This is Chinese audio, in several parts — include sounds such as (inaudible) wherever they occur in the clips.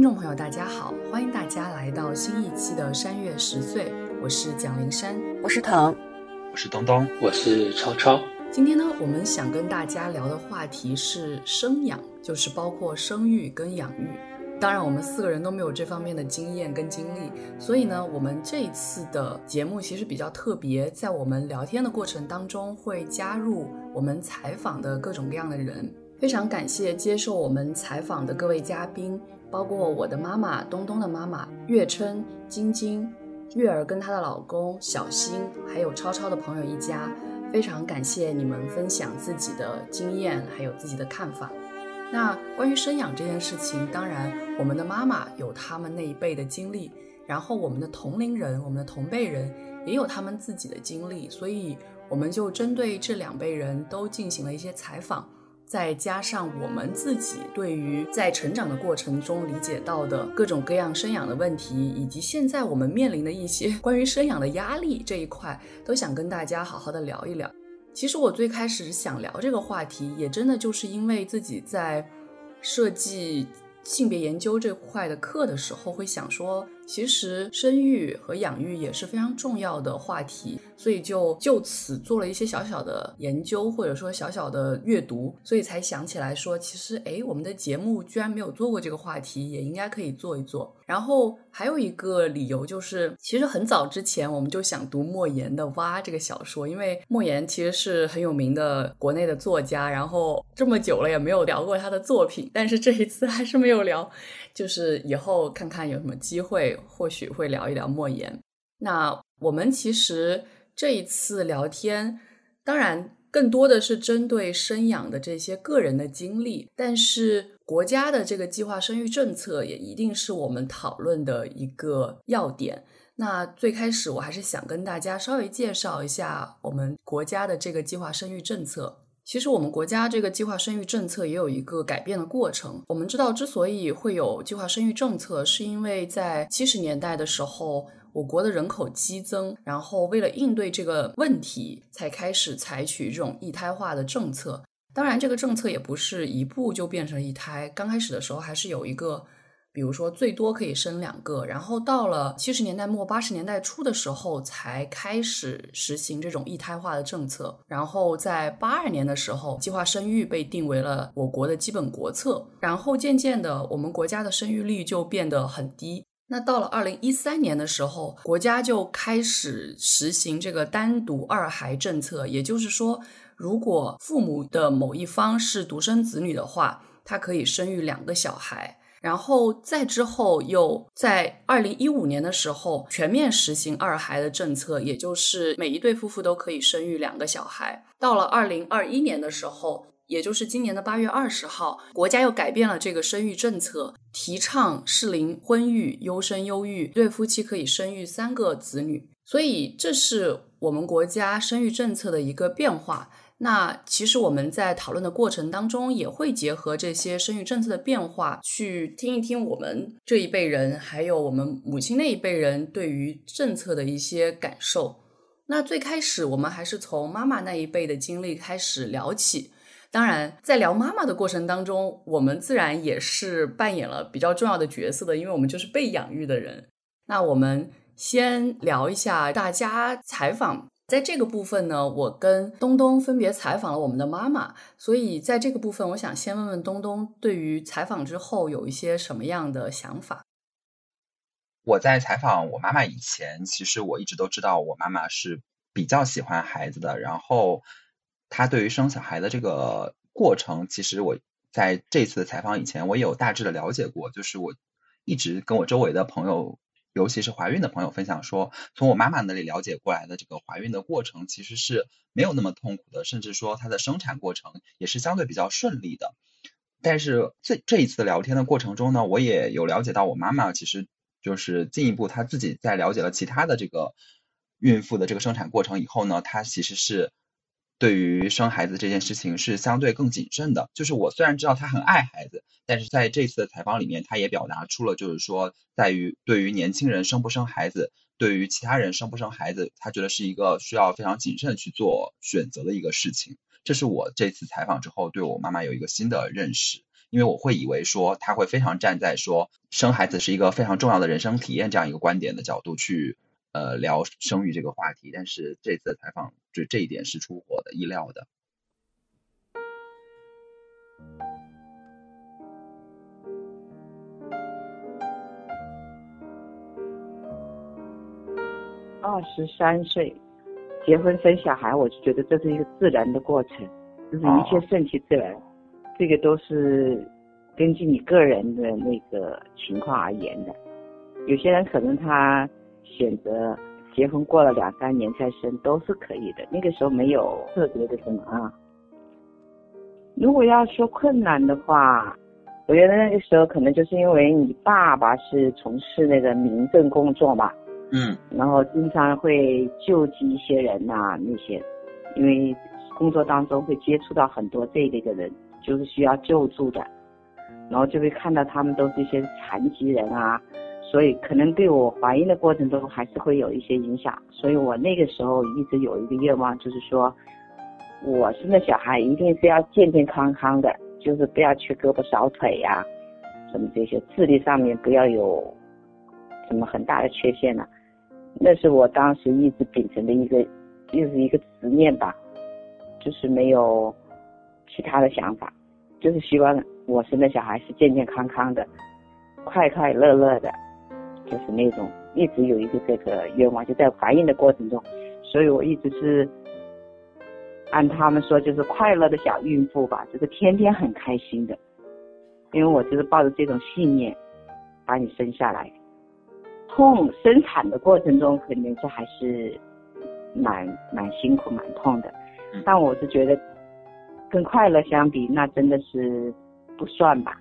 听众朋友，大家好，欢迎大家来到新一期的山月十岁，我是蒋灵山，我是腾，我是东东，我是超超。今天呢，我们想跟大家聊的话题是生养，就是包括生育跟养育。当然，我们四个人都没有这方面的经验跟经历，所以呢，我们这一次的节目其实比较特别，在我们聊天的过程当中会加入我们采访的各种各样的人。非常感谢接受我们采访的各位嘉宾。包括我的妈妈东东的妈妈月琛、晶晶、月儿跟她的老公小新，还有超超的朋友一家，非常感谢你们分享自己的经验，还有自己的看法。那关于生养这件事情，当然我们的妈妈有他们那一辈的经历，然后我们的同龄人、我们的同辈人也有他们自己的经历，所以我们就针对这两辈人都进行了一些采访。再加上我们自己对于在成长的过程中理解到的各种各样生养的问题，以及现在我们面临的一些 (laughs) 关于生养的压力这一块，都想跟大家好好的聊一聊。其实我最开始想聊这个话题，也真的就是因为自己在设计性别研究这块的课的时候，会想说。其实生育和养育也是非常重要的话题，所以就就此做了一些小小的研究，或者说小小的阅读，所以才想起来说，其实哎，我们的节目居然没有做过这个话题，也应该可以做一做。然后还有一个理由就是，其实很早之前我们就想读莫言的《蛙》这个小说，因为莫言其实是很有名的国内的作家，然后这么久了也没有聊过他的作品，但是这一次还是没有聊，就是以后看看有什么机会。或许会聊一聊莫言。那我们其实这一次聊天，当然更多的是针对生养的这些个人的经历，但是国家的这个计划生育政策也一定是我们讨论的一个要点。那最开始我还是想跟大家稍微介绍一下我们国家的这个计划生育政策。其实我们国家这个计划生育政策也有一个改变的过程。我们知道，之所以会有计划生育政策，是因为在七十年代的时候，我国的人口激增，然后为了应对这个问题，才开始采取这种一胎化的政策。当然，这个政策也不是一步就变成一胎，刚开始的时候还是有一个。比如说，最多可以生两个，然后到了七十年代末八十年代初的时候，才开始实行这种一胎化的政策。然后在八二年的时候，计划生育被定为了我国的基本国策。然后渐渐的，我们国家的生育率就变得很低。那到了二零一三年的时候，国家就开始实行这个单独二孩政策，也就是说，如果父母的某一方是独生子女的话，他可以生育两个小孩。然后再之后，又在二零一五年的时候全面实行二孩的政策，也就是每一对夫妇都可以生育两个小孩。到了二零二一年的时候，也就是今年的八月二十号，国家又改变了这个生育政策，提倡适龄婚育、优生优育，一对夫妻可以生育三个子女。所以这是我们国家生育政策的一个变化。那其实我们在讨论的过程当中，也会结合这些生育政策的变化，去听一听我们这一辈人，还有我们母亲那一辈人对于政策的一些感受。那最开始我们还是从妈妈那一辈的经历开始聊起。当然，在聊妈妈的过程当中，我们自然也是扮演了比较重要的角色的，因为我们就是被养育的人。那我们先聊一下大家采访。在这个部分呢，我跟东东分别采访了我们的妈妈，所以在这个部分，我想先问问东东，对于采访之后有一些什么样的想法？我在采访我妈妈以前，其实我一直都知道我妈妈是比较喜欢孩子的，然后她对于生小孩的这个过程，其实我在这次采访以前，我也有大致的了解过，就是我一直跟我周围的朋友。尤其是怀孕的朋友分享说，从我妈妈那里了解过来的这个怀孕的过程其实是没有那么痛苦的，甚至说她的生产过程也是相对比较顺利的。但是这这一次聊天的过程中呢，我也有了解到我妈妈其实就是进一步她自己在了解了其他的这个孕妇的这个生产过程以后呢，她其实是。对于生孩子这件事情是相对更谨慎的。就是我虽然知道他很爱孩子，但是在这次的采访里面，他也表达出了，就是说，在于对于年轻人生不生孩子，对于其他人生不生孩子，他觉得是一个需要非常谨慎去做选择的一个事情。这是我这次采访之后对我妈妈有一个新的认识，因为我会以为说他会非常站在说生孩子是一个非常重要的人生体验这样一个观点的角度去呃聊生育这个话题，但是这次的采访就这一点是出乎我的意料的。二十三岁结婚生小孩，我就觉得这是一个自然的过程，就是一切顺其自然。这个都是根据你个人的那个情况而言的。有些人可能他选择结婚过了两三年再生都是可以的，那个时候没有特别的什么啊。如果要说困难的话，我觉得那个时候可能就是因为你爸爸是从事那个民政工作嘛，嗯，然后经常会救济一些人呐，那些，因为工作当中会接触到很多这类的人。就是需要救助的，然后就会看到他们都是一些残疾人啊，所以可能对我怀孕的过程中还是会有一些影响。所以我那个时候一直有一个愿望，就是说，我生的小孩一定是要健健康康的，就是不要缺胳膊少腿呀，什么这些智力上面不要有什么很大的缺陷呢。那是我当时一直秉承的一个，又是一个执念吧，就是没有。其他的想法，就是希望我生的小孩是健健康康的，快快乐乐的，就是那种一直有一个这个愿望，就在怀孕的过程中，所以我一直是按他们说就是快乐的小孕妇吧，就是天天很开心的，因为我就是抱着这种信念把你生下来，痛生产的过程中肯定是还是蛮蛮辛苦蛮痛的，但我是觉得。跟快乐相比，那真的是不算吧，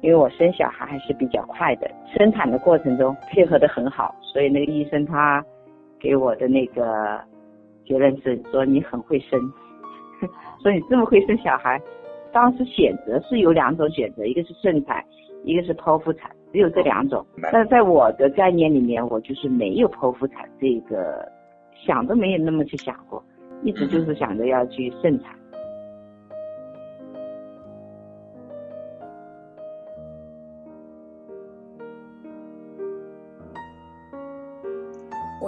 因为我生小孩还是比较快的，生产的过程中配合的很好，所以那个医生他给我的那个结论是说你很会生，(laughs) 说你这么会生小孩，当时选择是有两种选择，一个是顺产，一个是剖腹产，只有这两种。但是在我的概念里面，我就是没有剖腹产这个，想都没有那么去想过，一直就是想着要去顺产。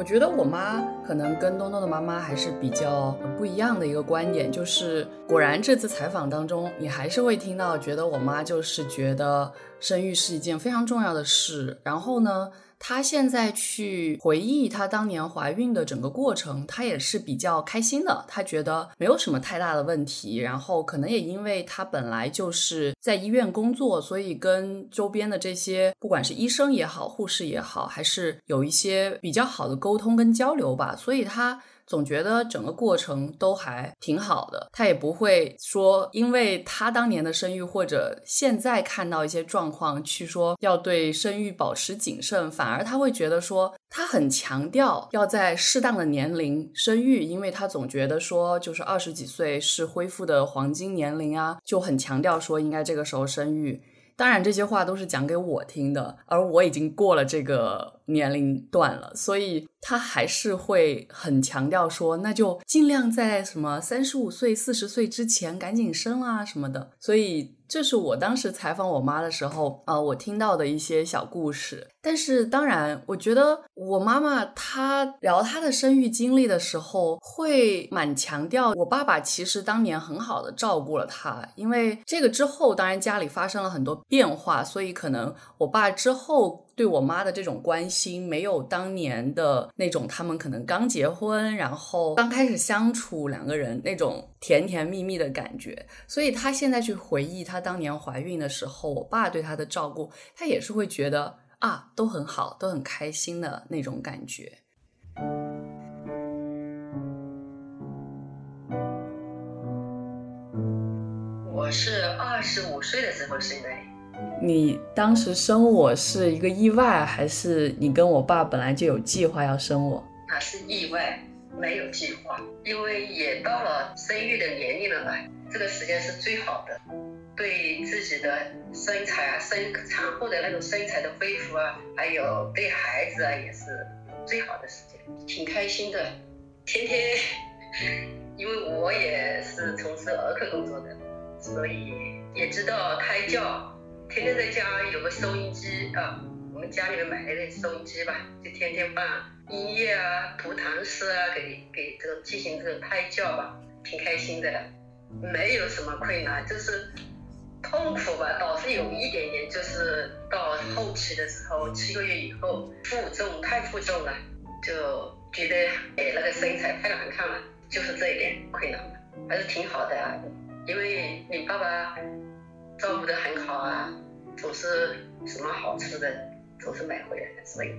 我觉得我妈可能跟东东的妈妈还是比较不一样的一个观点，就是果然这次采访当中，你还是会听到，觉得我妈就是觉得生育是一件非常重要的事，然后呢。她现在去回忆她当年怀孕的整个过程，她也是比较开心的。她觉得没有什么太大的问题，然后可能也因为她本来就是在医院工作，所以跟周边的这些不管是医生也好、护士也好，还是有一些比较好的沟通跟交流吧，所以他。总觉得整个过程都还挺好的，他也不会说，因为他当年的生育或者现在看到一些状况去说要对生育保持谨慎，反而他会觉得说，他很强调要在适当的年龄生育，因为他总觉得说，就是二十几岁是恢复的黄金年龄啊，就很强调说应该这个时候生育。当然，这些话都是讲给我听的，而我已经过了这个年龄段了，所以他还是会很强调说，那就尽量在什么三十五岁、四十岁之前赶紧生啊什么的，所以。这是我当时采访我妈的时候，啊，我听到的一些小故事。但是，当然，我觉得我妈妈她聊她的生育经历的时候，会蛮强调我爸爸其实当年很好的照顾了她。因为这个之后，当然家里发生了很多变化，所以可能我爸之后。对我妈的这种关心，没有当年的那种，他们可能刚结婚，然后刚开始相处，两个人那种甜甜蜜蜜的感觉。所以她现在去回忆她当年怀孕的时候，我爸对她的照顾，她也是会觉得啊，都很好，都很开心的那种感觉。我是二十五岁的时候生的。你当时生我是一个意外，还是你跟我爸本来就有计划要生我？啊是意外，没有计划，因为也到了生育的年龄了嘛，这个时间是最好的，对自己的身材啊、生产后的那种身材的恢复啊，还有对孩子啊，也是最好的时间，挺开心的，天天，因为我也是从事儿科工作的，所以。也知道胎教，天天在家有个收音机啊，我们家里面买了一个收音机吧，就天天放音乐啊、读唐诗啊，给给这个进行这个胎教吧，挺开心的，没有什么困难，就是痛苦吧，倒是有一点点，就是到后期的时候，七个月以后负重太负重了，就觉得哎那个身材太难看了，就是这一点困难，还是挺好的啊，因为你爸爸照顾得很好啊，总是什么好吃的总是买回来，所以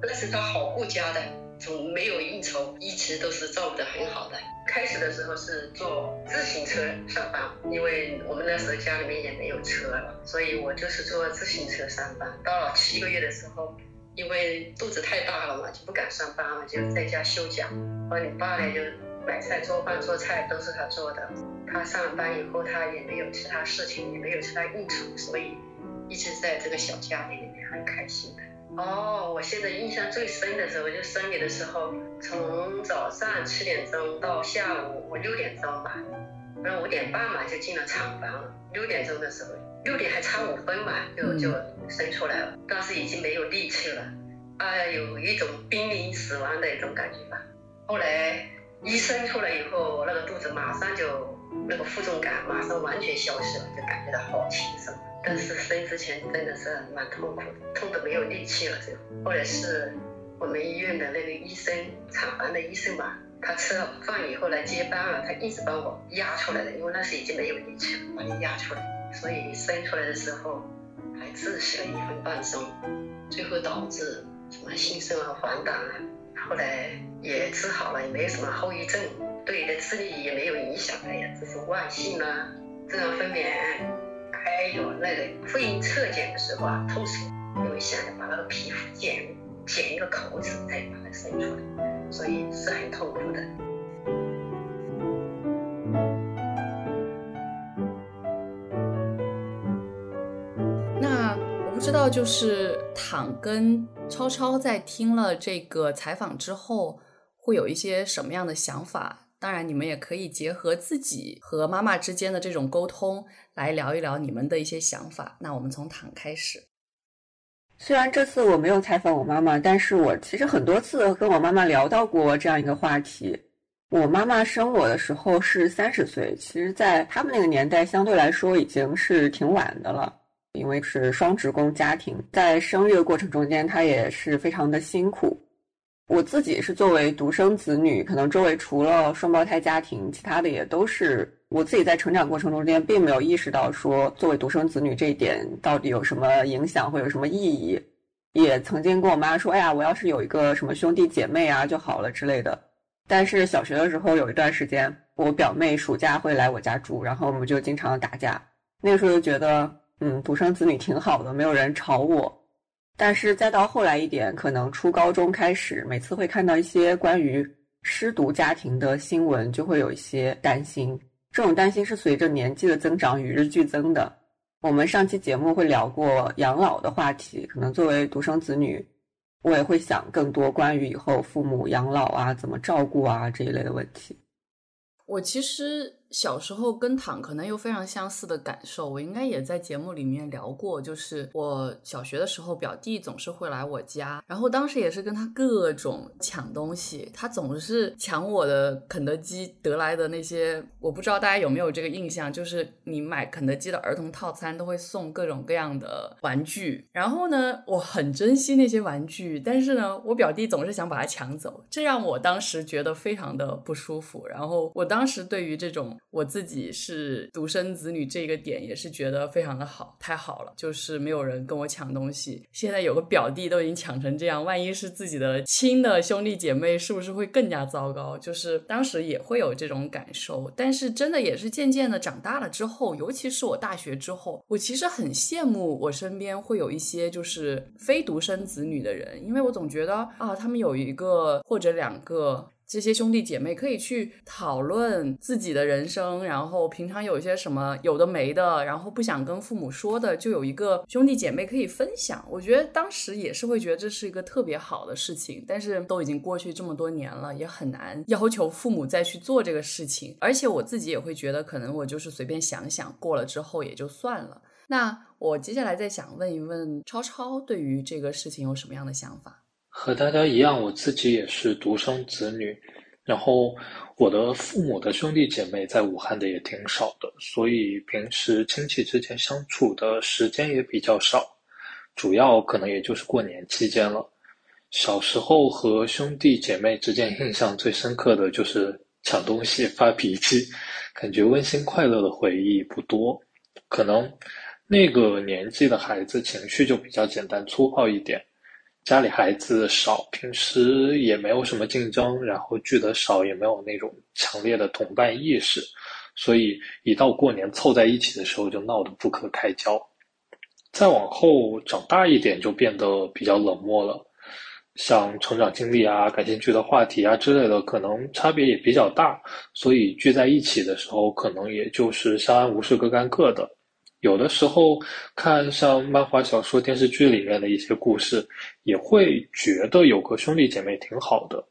那是他好顾家的，从没有应酬，一直都是照顾得很好的。开始的时候是坐自行车上班，因为我们那时候家里面也没有车了，所以我就是坐自行车上班。到了七个月的时候，因为肚子太大了嘛，就不敢上班了，就在家休假。后你爸呢就买菜、做饭、做菜都是他做的。他上班以后，他也没有其他事情，也没有其他应酬，所以一直在这个小家里面很开心的。哦，我现在印象最深的时候，就生你的时候，从早上七点钟到下午我六点钟吧，然后五点半嘛就进了产房了。六点钟的时候，六点还差五分嘛，就就生出来了。当时已经没有力气了，啊，有一种濒临死亡的一种感觉吧。后来一生出来以后，那个肚子马上就那个负重感马上完全消失了，就感觉到好轻松。但是生之前真的是蛮痛苦的，痛得没有力气了。就后来是我们医院的那个医生，产房的医生吧，他吃了饭以后来接班了，他一直帮我压出来的，因为那时已经没有力气了，把你压出来，所以生出来的时候还窒息了一分半钟，最后导致什么心肾啊、黄疸啊，后来也治好了，也没有什么后遗症，对你的智力也没有影响。哎呀，这是万幸啊！正常分娩。还有那个妇婴侧剪的时候啊，痛死，因为想着把那个皮肤剪剪一个口子，再把它生出来，所以是很痛苦的。那我不知道，就是躺跟超超在听了这个采访之后，会有一些什么样的想法？当然，你们也可以结合自己和妈妈之间的这种沟通。来聊一聊你们的一些想法。那我们从躺开始。虽然这次我没有采访我妈妈，但是我其实很多次跟我妈妈聊到过这样一个话题。我妈妈生我的时候是三十岁，其实，在他们那个年代，相对来说已经是挺晚的了。因为是双职工家庭，在生育的过程中间，她也是非常的辛苦。我自己是作为独生子女，可能周围除了双胞胎家庭，其他的也都是。我自己在成长过程中间，并没有意识到说作为独生子女这一点到底有什么影响，会有什么意义。也曾经跟我妈说：“哎呀，我要是有一个什么兄弟姐妹啊就好了之类的。”但是小学的时候有一段时间，我表妹暑假会来我家住，然后我们就经常打架。那个时候就觉得，嗯，独生子女挺好的，没有人吵我。但是再到后来一点，可能初高中开始，每次会看到一些关于失独家庭的新闻，就会有一些担心。这种担心是随着年纪的增长与日俱增的。我们上期节目会聊过养老的话题，可能作为独生子女，我也会想更多关于以后父母养老啊、怎么照顾啊这一类的问题。我其实。小时候跟躺可能有非常相似的感受，我应该也在节目里面聊过。就是我小学的时候，表弟总是会来我家，然后当时也是跟他各种抢东西，他总是抢我的肯德基得来的那些。我不知道大家有没有这个印象，就是你买肯德基的儿童套餐都会送各种各样的玩具，然后呢，我很珍惜那些玩具，但是呢，我表弟总是想把它抢走，这让我当时觉得非常的不舒服。然后我当时对于这种。我自己是独生子女，这个点也是觉得非常的好，太好了，就是没有人跟我抢东西。现在有个表弟都已经抢成这样，万一是自己的亲的兄弟姐妹，是不是会更加糟糕？就是当时也会有这种感受，但是真的也是渐渐的长大了之后，尤其是我大学之后，我其实很羡慕我身边会有一些就是非独生子女的人，因为我总觉得啊，他们有一个或者两个。这些兄弟姐妹可以去讨论自己的人生，然后平常有一些什么有的没的，然后不想跟父母说的，就有一个兄弟姐妹可以分享。我觉得当时也是会觉得这是一个特别好的事情，但是都已经过去这么多年了，也很难要求父母再去做这个事情。而且我自己也会觉得，可能我就是随便想想，过了之后也就算了。那我接下来再想问一问超超，对于这个事情有什么样的想法？和大家一样，我自己也是独生子女，然后我的父母的兄弟姐妹在武汉的也挺少的，所以平时亲戚之间相处的时间也比较少，主要可能也就是过年期间了。小时候和兄弟姐妹之间印象最深刻的就是抢东西、发脾气，感觉温馨快乐的回忆不多。可能那个年纪的孩子情绪就比较简单粗暴一点。家里孩子少，平时也没有什么竞争，然后聚得少，也没有那种强烈的同伴意识，所以一到过年凑在一起的时候就闹得不可开交。再往后长大一点，就变得比较冷漠了，像成长经历啊、感兴趣的话题啊之类的，可能差别也比较大，所以聚在一起的时候，可能也就是相安无事，各干各的。有的时候看像漫画、小说、电视剧里面的一些故事，也会觉得有个兄弟姐妹挺好的，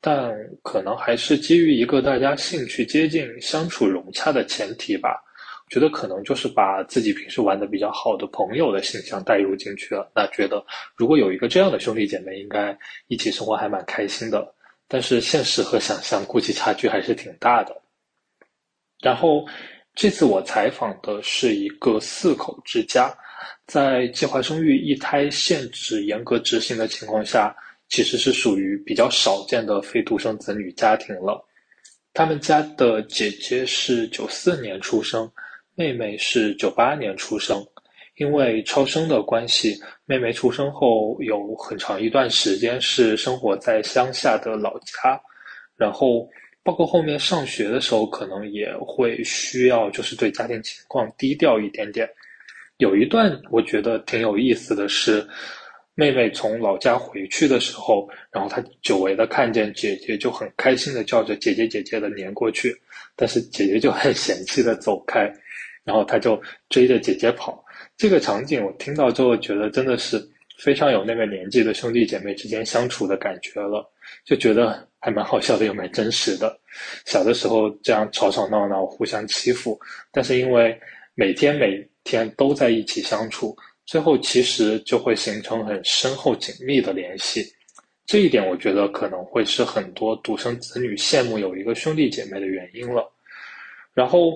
但可能还是基于一个大家兴趣接近、相处融洽的前提吧。觉得可能就是把自己平时玩的比较好的朋友的形象带入进去了。那觉得如果有一个这样的兄弟姐妹，应该一起生活还蛮开心的。但是现实和想象估计差距还是挺大的。然后。这次我采访的是一个四口之家，在计划生育一胎限制严格执行的情况下，其实是属于比较少见的非独生子女家庭了。他们家的姐姐是九四年出生，妹妹是九八年出生。因为超生的关系，妹妹出生后有很长一段时间是生活在乡下的老家，然后。包括后面上学的时候，可能也会需要，就是对家庭情况低调一点点。有一段我觉得挺有意思的是，妹妹从老家回去的时候，然后她久违的看见姐姐，就很开心的叫着姐姐姐姐的黏过去，但是姐姐就很嫌弃的走开，然后她就追着姐姐跑。这个场景我听到之后，觉得真的是非常有那个年纪的兄弟姐妹之间相处的感觉了，就觉得。还蛮好笑的，又蛮真实的。小的时候这样吵吵闹闹，互相欺负，但是因为每天每天都在一起相处，最后其实就会形成很深厚紧密的联系。这一点我觉得可能会是很多独生子女羡慕有一个兄弟姐妹的原因了。然后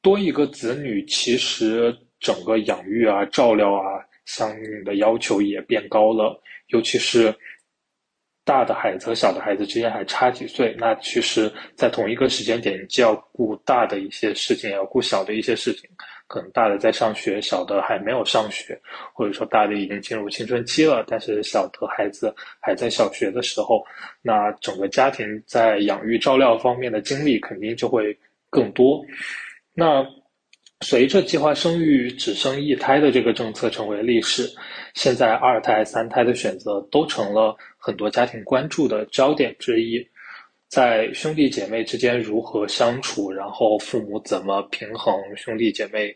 多一个子女，其实整个养育啊、照料啊，相应的要求也变高了，尤其是。大的孩子和小的孩子之间还差几岁，那其实，在同一个时间点，既要顾大的一些事情，也要顾小的一些事情。可能大的在上学，小的还没有上学，或者说大的已经进入青春期了，但是小的孩子还在小学的时候，那整个家庭在养育照料方面的精力肯定就会更多。那随着计划生育只生一胎的这个政策成为历史，现在二胎、三胎的选择都成了。很多家庭关注的焦点之一，在兄弟姐妹之间如何相处，然后父母怎么平衡兄弟姐妹，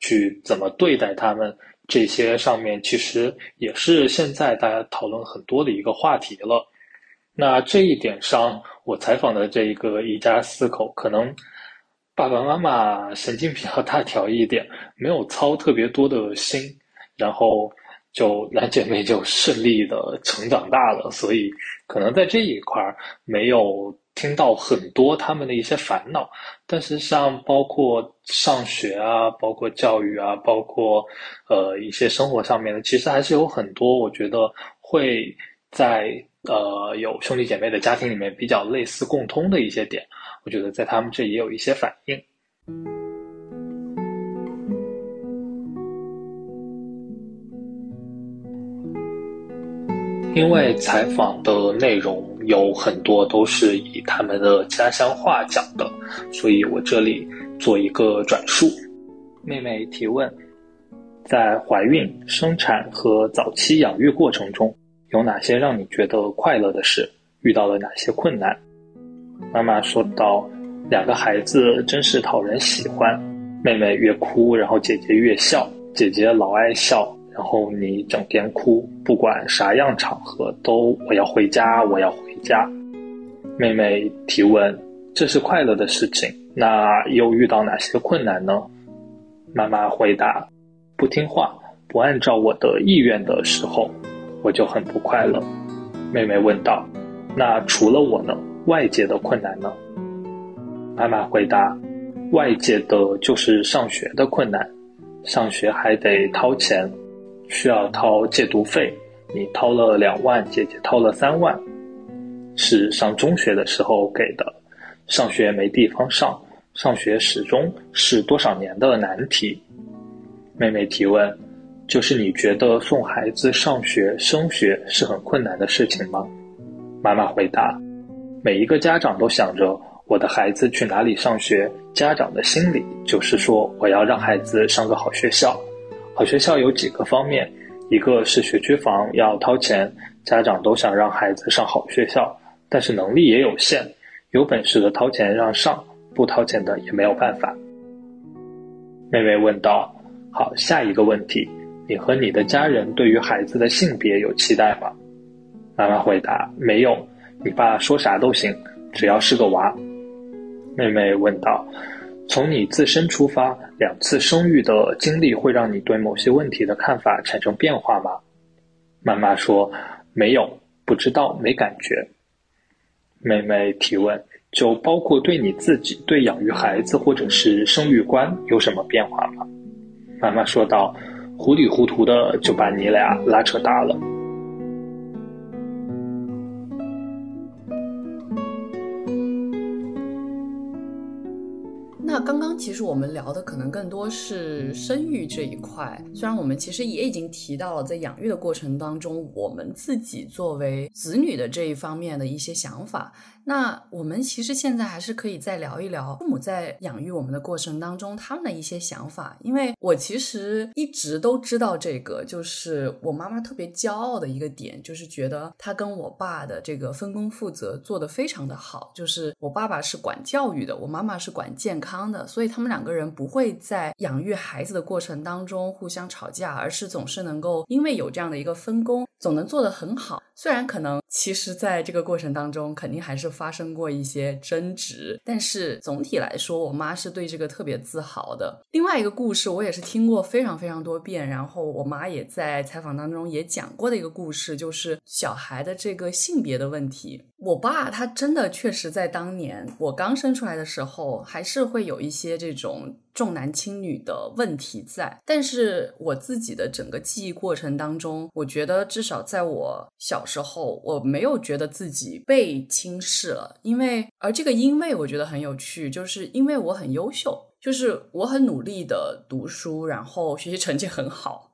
去怎么对待他们，这些上面其实也是现在大家讨论很多的一个话题了。那这一点上，我采访的这一个一家四口，可能爸爸妈妈神经比较大条一点，(laughs) 没有操特别多的心，然后。就两姐妹就顺利的成长大了，所以可能在这一块儿没有听到很多他们的一些烦恼，但是像包括上学啊，包括教育啊，包括呃一些生活上面的，其实还是有很多我觉得会在呃有兄弟姐妹的家庭里面比较类似共通的一些点，我觉得在他们这也有一些反应。因为采访的内容有很多都是以他们的家乡话讲的，所以我这里做一个转述。妹妹提问：在怀孕、生产和早期养育过程中，有哪些让你觉得快乐的事？遇到了哪些困难？妈妈说道：“两个孩子真是讨人喜欢，妹妹越哭，然后姐姐越笑。姐姐老爱笑，然后你整天哭，不管啥样场合都我要回家，我要回家。”妹妹提问：“这是快乐的事情，那又遇到哪些困难呢？”妈妈回答：“不听话，不按照我的意愿的时候，我就很不快乐。”妹妹问道：“那除了我呢？外界的困难呢？”妈妈回答：“外界的就是上学的困难，上学还得掏钱，需要掏借读费。你掏了两万，姐姐掏了三万，是上中学的时候给的。上学没地方上。”上学始终是多少年的难题。妹妹提问：“就是你觉得送孩子上学、升学是很困难的事情吗？”妈妈回答：“每一个家长都想着我的孩子去哪里上学，家长的心里就是说我要让孩子上个好学校。好学校有几个方面，一个是学区房要掏钱，家长都想让孩子上好学校，但是能力也有限，有本事的掏钱让上。”不掏钱的也没有办法。妹妹问道：“好，下一个问题，你和你的家人对于孩子的性别有期待吗？”妈妈回答：“没有，你爸说啥都行，只要是个娃。”妹妹问道：“从你自身出发，两次生育的经历会让你对某些问题的看法产生变化吗？”妈妈说：“没有，不知道，没感觉。”妹妹提问。就包括对你自己、对养育孩子或者是生育观有什么变化吗？妈妈说道：“糊里糊涂的就把你俩拉扯大了。”那刚刚其实我们聊的可能更多是生育这一块，虽然我们其实也已经提到了在养育的过程当中，我们自己作为子女的这一方面的一些想法。那我们其实现在还是可以再聊一聊父母在养育我们的过程当中他们的一些想法，因为我其实一直都知道这个，就是我妈妈特别骄傲的一个点，就是觉得她跟我爸的这个分工负责做得非常的好，就是我爸爸是管教育的，我妈妈是管健康的，所以他们两个人不会在养育孩子的过程当中互相吵架，而是总是能够因为有这样的一个分工，总能做得很好。虽然可能其实在这个过程当中肯定还是。发生过一些争执，但是总体来说，我妈是对这个特别自豪的。另外一个故事，我也是听过非常非常多遍，然后我妈也在采访当中也讲过的一个故事，就是小孩的这个性别的问题。我爸他真的确实在当年我刚生出来的时候，还是会有有一些这种。重男轻女的问题在，但是我自己的整个记忆过程当中，我觉得至少在我小时候，我没有觉得自己被轻视了。因为，而这个因为我觉得很有趣，就是因为我很优秀，就是我很努力的读书，然后学习成绩很好，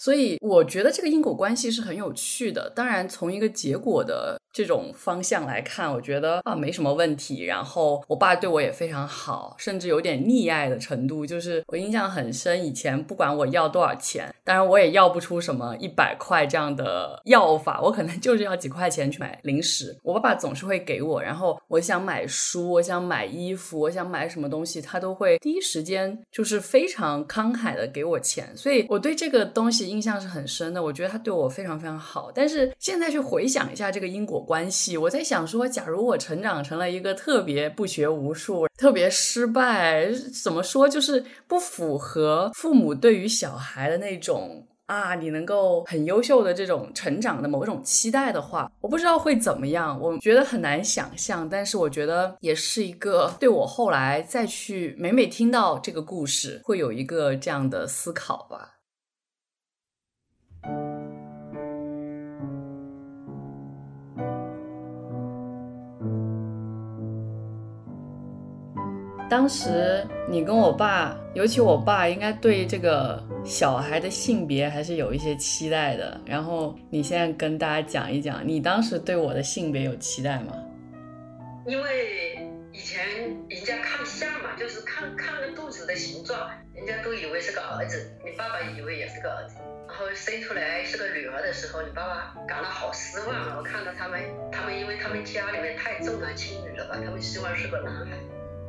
所以我觉得这个因果关系是很有趣的。当然，从一个结果的。这种方向来看，我觉得啊没什么问题。然后我爸对我也非常好，甚至有点溺爱的程度。就是我印象很深，以前不管我要多少钱，当然我也要不出什么一百块这样的要法，我可能就是要几块钱去买零食。我爸爸总是会给我。然后我想买书，我想买衣服，我想买什么东西，他都会第一时间就是非常慷慨的给我钱。所以我对这个东西印象是很深的。我觉得他对我非常非常好。但是现在去回想一下这个因果。关系，我在想说，假如我成长成了一个特别不学无术、特别失败，怎么说，就是不符合父母对于小孩的那种啊，你能够很优秀的这种成长的某种期待的话，我不知道会怎么样。我觉得很难想象，但是我觉得也是一个对我后来再去每每听到这个故事，会有一个这样的思考吧。当时你跟我爸，尤其我爸，应该对这个小孩的性别还是有一些期待的。然后你现在跟大家讲一讲，你当时对我的性别有期待吗？因为以前人家看相嘛，就是看看那个肚子的形状，人家都以为是个儿子，你爸爸以为也是个儿子。然后生出来是个女儿的时候，你爸爸感到好失望啊！我看到他们，他们因为他们家里面太重男轻女了吧，他们希望是个男孩。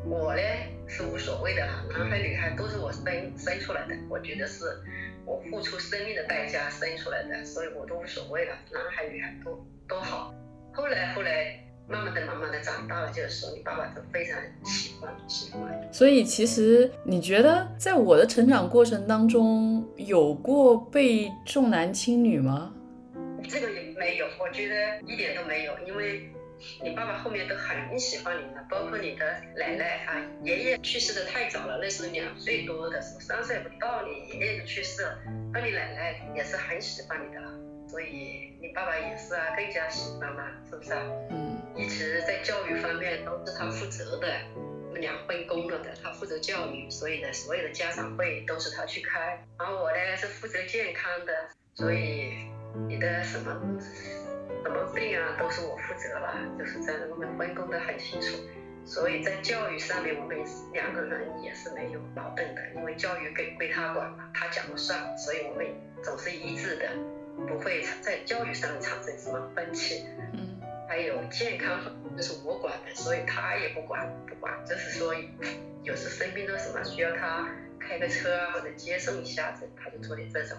我呢是无所谓的哈，男孩女孩都是我生生出来的，我觉得是我付出生命的代价生出来的，所以我都无所谓了，男孩女孩都都好。后来后来。慢慢的、慢慢的长大了，就是说你爸爸都非常喜欢、喜欢。所以其实你觉得，在我的成长过程当中，有过被重男轻女吗？这个也没有，我觉得一点都没有，因为你爸爸后面都很喜欢你的，包括你的奶奶啊，爷爷去世的太早了，那时候两岁多的时候，三岁不到，你爷爷就去世了，那你奶奶也是很喜欢你的，所以你爸爸也是啊，更加喜欢嘛，是不是啊？嗯。一直在教育方面都是他负责的，我们俩分工了的，他负责教育，所以呢，所有的家长会都是他去开，然后我呢是负责健康的，所以你的什么什么病啊都是我负责了，就是这样，我们分工的很清楚，所以在教育上面我们两个人也是没有矛盾的，因为教育归归他管嘛，他讲了算，所以我们总是一致的，不会在教育上产生什么分歧。嗯。还有健康，就是我管的，所以他也不管，不管。就是说，有时生病了什么需要他开个车啊，或者接送一下子，他就做点这种。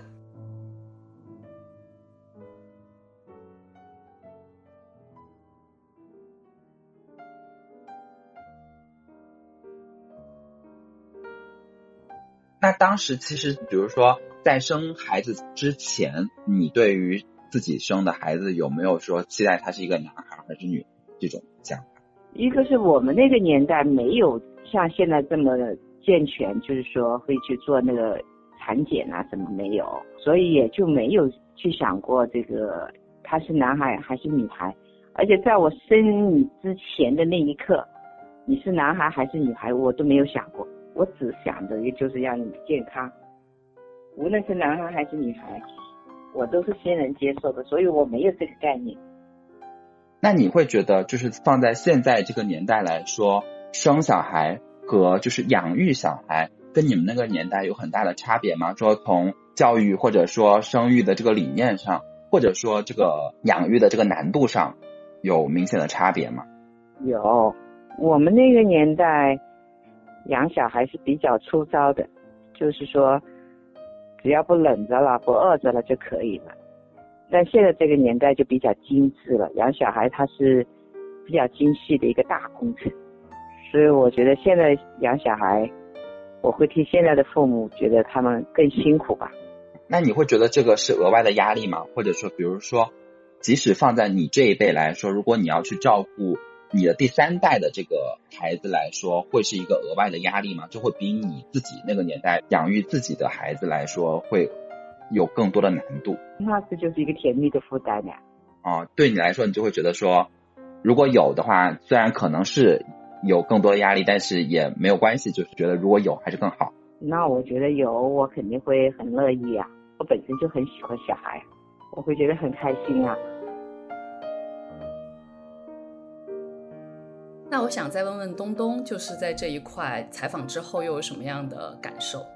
那当时其实，比如说在生孩子之前，你对于。自己生的孩子有没有说期待他是一个男孩还是女这种想法？一个是我们那个年代没有像现在这么健全，就是说会去做那个产检啊什么没有，所以也就没有去想过这个他是男孩还是女孩。而且在我生你之前的那一刻，你是男孩还是女孩我都没有想过，我只想着也就是让你健康，无论是男孩还是女孩。我都是先人接受的，所以我没有这个概念。那你会觉得，就是放在现在这个年代来说，生小孩和就是养育小孩，跟你们那个年代有很大的差别吗？说从教育或者说生育的这个理念上，或者说这个养育的这个难度上，有明显的差别吗？有，我们那个年代养小孩是比较粗糙的，就是说。只要不冷着了，不饿着了就可以了。但现在这个年代就比较精致了，养小孩它是比较精细的一个大工程，所以我觉得现在养小孩，我会替现在的父母觉得他们更辛苦吧。那你会觉得这个是额外的压力吗？或者说，比如说，即使放在你这一辈来说，如果你要去照顾。你的第三代的这个孩子来说，会是一个额外的压力吗？就会比你自己那个年代养育自己的孩子来说，会有更多的难度。那这就是一个甜蜜的负担呀。哦，对你来说，你就会觉得说，如果有的话，虽然可能是有更多的压力，但是也没有关系，就是觉得如果有还是更好。那我觉得有，我肯定会很乐意啊。我本身就很喜欢小孩，我会觉得很开心啊。那我想再问问东东，就是在这一块采访之后又有什么样的感受？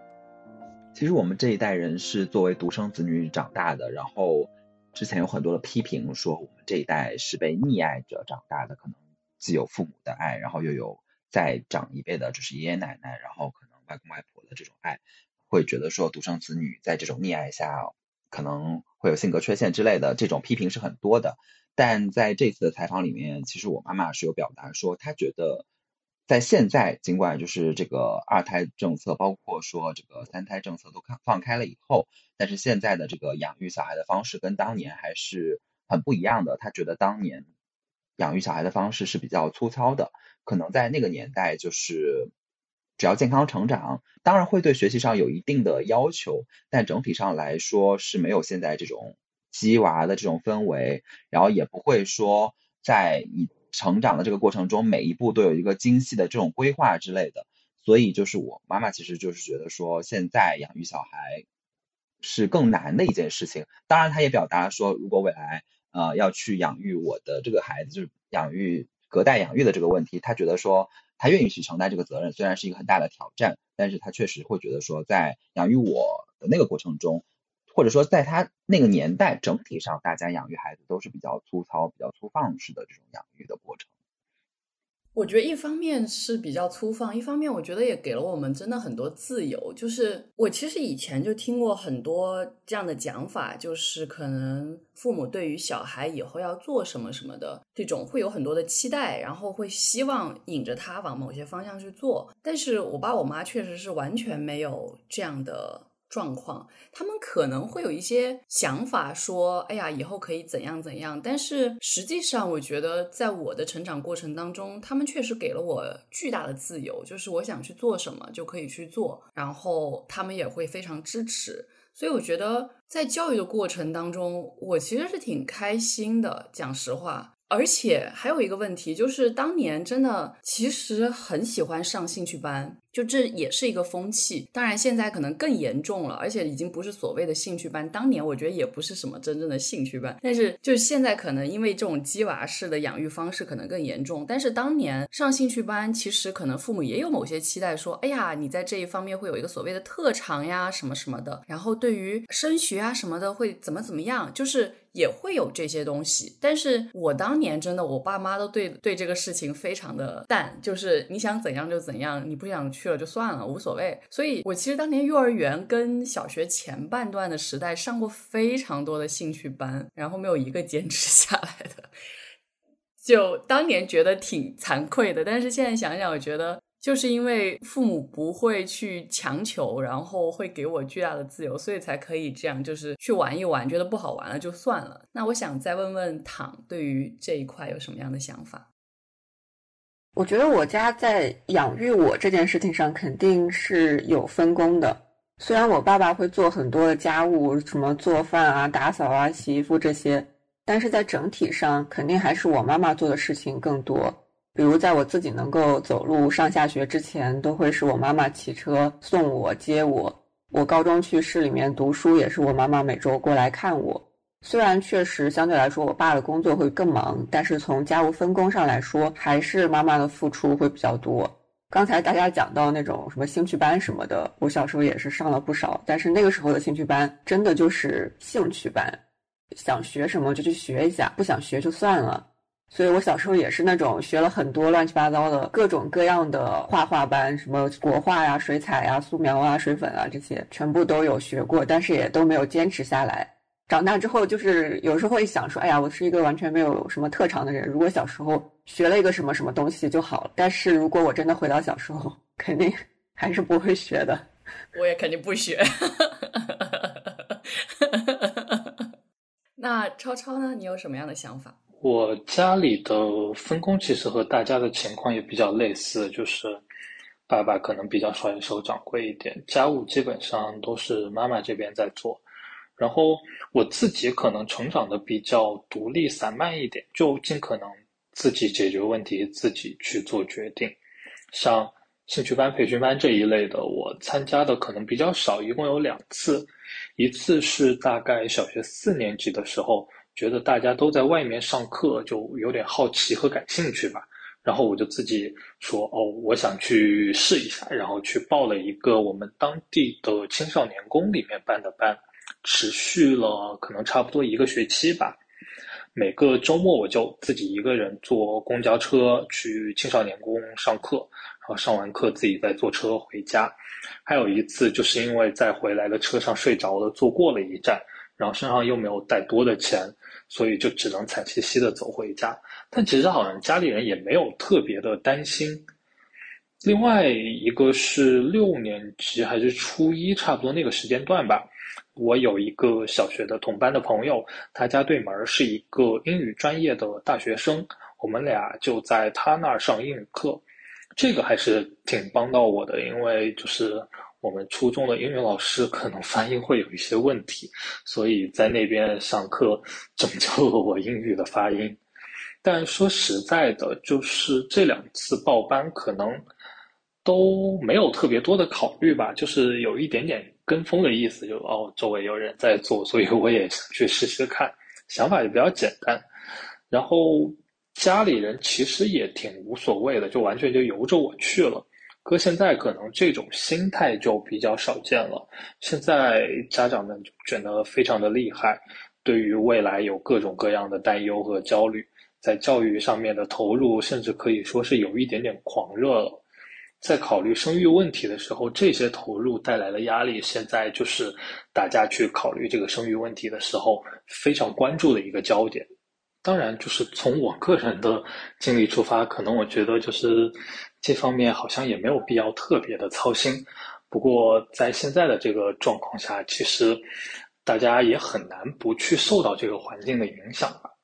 其实我们这一代人是作为独生子女长大的，然后之前有很多的批评说我们这一代是被溺爱着长大的，可能既有父母的爱，然后又有再长一辈的就是爷爷奶奶，然后可能外公外婆的这种爱，会觉得说独生子女在这种溺爱下可能会有性格缺陷之类的，这种批评是很多的。但在这次的采访里面，其实我妈妈是有表达说，她觉得在现在，尽管就是这个二胎政策，包括说这个三胎政策都看放开了以后，但是现在的这个养育小孩的方式跟当年还是很不一样的。她觉得当年养育小孩的方式是比较粗糙的，可能在那个年代就是只要健康成长，当然会对学习上有一定的要求，但整体上来说是没有现在这种。鸡娃的这种氛围，然后也不会说在你成长的这个过程中，每一步都有一个精细的这种规划之类的。所以就是我妈妈其实就是觉得说，现在养育小孩是更难的一件事情。当然，她也表达说，如果未来呃要去养育我的这个孩子，就是养育。隔代养育的这个问题，他觉得说他愿意去承担这个责任，虽然是一个很大的挑战，但是他确实会觉得说在养育我的那个过程中，或者说在他那个年代，整体上大家养育孩子都是比较粗糙、比较粗放式的这种养育的过程。我觉得一方面是比较粗放，一方面我觉得也给了我们真的很多自由。就是我其实以前就听过很多这样的讲法，就是可能父母对于小孩以后要做什么什么的这种会有很多的期待，然后会希望引着他往某些方向去做。但是我爸我妈确实是完全没有这样的。状况，他们可能会有一些想法，说：“哎呀，以后可以怎样怎样。”但是实际上，我觉得在我的成长过程当中，他们确实给了我巨大的自由，就是我想去做什么就可以去做，然后他们也会非常支持。所以我觉得在教育的过程当中，我其实是挺开心的，讲实话。而且还有一个问题，就是当年真的其实很喜欢上兴趣班。就这也是一个风气，当然现在可能更严重了，而且已经不是所谓的兴趣班。当年我觉得也不是什么真正的兴趣班，但是就是现在可能因为这种鸡娃式的养育方式可能更严重。但是当年上兴趣班，其实可能父母也有某些期待，说，哎呀，你在这一方面会有一个所谓的特长呀，什么什么的。然后对于升学啊什么的会怎么怎么样，就是也会有这些东西。但是我当年真的，我爸妈都对对这个事情非常的淡，就是你想怎样就怎样，你不想去。了就算了，无所谓。所以我其实当年幼儿园跟小学前半段的时代上过非常多的兴趣班，然后没有一个坚持下来的。(laughs) 就当年觉得挺惭愧的，但是现在想想，我觉得就是因为父母不会去强求，然后会给我巨大的自由，所以才可以这样，就是去玩一玩，觉得不好玩了就算了。那我想再问问躺，对于这一块有什么样的想法？我觉得我家在养育我这件事情上肯定是有分工的。虽然我爸爸会做很多的家务，什么做饭啊、打扫啊、洗衣服这些，但是在整体上肯定还是我妈妈做的事情更多。比如在我自己能够走路上下学之前，都会是我妈妈骑车送我、接我。我高中去市里面读书，也是我妈妈每周过来看我。虽然确实相对来说，我爸的工作会更忙，但是从家务分工上来说，还是妈妈的付出会比较多。刚才大家讲到那种什么兴趣班什么的，我小时候也是上了不少，但是那个时候的兴趣班真的就是兴趣班，想学什么就去学一下，不想学就算了。所以我小时候也是那种学了很多乱七八糟的各种各样的画画班，什么国画呀、水彩呀、素描啊、水粉啊这些，全部都有学过，但是也都没有坚持下来。长大之后，就是有时候会想说：“哎呀，我是一个完全没有什么特长的人。如果小时候学了一个什么什么东西就好了。但是如果我真的回到小时候，肯定还是不会学的。我也肯定不学。(laughs) 那超超呢？你有什么样的想法？我家里的分工其实和大家的情况也比较类似，就是爸爸可能比较甩手掌柜一点，家务基本上都是妈妈这边在做。然后我自己可能成长的比较独立散漫一点，就尽可能自己解决问题，自己去做决定。像兴趣班、培训班这一类的，我参加的可能比较少，一共有两次。一次是大概小学四年级的时候，觉得大家都在外面上课，就有点好奇和感兴趣吧。然后我就自己说：“哦，我想去试一下。”然后去报了一个我们当地的青少年宫里面办的班。持续了可能差不多一个学期吧，每个周末我就自己一个人坐公交车去青少年宫上课，然后上完课自己再坐车回家。还有一次就是因为在回来的车上睡着了，坐过了一站，然后身上又没有带多的钱，所以就只能惨兮兮的走回家。但其实好像家里人也没有特别的担心。另外一个是六年级还是初一，差不多那个时间段吧。我有一个小学的同班的朋友，他家对门是一个英语专业的大学生，我们俩就在他那儿上英语课，这个还是挺帮到我的，因为就是我们初中的英语老师可能发音会有一些问题，所以在那边上课拯救了我英语的发音。但说实在的，就是这两次报班可能都没有特别多的考虑吧，就是有一点点。跟风的意思就哦，周围有人在做，所以我也想去试试看，想法也比较简单。然后家里人其实也挺无所谓的，就完全就由着我去了。搁现在可能这种心态就比较少见了。现在家长们卷得非常的厉害，对于未来有各种各样的担忧和焦虑，在教育上面的投入甚至可以说是有一点点狂热了。在考虑生育问题的时候，这些投入带来的压力，现在就是大家去考虑这个生育问题的时候非常关注的一个焦点。当然，就是从我个人的经历出发，可能我觉得就是这方面好像也没有必要特别的操心。不过在现在的这个状况下，其实大家也很难不去受到这个环境的影响吧。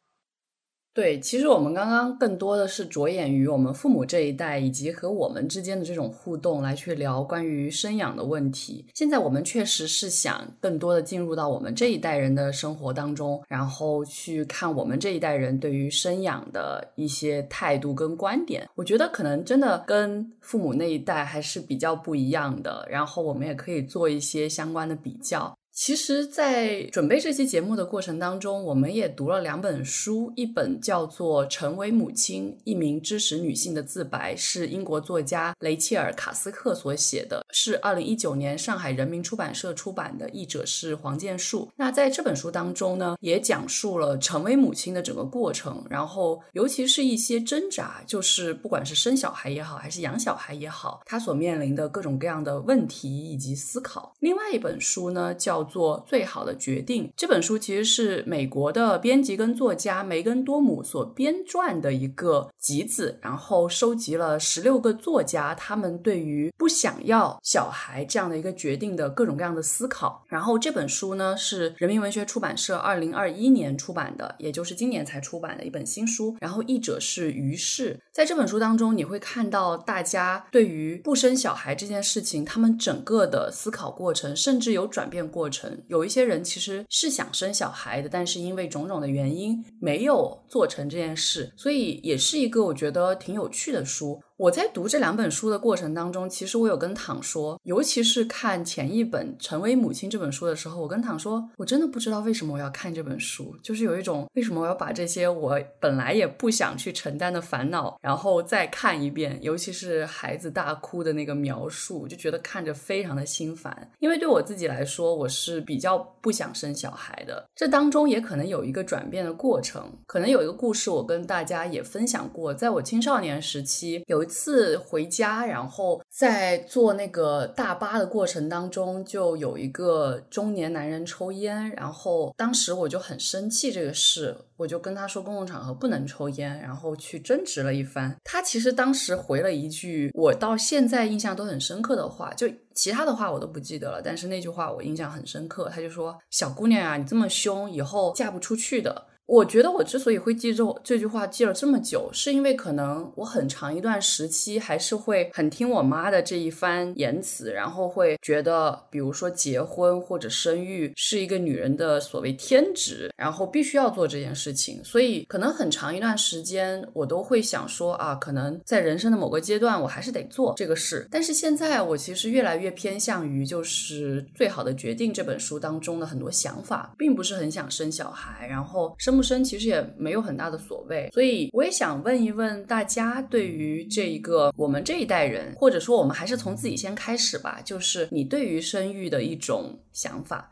对，其实我们刚刚更多的是着眼于我们父母这一代，以及和我们之间的这种互动，来去聊关于生养的问题。现在我们确实是想更多的进入到我们这一代人的生活当中，然后去看我们这一代人对于生养的一些态度跟观点。我觉得可能真的跟父母那一代还是比较不一样的。然后我们也可以做一些相关的比较。其实，在准备这期节目的过程当中，我们也读了两本书，一本叫做《成为母亲：一名知识女性的自白》，是英国作家雷切尔·卡斯克所写的，是二零一九年上海人民出版社出版的，译者是黄建树。那在这本书当中呢，也讲述了成为母亲的整个过程，然后尤其是一些挣扎，就是不管是生小孩也好，还是养小孩也好，他所面临的各种各样的问题以及思考。另外一本书呢，叫。做最好的决定。这本书其实是美国的编辑跟作家梅根多姆所编撰的一个集子，然后收集了十六个作家他们对于不想要小孩这样的一个决定的各种各样的思考。然后这本书呢是人民文学出版社二零二一年出版的，也就是今年才出版的一本新书。然后译者是于适。在这本书当中，你会看到大家对于不生小孩这件事情，他们整个的思考过程，甚至有转变过。有一些人其实是想生小孩的，但是因为种种的原因没有做成这件事，所以也是一个我觉得挺有趣的书。我在读这两本书的过程当中，其实我有跟躺说，尤其是看前一本《成为母亲》这本书的时候，我跟躺说，我真的不知道为什么我要看这本书，就是有一种为什么我要把这些我本来也不想去承担的烦恼，然后再看一遍，尤其是孩子大哭的那个描述，就觉得看着非常的心烦。因为对我自己来说，我是比较不想生小孩的，这当中也可能有一个转变的过程，可能有一个故事，我跟大家也分享过，在我青少年时期有。次回家，然后在坐那个大巴的过程当中，就有一个中年男人抽烟，然后当时我就很生气这个事，我就跟他说公共场合不能抽烟，然后去争执了一番。他其实当时回了一句我到现在印象都很深刻的话，就其他的话我都不记得了，但是那句话我印象很深刻。他就说：“小姑娘啊，你这么凶，以后嫁不出去的。”我觉得我之所以会记住这句话记了这么久，是因为可能我很长一段时期还是会很听我妈的这一番言辞，然后会觉得，比如说结婚或者生育是一个女人的所谓天职，然后必须要做这件事情。所以可能很长一段时间我都会想说啊，可能在人生的某个阶段我还是得做这个事。但是现在我其实越来越偏向于就是最好的决定这本书当中的很多想法，并不是很想生小孩，然后生。生不生其实也没有很大的所谓，所以我也想问一问大家，对于这一个我们这一代人，或者说我们还是从自己先开始吧，就是你对于生育的一种想法。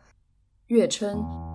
月称。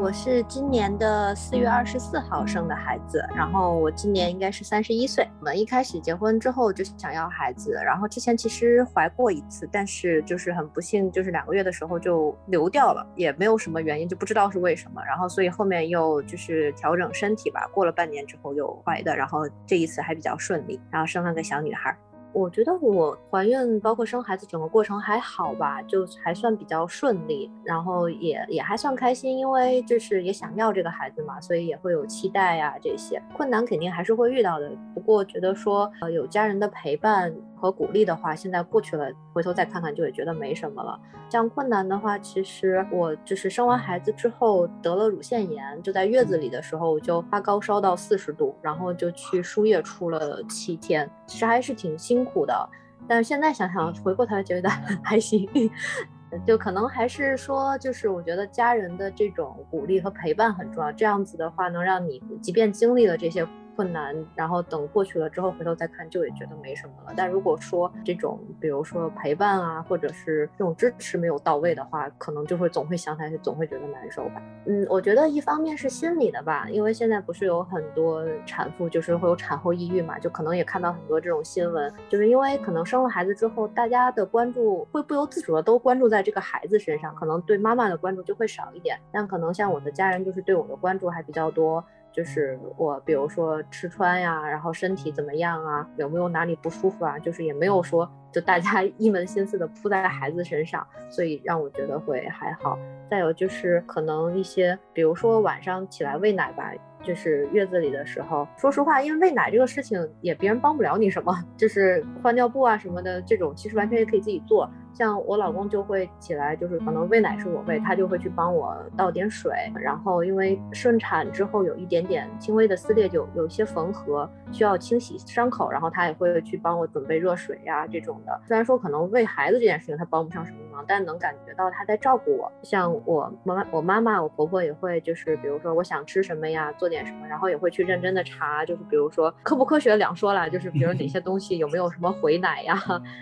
我是今年的四月二十四号生的孩子，然后我今年应该是三十一岁。我们一开始结婚之后就想要孩子，然后之前其实怀过一次，但是就是很不幸，就是两个月的时候就流掉了，也没有什么原因，就不知道是为什么。然后所以后面又就是调整身体吧，过了半年之后又怀的，然后这一次还比较顺利，然后生了个小女孩。我觉得我怀孕包括生孩子整个过程还好吧，就还算比较顺利，然后也也还算开心，因为就是也想要这个孩子嘛，所以也会有期待呀这些困难肯定还是会遇到的。不过觉得说呃有家人的陪伴和鼓励的话，现在过去了，回头再看看就会觉得没什么了。像困难的话，其实我就是生完孩子之后得了乳腺炎，就在月子里的时候我就发高烧到四十度，然后就去输液出了七天，其实还是挺辛。苦的，但是现在想想，回过头来觉得 (laughs) 还行。(laughs) 就可能还是说，就是我觉得家人的这种鼓励和陪伴很重要，这样子的话能让你即便经历了这些。困难，然后等过去了之后回头再看，就也觉得没什么了。但如果说这种，比如说陪伴啊，或者是这种支持没有到位的话，可能就会总会想起来，总会觉得难受吧。嗯，我觉得一方面是心理的吧，因为现在不是有很多产妇就是会有产后抑郁嘛，就可能也看到很多这种新闻，就是因为可能生了孩子之后，大家的关注会不由自主的都关注在这个孩子身上，可能对妈妈的关注就会少一点。但可能像我的家人，就是对我的关注还比较多。就是我，比如说吃穿呀，然后身体怎么样啊，有没有哪里不舒服啊？就是也没有说，就大家 (laughs) 一门心思的扑在孩子身上，所以让我觉得会还好。再有就是可能一些，比如说晚上起来喂奶吧。就是月子里的时候，说实话，因为喂奶这个事情也别人帮不了你什么，就是换尿布啊什么的这种，其实完全也可以自己做。像我老公就会起来，就是可能喂奶是我喂，他就会去帮我倒点水。然后因为顺产之后有一点点轻微的撕裂，就有些缝合，需要清洗伤口，然后他也会去帮我准备热水呀这种的。虽然说可能喂孩子这件事情他帮不上什么忙，但能感觉到他在照顾我。像我妈妈我妈妈、我婆婆也会，就是比如说我想吃什么呀，做。点什么，然后也会去认真的查，就是比如说科不科学两说了，就是比如哪些东西有没有什么回奶呀，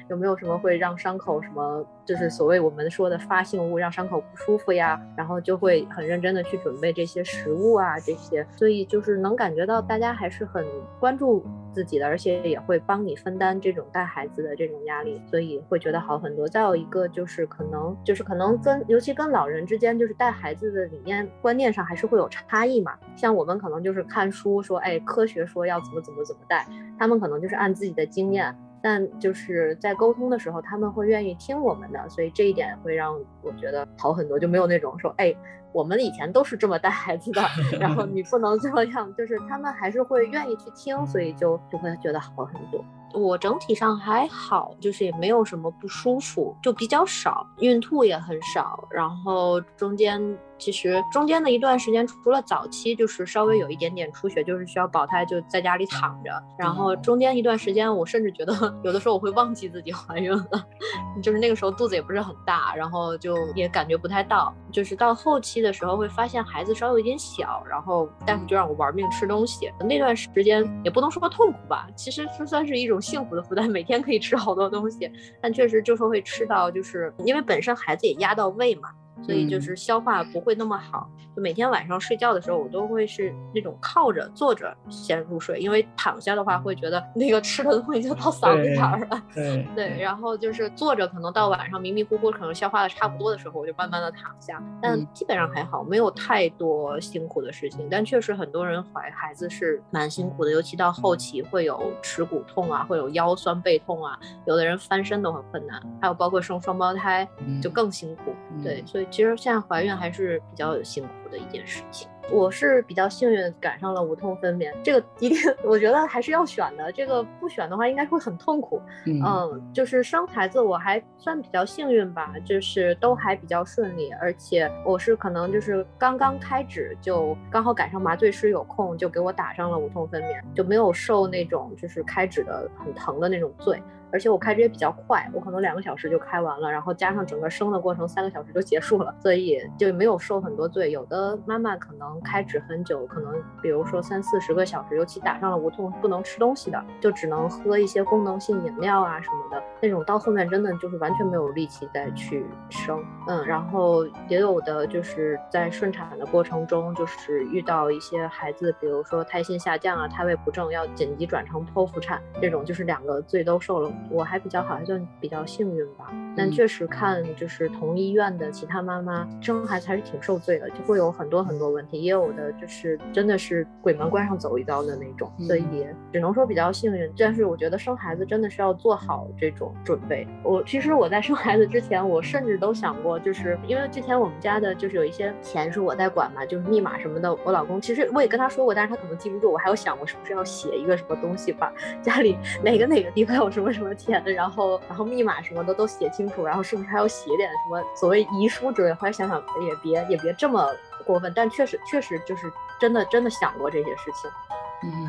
有没有什么会让伤口什么，呃就是所谓我们说的发性物，让伤口不舒服呀，然后就会很认真的去准备这些食物啊这些，所以就是能感觉到大家还是很关注自己的，而且也会帮你分担这种带孩子的这种压力，所以会觉得好很多。再有一个就是可能就是可能跟尤其跟老人之间，就是带孩子的理念观念上还是会有差异嘛，像我们。可能就是看书说，哎，科学说要怎么怎么怎么带，他们可能就是按自己的经验，但就是在沟通的时候，他们会愿意听我们的，所以这一点会让我觉得好很多，就没有那种说，哎，我们以前都是这么带孩子的，(laughs) 然后你不能这样，就是他们还是会愿意去听，所以就就会觉得好很多。我整体上还好，就是也没有什么不舒服，就比较少，孕吐也很少，然后中间。其实中间的一段时间，除了早期就是稍微有一点点出血，就是需要保胎就在家里躺着。然后中间一段时间，我甚至觉得 (laughs) 有的时候我会忘记自己怀孕了，(laughs) 就是那个时候肚子也不是很大，然后就也感觉不太到。就是到后期的时候会发现孩子稍微有点小，然后大夫就让我玩命吃东西。那段时间也不能说痛苦吧，其实是算是一种幸福的负担，每天可以吃好多东西，但确实就是会吃到，就是因为本身孩子也压到胃嘛。所以就是消化不会那么好，就每天晚上睡觉的时候，我都会是那种靠着坐着先入睡，因为躺下的话会觉得那个吃的东西就到嗓子眼儿了。对对，然后就是坐着，可能到晚上迷迷糊糊，可能消化的差不多的时候，我就慢慢的躺下。但基本上还好，没有太多辛苦的事情。但确实很多人怀孩子是蛮辛苦的，尤其到后期会有耻骨痛啊，会有腰酸背痛啊，有的人翻身都很困难，还有包括生双胞胎就更辛苦。对，所以。其实现在怀孕还是比较辛苦的一件事情。我是比较幸运赶上了无痛分娩，这个一定我觉得还是要选的。这个不选的话，应该会很痛苦。嗯，就是生孩子我还算比较幸运吧，就是都还比较顺利，而且我是可能就是刚刚开指就刚好赶上麻醉师有空，就给我打上了无痛分娩，就没有受那种就是开指的很疼的那种罪。而且我开指也比较快，我可能两个小时就开完了，然后加上整个生的过程三个小时就结束了，所以就没有受很多罪。有的妈妈可能开指很久，可能比如说三四十个小时，尤其打上了无痛不能吃东西的，就只能喝一些功能性饮料啊什么的那种，到后面真的就是完全没有力气再去生。嗯，然后也有的就是在顺产的过程中，就是遇到一些孩子，比如说胎心下降啊、胎位不正，要紧急转成剖腹产，这种就是两个罪都受了。我还比较好，还算比较幸运吧。但确实看就是同医院的其他妈妈生孩子还是挺受罪的，就会有很多很多问题，也有的就是真的是鬼门关上走一遭的那种。所以只能说比较幸运。但是我觉得生孩子真的是要做好这种准备。我其实我在生孩子之前，我甚至都想过，就是因为之前我们家的就是有一些钱是我在管嘛，就是密码什么的，我老公其实我也跟他说过，但是他可能记不住。我还有想过是不是要写一个什么东西，把家里哪个哪个地方有什么什么。钱，然后然后密码什么的都写清楚，然后是不是还要写点什么所谓遗书之类？后来想想也别也别这么过分，但确实确实就是真的真的想过这些事情，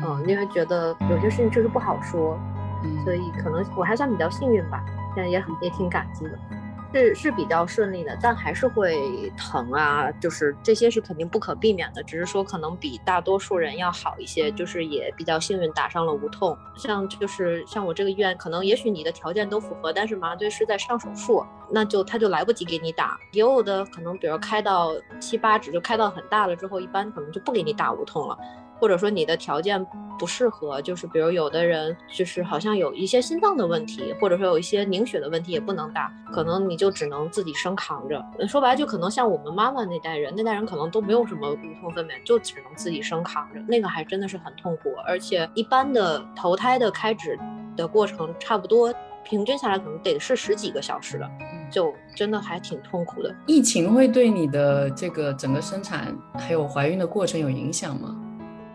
嗯，因为觉得有些事情确实不好说，所以可能我还算比较幸运吧，现在也很也挺感激的。是是比较顺利的，但还是会疼啊，就是这些是肯定不可避免的，只是说可能比大多数人要好一些，就是也比较幸运打上了无痛。像就是像我这个医院，可能也许你的条件都符合，但是麻醉师在上手术，那就他就来不及给你打。也有的可能，比如开到七八指，就开到很大了之后，一般可能就不给你打无痛了。或者说你的条件不适合，就是比如有的人就是好像有一些心脏的问题，或者说有一些凝血的问题也不能打，可能你就只能自己生扛着。说白了就可能像我们妈妈那代人，那代人可能都没有什么无痛分娩，就只能自己生扛着，那个还真的是很痛苦。而且一般的头胎的开指的过程，差不多平均下来可能得是十几个小时的，就真的还挺痛苦的。疫情会对你的这个整个生产还有怀孕的过程有影响吗？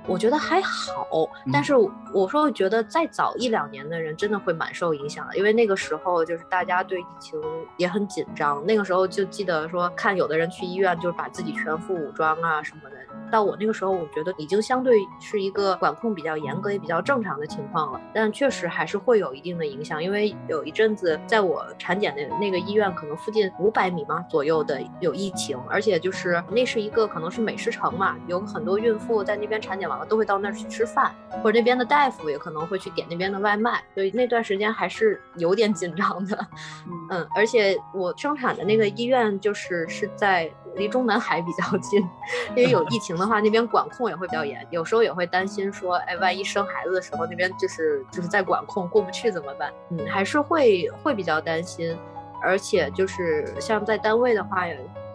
我觉得还好，但是我说觉得再早一两年的人真的会蛮受影响的，因为那个时候就是大家对疫情也很紧张，那个时候就记得说看有的人去医院就是把自己全副武装啊什么的。到我那个时候，我觉得已经相对是一个管控比较严格也比较正常的情况了，但确实还是会有一定的影响，因为有一阵子在我产检的那个医院，可能附近五百米嘛左右的有疫情，而且就是那是一个可能是美食城嘛，有很多孕妇在那边产检完了都会到那儿去吃饭，或者那边的大夫也可能会去点那边的外卖，所以那段时间还是有点紧张的，嗯，而且我生产的那个医院就是是在。离中南海比较近，因为有疫情的话，那边管控也会比较严，有时候也会担心说，哎，万一生孩子的时候那边就是就是在管控过不去怎么办？嗯，还是会会比较担心，而且就是像在单位的话，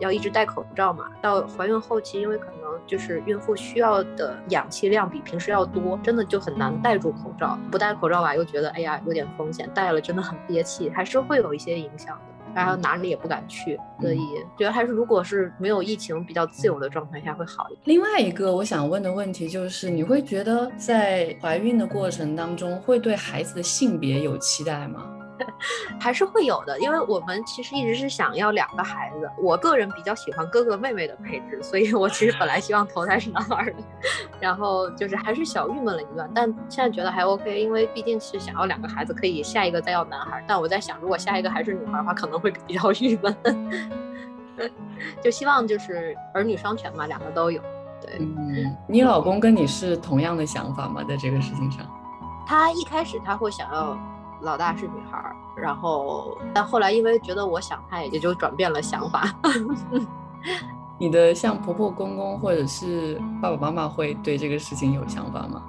要一直戴口罩嘛。到怀孕后期，因为可能就是孕妇需要的氧气量比平时要多，真的就很难戴住口罩。不戴口罩吧，又觉得哎呀有点风险，戴了真的很憋气，还是会有一些影响的。然后哪里也不敢去，所以觉得还是如果是没有疫情比较自由的状态下会好一点。另外一个我想问的问题就是，你会觉得在怀孕的过程当中会对孩子的性别有期待吗？还是会有的，因为我们其实一直是想要两个孩子。我个人比较喜欢哥哥妹妹的配置，所以我其实本来希望投胎是男孩的，然后就是还是小郁闷了一段。但现在觉得还 OK，因为毕竟是想要两个孩子，可以下一个再要男孩。但我在想，如果下一个还是女孩的话，可能会比较郁闷。(laughs) 就希望就是儿女双全嘛，两个都有。对，嗯，你老公跟你是同样的想法吗？在这个事情上，他一开始他会想要。老大是女孩，然后但后来因为觉得我想他，也就转变了想法。(laughs) 你的像婆婆公公或者是爸爸妈妈会对这个事情有想法吗？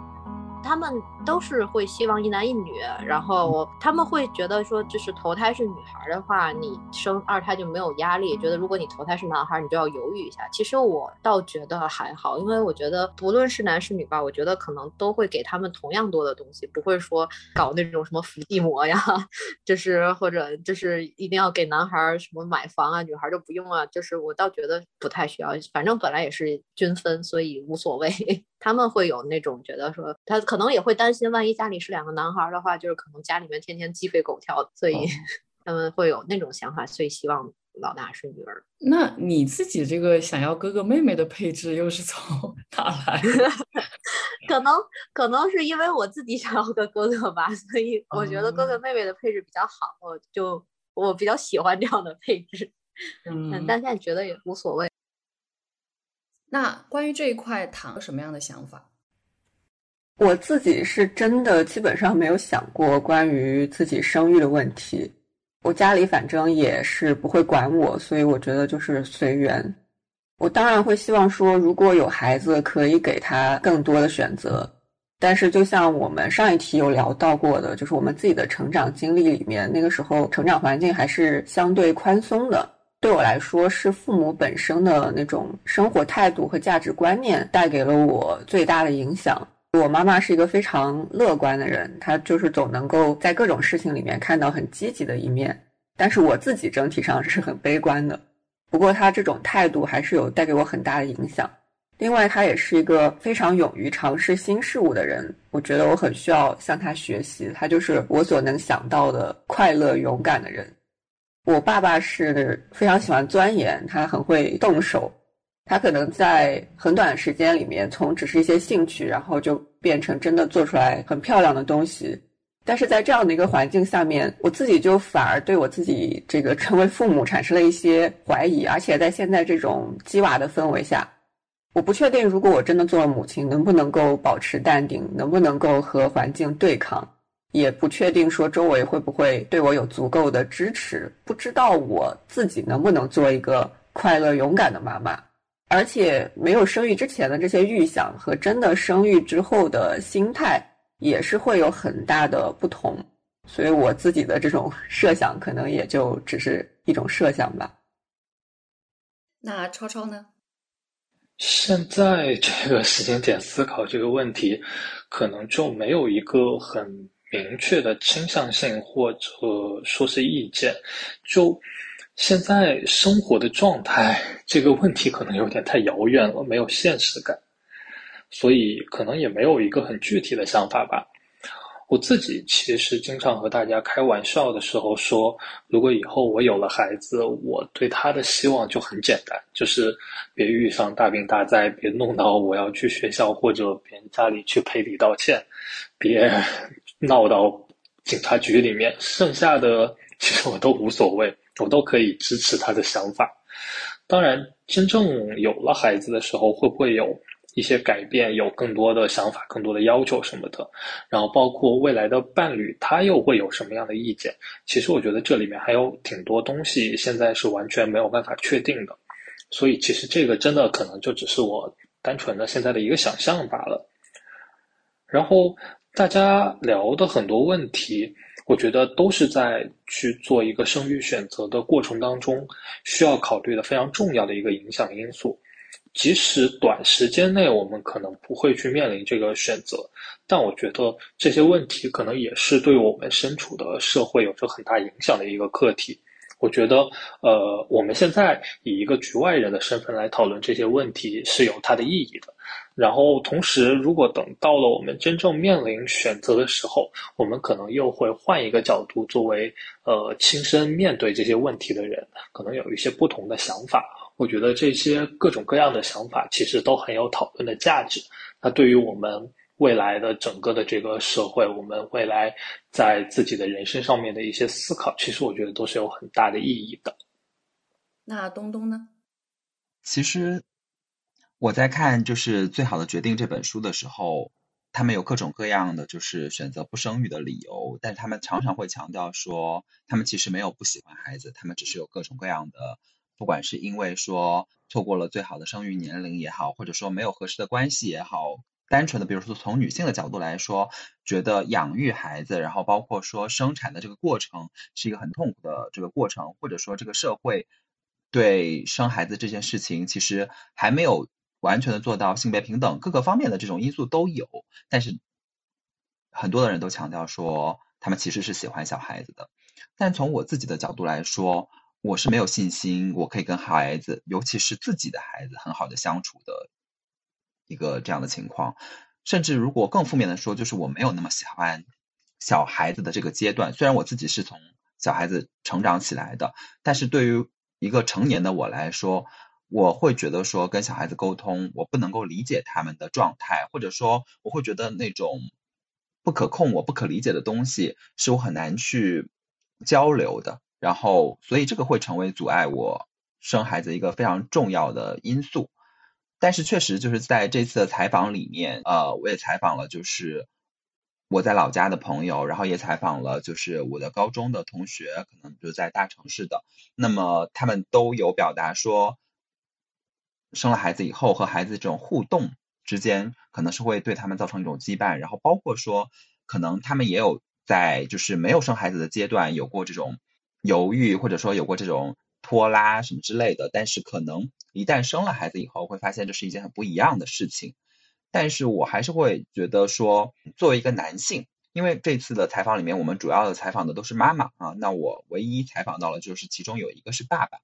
他们都是会希望一男一女，然后他们会觉得说，就是头胎是女孩的话，你生二胎就没有压力。觉得如果你头胎是男孩，你就要犹豫一下。其实我倒觉得还好，因为我觉得不论是男是女吧，我觉得可能都会给他们同样多的东西，不会说搞那种什么伏地魔呀，(laughs) 就是或者就是一定要给男孩什么买房啊，女孩就不用啊。就是我倒觉得不太需要，反正本来也是均分，所以无所谓。他们会有那种觉得说，他可能也会担心，万一家里是两个男孩的话，就是可能家里面天天鸡飞狗跳的，所以 (laughs) 他们会有那种想法，所以希望老大是女儿。那你自己这个想要哥哥妹妹的配置又是从哪来？(laughs) 可能可能是因为我自己想要个哥哥吧，所以我觉得哥哥妹妹的配置比较好，我就我比较喜欢这样的配置。(laughs) 嗯，但现在觉得也无所谓。那关于这一块，糖什么样的想法？我自己是真的基本上没有想过关于自己生育的问题。我家里反正也是不会管我，所以我觉得就是随缘。我当然会希望说，如果有孩子，可以给他更多的选择。但是就像我们上一题有聊到过的，就是我们自己的成长经历里面，那个时候成长环境还是相对宽松的。对我来说，是父母本身的那种生活态度和价值观念带给了我最大的影响。我妈妈是一个非常乐观的人，她就是总能够在各种事情里面看到很积极的一面。但是我自己整体上是很悲观的。不过她这种态度还是有带给我很大的影响。另外，她也是一个非常勇于尝试新事物的人。我觉得我很需要向她学习。她就是我所能想到的快乐、勇敢的人。我爸爸是非常喜欢钻研，他很会动手，他可能在很短时间里面，从只是一些兴趣，然后就变成真的做出来很漂亮的东西。但是在这样的一个环境下面，我自己就反而对我自己这个成为父母产生了一些怀疑，而且在现在这种鸡娃的氛围下，我不确定如果我真的做了母亲，能不能够保持淡定，能不能够和环境对抗，也不确定说周围会不会对我有足够的支持，不知道我自己能不能做一个快乐勇敢的妈妈，而且没有生育之前的这些预想和真的生育之后的心态。也是会有很大的不同，所以我自己的这种 (laughs) 设想可能也就只是一种设想吧。那超超呢？现在这个时间点思考这个问题，可能就没有一个很明确的倾向性或者说是意见。就现在生活的状态，这个问题可能有点太遥远了，没有现实感。所以可能也没有一个很具体的想法吧。我自己其实经常和大家开玩笑的时候说，如果以后我有了孩子，我对他的希望就很简单，就是别遇上大病大灾，别弄到我要去学校或者别人家里去赔礼道歉，别闹到警察局里面。剩下的 (laughs) 其实我都无所谓，我都可以支持他的想法。当然，真正有了孩子的时候，会不会有？一些改变，有更多的想法，更多的要求什么的，然后包括未来的伴侣，他又会有什么样的意见？其实我觉得这里面还有挺多东西，现在是完全没有办法确定的。所以其实这个真的可能就只是我单纯的现在的一个想象罢了。然后大家聊的很多问题，我觉得都是在去做一个生育选择的过程当中需要考虑的非常重要的一个影响因素。即使短时间内我们可能不会去面临这个选择，但我觉得这些问题可能也是对我们身处的社会有着很大影响的一个课题。我觉得，呃，我们现在以一个局外人的身份来讨论这些问题是有它的意义的。然后，同时，如果等到了我们真正面临选择的时候，我们可能又会换一个角度，作为呃亲身面对这些问题的人，可能有一些不同的想法。我觉得这些各种各样的想法其实都很有讨论的价值。那对于我们未来的整个的这个社会，我们未来在自己的人生上面的一些思考，其实我觉得都是有很大的意义的。那东东呢？其实我在看就是《最好的决定》这本书的时候，他们有各种各样的就是选择不生育的理由，但是他们常常会强调说，他们其实没有不喜欢孩子，他们只是有各种各样的。不管是因为说错过了最好的生育年龄也好，或者说没有合适的关系也好，单纯的比如说从女性的角度来说，觉得养育孩子，然后包括说生产的这个过程是一个很痛苦的这个过程，或者说这个社会对生孩子这件事情其实还没有完全的做到性别平等，各个方面的这种因素都有，但是很多的人都强调说他们其实是喜欢小孩子的，但从我自己的角度来说。我是没有信心，我可以跟孩子，尤其是自己的孩子，很好的相处的一个这样的情况。甚至如果更负面的说，就是我没有那么喜欢小孩子的这个阶段。虽然我自己是从小孩子成长起来的，但是对于一个成年的我来说，我会觉得说跟小孩子沟通，我不能够理解他们的状态，或者说我会觉得那种不可控、我不可理解的东西，是我很难去交流的。然后，所以这个会成为阻碍我生孩子一个非常重要的因素。但是，确实就是在这次的采访里面，呃，我也采访了就是我在老家的朋友，然后也采访了就是我的高中的同学，可能就在大城市的。那么，他们都有表达说，生了孩子以后和孩子这种互动之间，可能是会对他们造成一种羁绊。然后，包括说，可能他们也有在就是没有生孩子的阶段有过这种。犹豫或者说有过这种拖拉什么之类的，但是可能一旦生了孩子以后，会发现这是一件很不一样的事情。但是我还是会觉得说，作为一个男性，因为这次的采访里面，我们主要的采访的都是妈妈啊，那我唯一采访到了就是其中有一个是爸爸。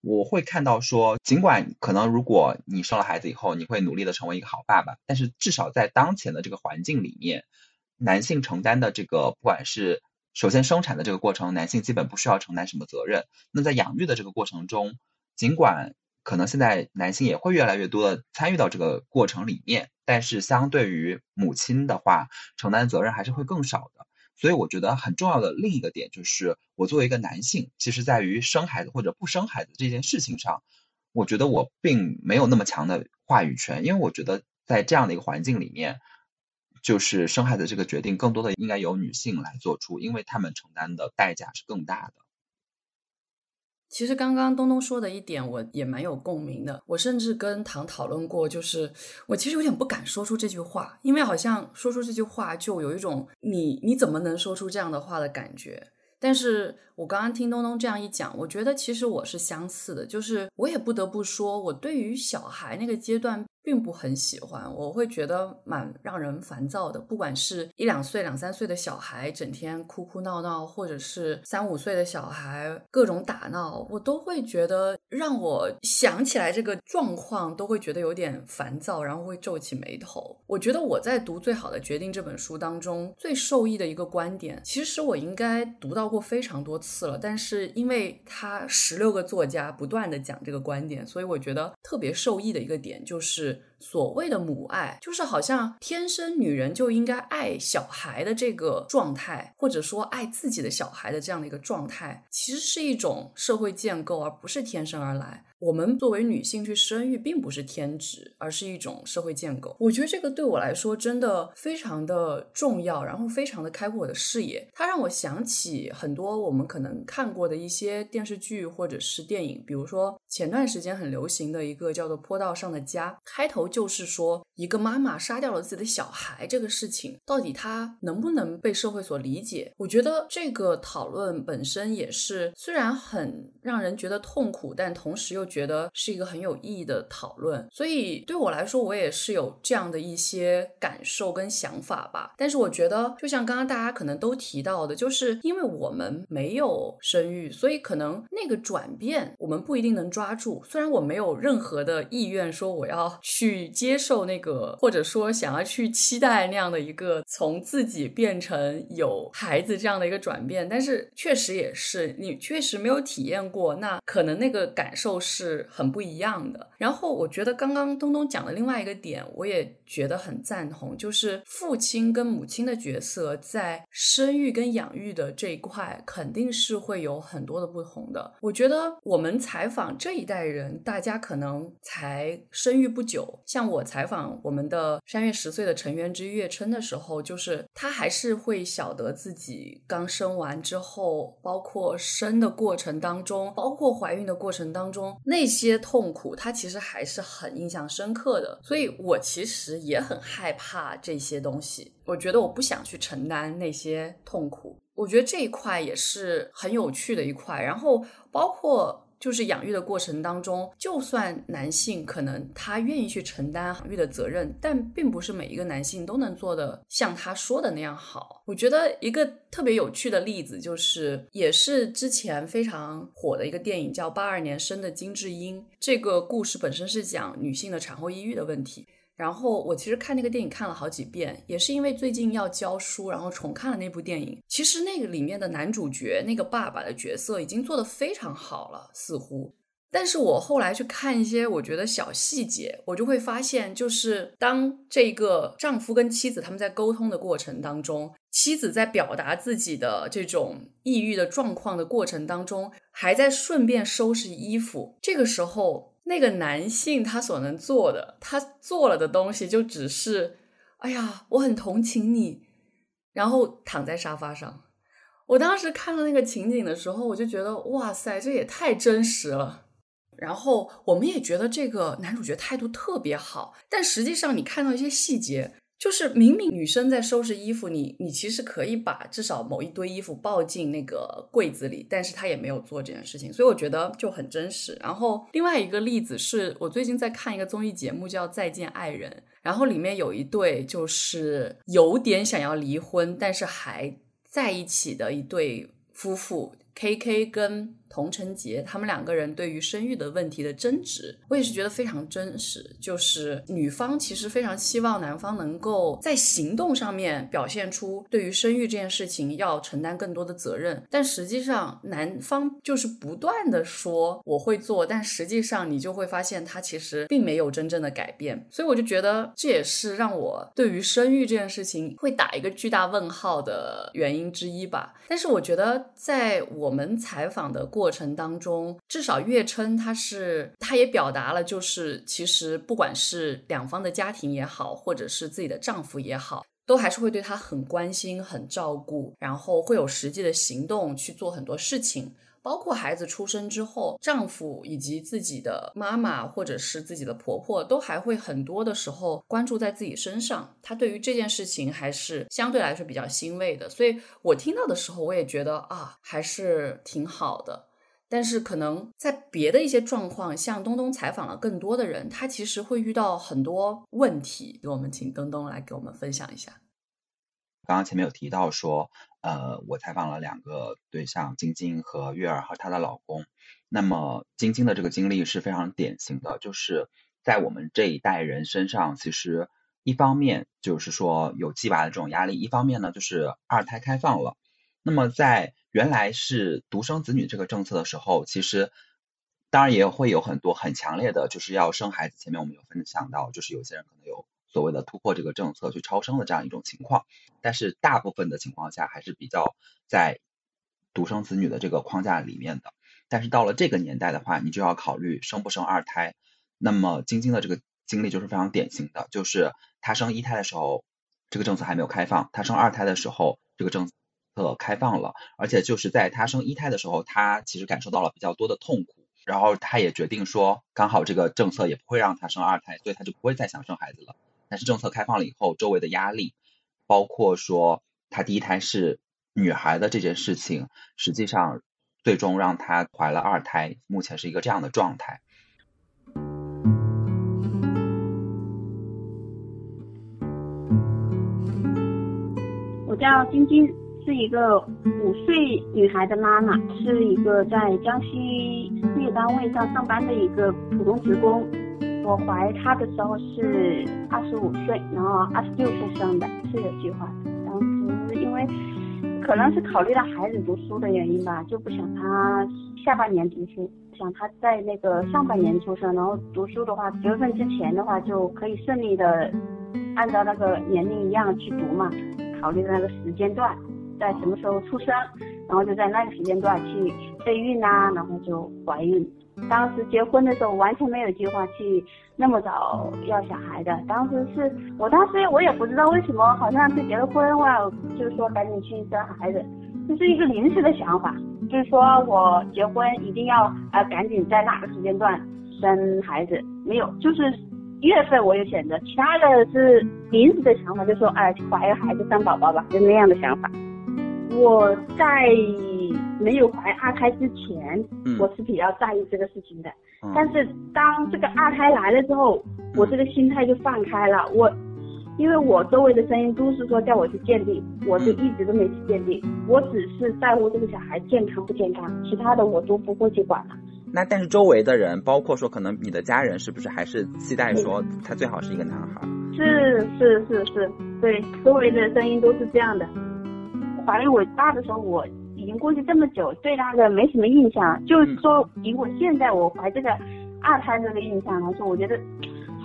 我会看到说，尽管可能如果你生了孩子以后，你会努力的成为一个好爸爸，但是至少在当前的这个环境里面，男性承担的这个不管是。首先，生产的这个过程，男性基本不需要承担什么责任。那在养育的这个过程中，尽管可能现在男性也会越来越多的参与到这个过程里面，但是相对于母亲的话，承担责任还是会更少的。所以我觉得很重要的另一个点就是，我作为一个男性，其实在于生孩子或者不生孩子这件事情上，我觉得我并没有那么强的话语权，因为我觉得在这样的一个环境里面，就是生孩子这个决定更多的应该由女性来做出，因为她们承担的代价是更大的。其实刚刚东东说的一点，我也蛮有共鸣的。我甚至跟唐讨论过，就是我其实有点不敢说出这句话，因为好像说出这句话就有一种你你怎么能说出这样的话的感觉。但是我刚刚听东东这样一讲，我觉得其实我是相似的，就是我也不得不说，我对于小孩那个阶段。并不很喜欢，我会觉得蛮让人烦躁的。不管是一两岁、两三岁的小孩整天哭哭闹闹，或者是三五岁的小孩各种打闹，我都会觉得让我想起来这个状况，都会觉得有点烦躁，然后会皱起眉头。我觉得我在读《最好的决定》这本书当中最受益的一个观点，其实我应该读到过非常多次了，但是因为他十六个作家不断的讲这个观点，所以我觉得特别受益的一个点就是。所谓的母爱，就是好像天生女人就应该爱小孩的这个状态，或者说爱自己的小孩的这样的一个状态，其实是一种社会建构，而不是天生而来。我们作为女性去生育，并不是天职，而是一种社会建构。我觉得这个对我来说真的非常的重要，然后非常的开阔我的视野。它让我想起很多我们可能看过的一些电视剧或者是电影，比如说前段时间很流行的一个叫做《坡道上的家》，开头就是说一个妈妈杀掉了自己的小孩这个事情，到底它能不能被社会所理解？我觉得这个讨论本身也是虽然很让人觉得痛苦，但同时又。觉得是一个很有意义的讨论，所以对我来说，我也是有这样的一些感受跟想法吧。但是我觉得，就像刚刚大家可能都提到的，就是因为我们没有生育，所以可能那个转变我们不一定能抓住。虽然我没有任何的意愿说我要去接受那个，或者说想要去期待那样的一个从自己变成有孩子这样的一个转变，但是确实也是你确实没有体验过，那可能那个感受是。是很不一样的。然后我觉得刚刚东东讲的另外一个点，我也觉得很赞同，就是父亲跟母亲的角色在生育跟养育的这一块，肯定是会有很多的不同的。我觉得我们采访这一代人，大家可能才生育不久。像我采访我们的三月十岁的成员之月琛的时候，就是他还是会晓得自己刚生完之后，包括生的过程当中，包括怀孕的过程当中。那些痛苦，他其实还是很印象深刻的，所以我其实也很害怕这些东西。我觉得我不想去承担那些痛苦。我觉得这一块也是很有趣的一块，然后包括。就是养育的过程当中，就算男性可能他愿意去承担养育的责任，但并不是每一个男性都能做的像他说的那样好。我觉得一个特别有趣的例子，就是也是之前非常火的一个电影，叫《八二年生的金智英》。这个故事本身是讲女性的产后抑郁的问题。然后我其实看那个电影看了好几遍，也是因为最近要教书，然后重看了那部电影。其实那个里面的男主角那个爸爸的角色已经做得非常好了，似乎。但是我后来去看一些我觉得小细节，我就会发现，就是当这个丈夫跟妻子他们在沟通的过程当中，妻子在表达自己的这种抑郁的状况的过程当中，还在顺便收拾衣服，这个时候。那个男性他所能做的，他做了的东西就只是，哎呀，我很同情你，然后躺在沙发上。我当时看到那个情景的时候，我就觉得，哇塞，这也太真实了。然后我们也觉得这个男主角态度特别好，但实际上你看到一些细节。就是明明女生在收拾衣服，你你其实可以把至少某一堆衣服抱进那个柜子里，但是她也没有做这件事情，所以我觉得就很真实。然后另外一个例子是我最近在看一个综艺节目叫《再见爱人》，然后里面有一对就是有点想要离婚，但是还在一起的一对夫妇，K K 跟童晨杰他们两个人对于生育的问题的争执，我也是觉得非常真实。就是女方其实非常希望男方能够在行动上面表现出对于生育这件事情要承担更多的责任，但实际上男方就是不断的说我会做，但实际上你就会发现他其实并没有真正的改变。所以我就觉得这也是让我对于生育这件事情会打一个巨大问号的原因之一吧。但是我觉得在我们采访的过过程当中，至少月称他是他也表达了，就是其实不管是两方的家庭也好，或者是自己的丈夫也好，都还是会对她很关心、很照顾，然后会有实际的行动去做很多事情。包括孩子出生之后，丈夫以及自己的妈妈或者是自己的婆婆，都还会很多的时候关注在自己身上。她对于这件事情还是相对来说比较欣慰的。所以我听到的时候，我也觉得啊，还是挺好的。但是可能在别的一些状况，像东东采访了更多的人，他其实会遇到很多问题。给我们请东东来给我们分享一下。刚刚前面有提到说，呃，我采访了两个对象，晶晶和月儿和她的老公。那么晶晶的这个经历是非常典型的，就是在我们这一代人身上，其实一方面就是说有鸡娃的这种压力，一方面呢就是二胎开放了。那么在原来是独生子女这个政策的时候，其实当然也会有很多很强烈的，就是要生孩子。前面我们有分享到，就是有些人可能有。所谓的突破这个政策去超生的这样一种情况，但是大部分的情况下还是比较在独生子女的这个框架里面的。但是到了这个年代的话，你就要考虑生不生二胎。那么晶晶的这个经历就是非常典型的，就是她生一胎的时候，这个政策还没有开放；她生二胎的时候，这个政策策开放了。而且就是在她生一胎的时候，她其实感受到了比较多的痛苦，然后她也决定说，刚好这个政策也不会让她生二胎，所以她就不会再想生孩子了。但是政策开放了以后，周围的压力，包括说她第一胎是女孩的这件事情，实际上最终让她怀了二胎，目前是一个这样的状态。我叫晶晶，是一个五岁女孩的妈妈，是一个在江西事业单位上上班的一个普通职工。我怀她的时候是二十五岁，然后二十六岁生的，是有计划的。当时因为可能是考虑到孩子读书的原因吧，就不想他下半年读书，想他在那个上半年出生，然后读书的话，九月份之前的话就可以顺利的按照那个年龄一样去读嘛。考虑的那个时间段，在什么时候出生，然后就在那个时间段去备孕啊，然后就怀孕。当时结婚的时候完全没有计划去那么早要小孩的，当时是我当时我也不知道为什么，好像是结了婚哇，就是说赶紧去生孩子，就是一个临时的想法，就是说我结婚一定要啊赶紧在哪个时间段生孩子，没有，就是月份我有选择，其他的是临时的想法，就说哎怀个孩子生宝宝吧，就那样的想法。我在没有怀二胎之前，我是比较在意这个事情的。但是当这个二胎来了之后，我这个心态就放开了。我，因为我周围的声音都是说叫我去鉴定，我就一直都没去鉴定。我只是在乎这个小孩健康不健康，其他的我都不会去管了。那但是周围的人，包括说可能你的家人，是不是还是期待说他最好是一个男孩？是是是是，对，周围的声音都是这样的。怀我大的时候，我已经过去这么久，对那个没什么印象。就是说，以我现在我怀这个二胎这个印象来说，我觉得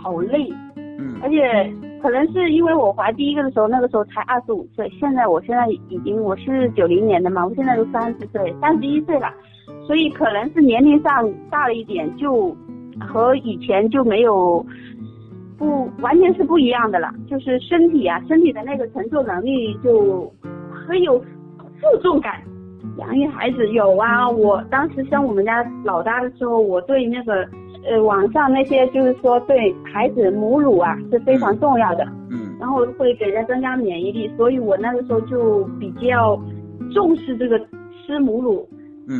好累。嗯。而且可能是因为我怀第一个的时候，那个时候才二十五岁，现在我现在已经我是九零年的嘛，我现在都三十岁，三十一岁了，所以可能是年龄上大了一点，就和以前就没有不完全是不一样的了。就是身体啊，身体的那个承受能力就。很有负重感，养育孩子有啊。我当时生我们家老大的时候，我对那个呃网上那些就是说对孩子母乳啊是非常重要的，嗯，然后会给人增加免疫力，所以我那个时候就比较重视这个吃母乳，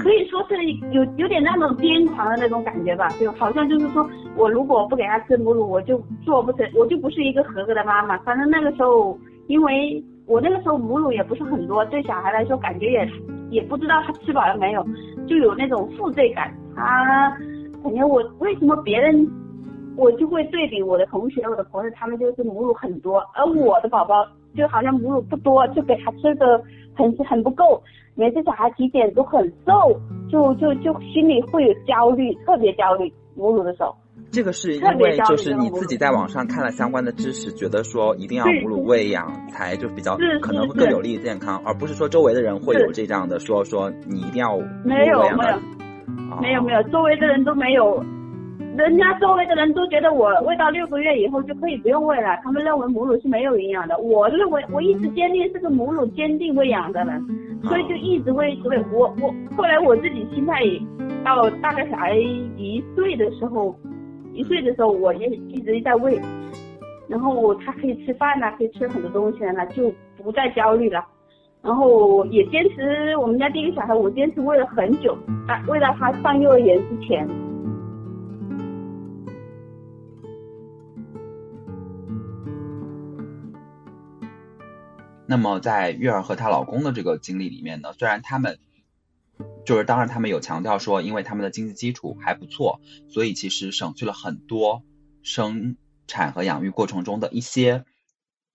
可以说是有有点那种癫狂的那种感觉吧，就好像就是说我如果不给他吃母乳，我就做不成，我就不是一个合格的妈妈。反正那个时候因为。我那个时候母乳也不是很多，对小孩来说感觉也也不知道他吃饱了没有，就有那种负罪感。他感觉我为什么别人，我就会对比我的同学、我的朋友，他们就是母乳很多，而我的宝宝就好像母乳不多，就给他吃的很很不够。每次小孩体检都很瘦，就就就心里会有焦虑，特别焦虑母乳的时候。这个是因为就是你自己在网上看了相关的知识，觉得说一定要母乳喂养才就比较可能会更有利于健康，而不是说周围的人会有这样的说说你一定要没有没有没有没有周围的人都没有，人家周围的人都觉得我喂到六个月以后就可以不用喂了，他们认为母乳是没有营养的。我认为我一直坚定是个母乳坚定喂养的人，所以就一直喂一直喂。我我后来我自己心态到大概小孩一岁的时候。一岁的时候，我也一直在喂，然后他可以吃饭了，可以吃很多东西了，就不再焦虑了。然后也坚持我们家第一个小孩，我坚持喂了很久，啊，喂到他上幼儿园之前。那么在月儿和她老公的这个经历里面呢，虽然他们。就是当然，他们有强调说，因为他们的经济基础还不错，所以其实省去了很多生产和养育过程中的一些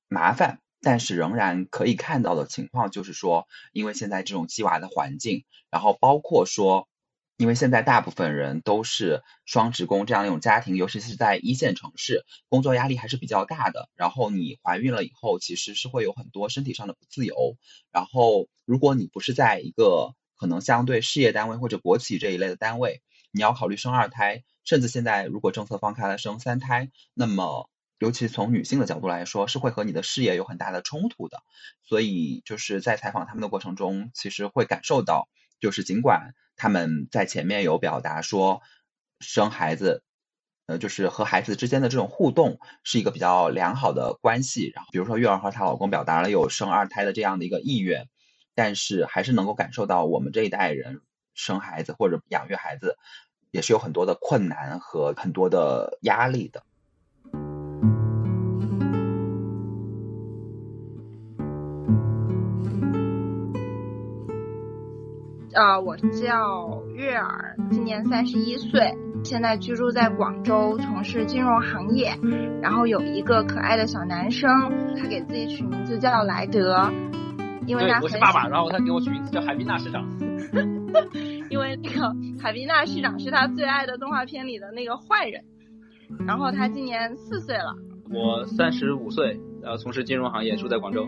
麻烦。但是仍然可以看到的情况就是说，因为现在这种鸡娃的环境，然后包括说，因为现在大部分人都是双职工这样一种家庭，尤其是在一线城市，工作压力还是比较大的。然后你怀孕了以后，其实是会有很多身体上的不自由。然后如果你不是在一个可能相对事业单位或者国企这一类的单位，你要考虑生二胎，甚至现在如果政策放开了生三胎，那么尤其从女性的角度来说，是会和你的事业有很大的冲突的。所以就是在采访他们的过程中，其实会感受到，就是尽管他们在前面有表达说生孩子，呃，就是和孩子之间的这种互动是一个比较良好的关系。然后比如说月儿和她老公表达了有生二胎的这样的一个意愿。但是还是能够感受到，我们这一代人生孩子或者养育孩子，也是有很多的困难和很多的压力的。啊，我叫月儿，今年三十一岁，现在居住在广州，从事金融行业。然后有一个可爱的小男生，他给自己取名字叫莱德。因为我是爸爸，然后他给我取名字叫海滨娜市长。(laughs) 因为那个海滨娜市长是他最爱的动画片里的那个坏人。然后他今年四岁了。我三十五岁，呃从事金融行业，住在广州。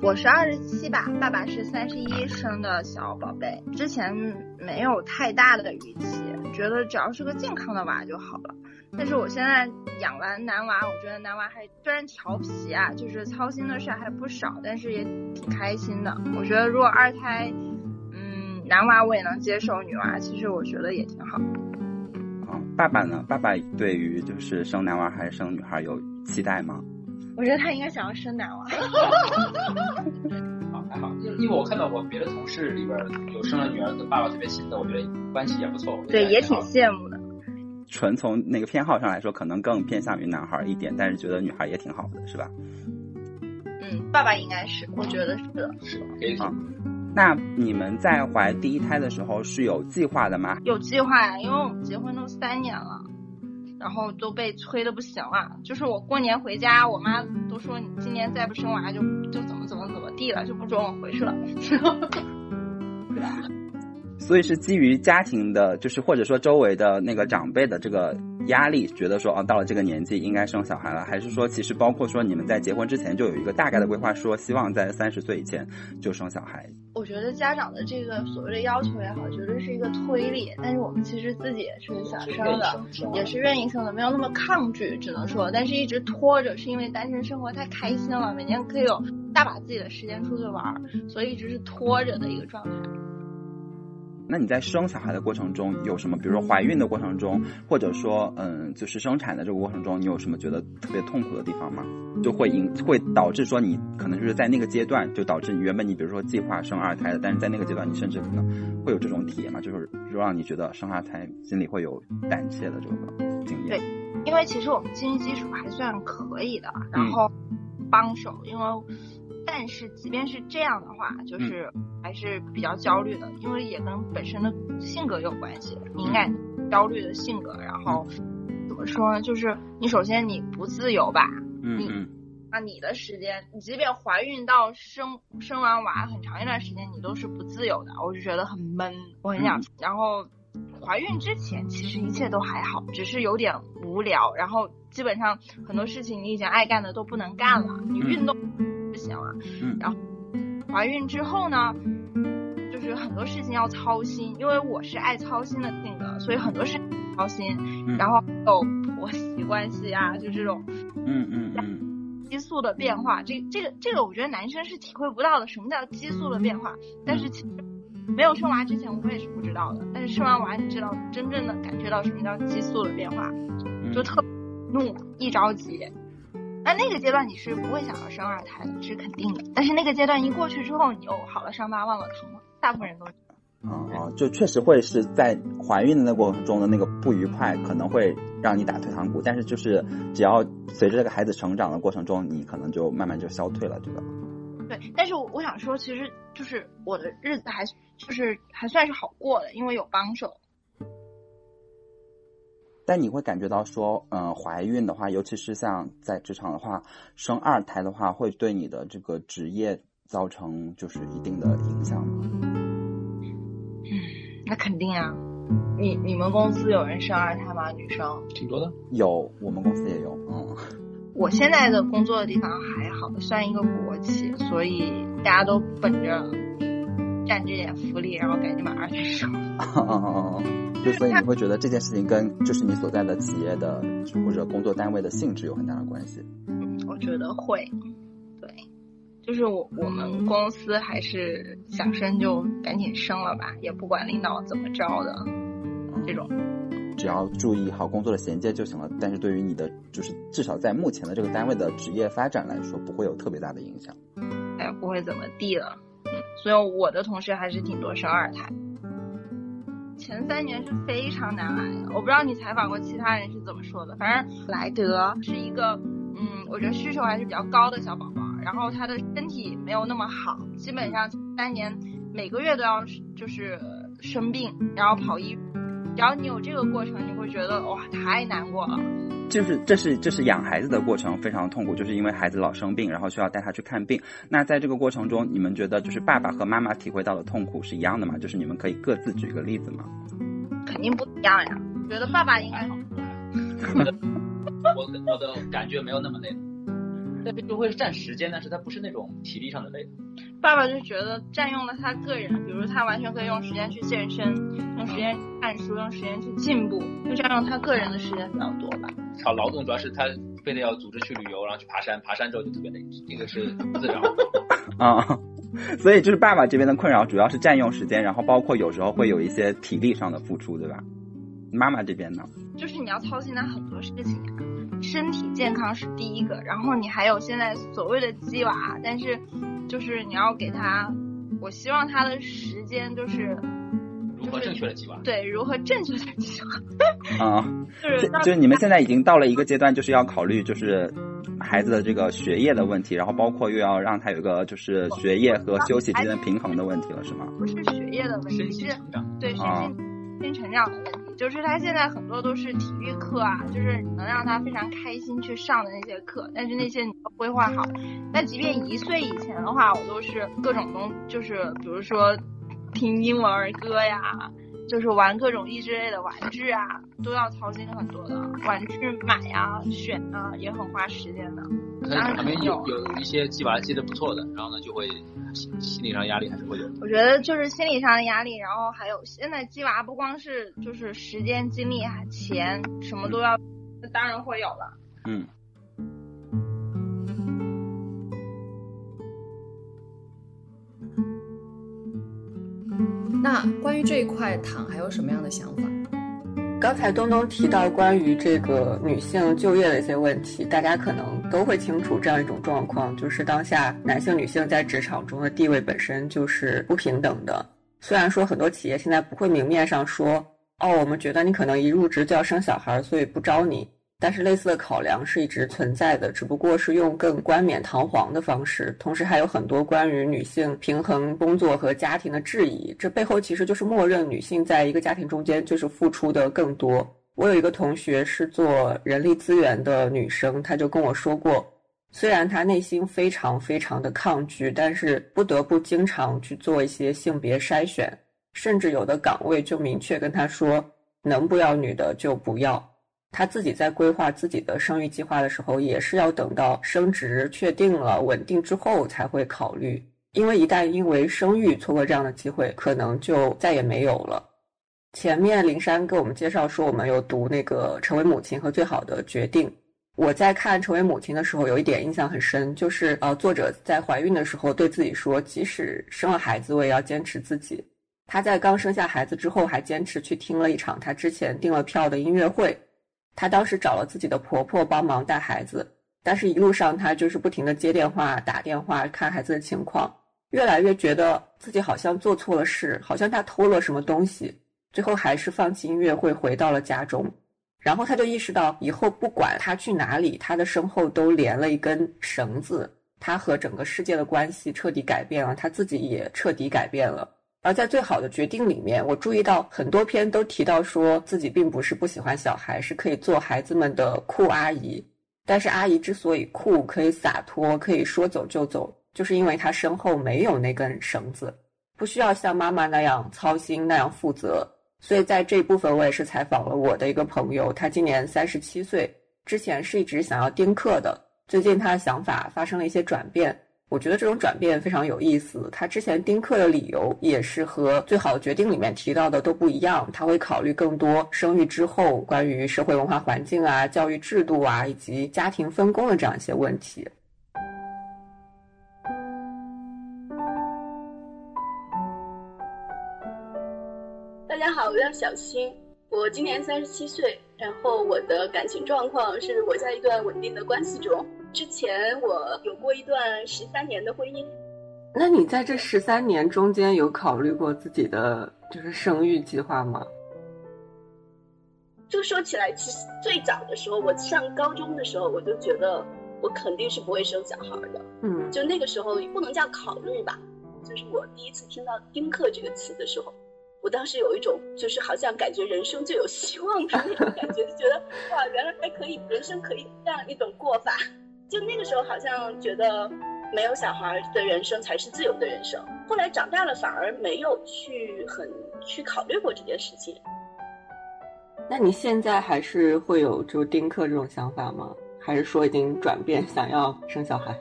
我是二十七吧，爸爸是三十一生的小宝贝。之前没有太大的预期，觉得只要是个健康的娃就好了。但是我现在养完男娃，我觉得男娃还虽然调皮啊，就是操心的事还不少，但是也挺开心的。我觉得如果二胎，嗯，男娃我也能接受，女娃其实我觉得也挺好。嗯，爸爸呢？爸爸对于就是生男娃还是生女孩有期待吗？我觉得他应该想要生男娃。(laughs) 好，还好，因因为我看到我别的同事里边有生了女儿跟爸爸特别亲的，我觉得关系也不错。对，也挺羡慕的。纯从那个偏好上来说，可能更偏向于男孩一点，但是觉得女孩也挺好的，是吧？嗯，爸爸应该是，我觉得是的，是吧？可以啊。那你们在怀第一胎的时候是有计划的吗？有计划呀，因为我们结婚都三年了，然后都被催的不行了。就是我过年回家，我妈都说你今年再不生娃就就怎么怎么怎么地了，就不准我回去了。(laughs) 所以是基于家庭的，就是或者说周围的那个长辈的这个压力，觉得说啊，到了这个年纪应该生小孩了，还是说其实包括说你们在结婚之前就有一个大概的规划，说希望在三十岁以前就生小孩？我觉得家长的这个所谓的要求也好，绝对是一个推力，但是我们其实自己也是想生的，也是愿意生的，没有那么抗拒，只能说，但是一直拖着，是因为单身生活太开心了，每年可以有大把自己的时间出去玩，所以一直是拖着的一个状态。那你在生小孩的过程中有什么？比如说怀孕的过程中，或者说嗯，就是生产的这个过程中，你有什么觉得特别痛苦的地方吗？就会引会导致说你可能就是在那个阶段，就导致你原本你比如说计划生二胎的，但是在那个阶段你甚至可能会有这种体验嘛？就是就让你觉得生二胎心里会有胆怯的这个经验。对，因为其实我们经济基础还算可以的，然后帮手，因为。但是即便是这样的话，就是还是比较焦虑的，因为也跟本身的性格有关系，敏感、焦虑的性格。然后怎么说呢？就是你首先你不自由吧，嗯嗯，那你的时间，你即便怀孕到生生完娃很长一段时间，你都是不自由的，我就觉得很闷，我很想。然后怀孕之前其实一切都还好，只是有点无聊，然后基本上很多事情你以前爱干的都不能干了，你运动。嗯，然后怀孕之后呢，就是很多事情要操心，因为我是爱操心的性格，所以很多事情操心，然后有婆媳关系啊，就这种，嗯嗯嗯，激素的变化，这这个这个我觉得男生是体会不到的，什么叫激素的变化？但是其实没有生娃之前我也是不知道的，但是生完娃你知道真正的感觉到什么叫激素的变化，就特怒一着急。那那个阶段你是不会想要生二胎的，这是肯定的。但是那个阶段一过去之后，你又好了伤疤忘了疼了。大部分人都，哦哦，就确实会是在怀孕的那过程中的那个不愉快，可能会让你打退堂鼓。但是就是只要随着这个孩子成长的过程中，你可能就慢慢就消退了，对吧？对，但是我想说，其实就是我的日子还就是还算是好过的，因为有帮手。但你会感觉到说，嗯，怀孕的话，尤其是像在职场的话，生二胎的话，会对你的这个职业造成就是一定的影响吗？嗯，(sighs) 那肯定啊。你你们公司有人生二胎吗？女生？挺多的。有，我们公司也有。嗯。(laughs) 我现在的工作的地方还好，算一个国企，所以大家都本着占这点福利，然后赶紧把二胎生。(laughs) 就所以你会觉得这件事情跟就是你所在的企业的或者工作单位的性质有很大的关系。嗯，我觉得会，对，就是我我们公司还是想升就赶紧升了吧，也不管领导怎么着的，这种，只要注意好工作的衔接就行了。但是对于你的就是至少在目前的这个单位的职业发展来说，不会有特别大的影响。哎，不会怎么地了。嗯，所以我的同事还是挺多生二胎。前三年是非常难挨的，我不知道你采访过其他人是怎么说的。反正莱德是一个，嗯，我觉得需求还是比较高的小宝宝，然后他的身体没有那么好，基本上三年每个月都要就是生病，然后跑医。只要你有这个过程，你会觉得哇，太难过了。就是这是这是养孩子的过程非常痛苦，就是因为孩子老生病，然后需要带他去看病。那在这个过程中，你们觉得就是爸爸和妈妈体会到的痛苦是一样的吗？就是你们可以各自举个例子吗？肯定不一样呀，觉得爸爸应该好。我我的感觉没有那么累，对，就会占时间，但是他不是那种体力上的累。爸爸就觉得占用了他个人，比如他完全可以用时间去健身，用时间看书，用时间去进步，就占用他个人的时间比较多吧。好，劳动主要是他非得要组织去旅游，然后去爬山，爬山之后就特别累，这个是自然。(laughs) 啊，所以就是爸爸这边的困扰主要是占用时间，然后包括有时候会有一些体力上的付出，对吧？妈妈这边呢？就是你要操心他很多事情呀，身体健康是第一个，然后你还有现在所谓的鸡娃，但是就是你要给他，我希望他的时间就是。如何正确的计划？对，如何正确的计划？啊，(laughs) 就是就是你们现在已经到了一个阶段，就是要考虑就是孩子的这个学业的问题，然后包括又要让他有个就是学业和休息之间平衡的问题了，是吗？不是学业的问题，是对身心成长的问题。就是他现在很多都是体育课啊，就是能让他非常开心去上的那些课，但是那些你要规划好。那即便一岁以前的话，我都是各种东，就是比如说。听英文儿歌呀，就是玩各种益智类的玩具啊，都要操心很多的。玩具买呀、选啊，也很花时间的。他旁边有有一些鸡娃记得不错的，然后呢，就会心心理上压力还是会有。我觉得就是心理上的压力，然后还有现在鸡娃不光是就是时间、精力、钱，什么都要，那当然会有了。嗯。那关于这一块，躺还有什么样的想法？刚才东东提到关于这个女性就业的一些问题，大家可能都会清楚这样一种状况，就是当下男性、女性在职场中的地位本身就是不平等的。虽然说很多企业现在不会明面上说，哦，我们觉得你可能一入职就要生小孩，所以不招你，但是类似的考量是一直存在的，只不过是用更冠冕堂皇的方式，同时还有很多关于女性平衡工作和家庭的质疑。这背后其实就是默认女性在一个家庭中间就是付出的更多。我有一个同学是做人力资源的女生，她就跟我说过，虽然她内心非常非常的抗拒，但是不得不经常去做一些性别筛选，甚至有的岗位就明确跟她说，能不要女的就不要。她自己在规划自己的生育计划的时候，也是要等到升职确定了、稳定之后才会考虑。因为一旦因为生育错过这样的机会，可能就再也没有了。前面林珊给我们介绍说，我们有读那个《成为母亲和最好的决定》。我在看《成为母亲》的时候，有一点印象很深，就是呃，作者在怀孕的时候对自己说，即使生了孩子，我也要坚持自己。她在刚生下孩子之后，还坚持去听了一场她之前订了票的音乐会。她当时找了自己的婆婆帮忙带孩子，但是一路上她就是不停的接电话、打电话看孩子的情况，越来越觉得自己好像做错了事，好像她偷了什么东西，最后还是放弃音乐会回到了家中。然后她就意识到，以后不管她去哪里，她的身后都连了一根绳子，她和整个世界的关系彻底改变了，她自己也彻底改变了。而在最好的决定里面，我注意到很多篇都提到说自己并不是不喜欢小孩，是可以做孩子们的酷阿姨。但是阿姨之所以酷，可以洒脱，可以说走就走，就是因为她身后没有那根绳子，不需要像妈妈那样操心、那样负责。所以在这一部分，我也是采访了我的一个朋友，他今年三十七岁，之前是一直想要丁克的，最近他的想法发生了一些转变。我觉得这种转变非常有意思。他之前丁克的理由也是和《最好的决定》里面提到的都不一样。他会考虑更多生育之后关于社会文化环境啊、教育制度啊以及家庭分工的这样一些问题。大家好，我叫小新，我今年三十七岁，然后我的感情状况是我在一段稳定的关系中。之前我有过一段十三年的婚姻，那你在这十三年中间有考虑过自己的就是生育计划吗？就说起来，其实最早的时候，我上高中的时候，我就觉得我肯定是不会生小孩的。嗯，就那个时候不能叫考虑吧，就是我第一次听到“丁克”这个词的时候，我当时有一种就是好像感觉人生就有希望的那种感觉，就觉得哇，原来还可以，人生可以这样一种过法。就那个时候，好像觉得没有小孩的人生才是自由的人生。后来长大了，反而没有去很去考虑过这件事情。那你现在还是会有就丁克这种想法吗？还是说已经转变，想要生小孩？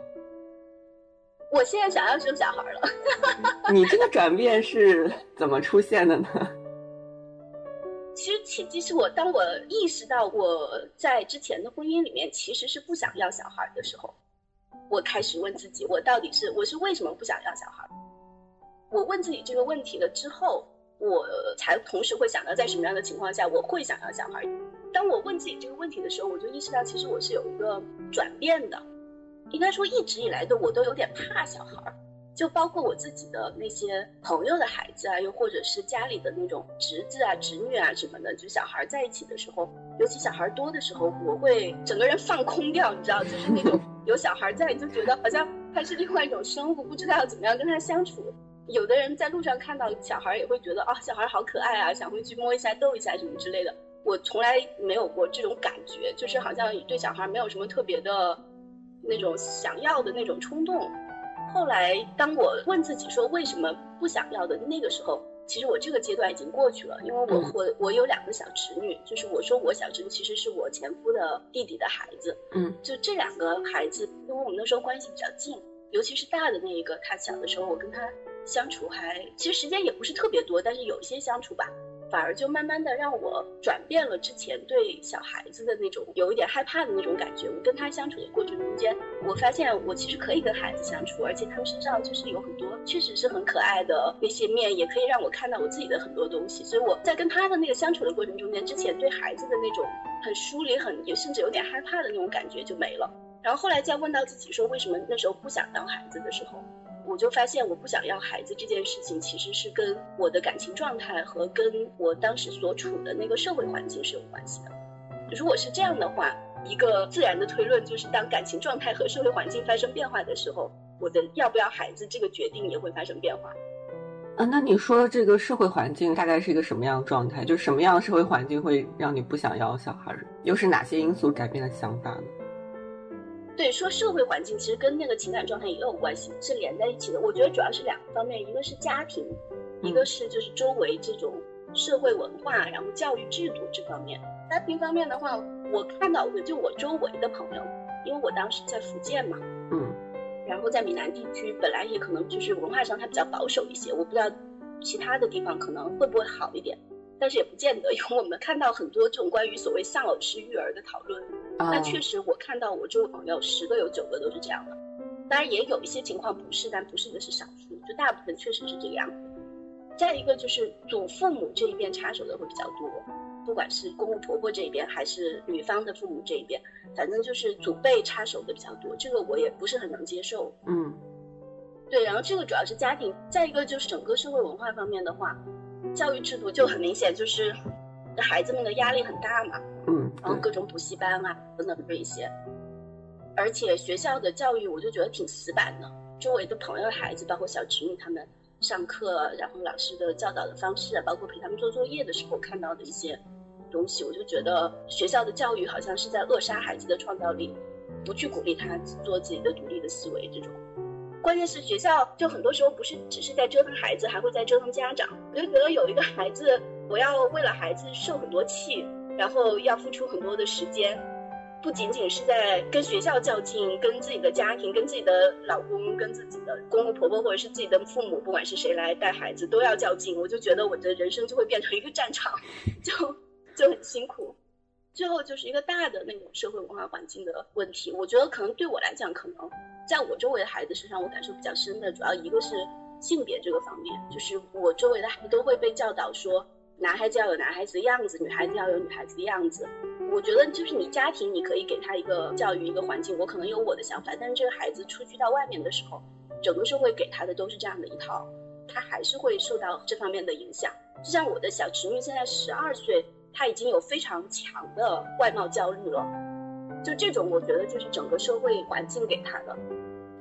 我现在想要生小孩了。(laughs) 你这个转变是怎么出现的呢？其实契机是我，当我意识到我在之前的婚姻里面其实是不想要小孩的时候，我开始问自己，我到底是我是为什么不想要小孩？我问自己这个问题了之后，我才同时会想到在什么样的情况下我会想要小孩。当我问自己这个问题的时候，我就意识到其实我是有一个转变的，应该说一直以来的我都有点怕小孩儿。就包括我自己的那些朋友的孩子啊，又或者是家里的那种侄子啊、侄女啊什么的，就小孩在一起的时候，尤其小孩多的时候，我会整个人放空掉，你知道，就是那种有小孩在，你就觉得好像他是另外一种生物，不知道要怎么样跟他相处。有的人在路上看到小孩也会觉得啊，小孩好可爱啊，想会去摸一下、逗一下什么之类的。我从来没有过这种感觉，就是好像对小孩没有什么特别的那种想要的那种冲动。后来，当我问自己说为什么不想要的那个时候，其实我这个阶段已经过去了，因为我我我有两个小侄女，就是我说我小侄女其实是我前夫的弟弟的孩子，嗯，就这两个孩子，因为我们那时候关系比较近，尤其是大的那一个，他小的时候我跟他相处还其实时间也不是特别多，但是有一些相处吧。反而就慢慢的让我转变了之前对小孩子的那种有一点害怕的那种感觉。我跟他相处的过程中间，我发现我其实可以跟孩子相处，而且他们身上就是有很多确实是很可爱的那些面，也可以让我看到我自己的很多东西。所以我在跟他的那个相处的过程中间，之前对孩子的那种很疏离、很甚至有点害怕的那种感觉就没了。然后后来再问到自己说为什么那时候不想当孩子的时候。我就发现，我不想要孩子这件事情，其实是跟我的感情状态和跟我当时所处的那个社会环境是有关系的。如果是这样的话，一个自然的推论，就是当感情状态和社会环境发生变化的时候，我的要不要孩子这个决定也会发生变化。啊，那你说这个社会环境大概是一个什么样的状态？就是什么样的社会环境会让你不想要小孩？又是哪些因素改变了想法呢？对，说社会环境其实跟那个情感状态也有关系，是连在一起的。我觉得主要是两个方面，一个是家庭，一个是就是周围这种社会文化，然后教育制度这方面。家庭方面的话，我看到的就我周围的朋友，因为我当时在福建嘛，嗯，然后在闽南地区本来也可能就是文化上它比较保守一些，我不知道其他的地方可能会不会好一点，但是也不见得，因为我们看到很多这种关于所谓丧偶式育儿的讨论。那确实，我看到我周围朋友十个有九个都是这样的，当然也有一些情况不是，但不是的是少数，就大部分确实是这个样子。再一个就是祖父母这一边插手的会比较多，不管是公公婆婆这一边还是女方的父母这一边，反正就是祖辈插手的比较多，这个我也不是很能接受。嗯，对，然后这个主要是家庭，再一个就是整个社会文化方面的话，教育制度就很明显就是孩子们的压力很大嘛。嗯，然后各种补习班啊等等这一些，而且学校的教育我就觉得挺死板的。周围的朋友的孩子，包括小侄女他们上课，然后老师的教导的方式，包括陪他们做作业的时候看到的一些东西，我就觉得学校的教育好像是在扼杀孩子的创造力，不去鼓励他做自己的独立的思维。这种，关键是学校就很多时候不是只是在折腾孩子，还会在折腾家长。我就觉得有一个孩子，我要为了孩子受很多气。然后要付出很多的时间，不仅仅是在跟学校较劲，跟自己的家庭、跟自己的老公、跟自己的公公婆婆或者是自己的父母，不管是谁来带孩子，都要较劲。我就觉得我的人生就会变成一个战场，就就很辛苦。最后就是一个大的那种社会文化环境的问题。我觉得可能对我来讲，可能在我周围的孩子身上，我感受比较深的，主要一个是性别这个方面，就是我周围的孩子都会被教导说。男孩子要有男孩子的样子，女孩子要有女孩子的样子。我觉得就是你家庭，你可以给他一个教育一个环境。我可能有我的想法，但是这个孩子出去到外面的时候，整个社会给他的都是这样的一套，他还是会受到这方面的影响。就像我的小侄女现在十二岁，她已经有非常强的外貌焦虑了。就这种，我觉得就是整个社会环境给他的。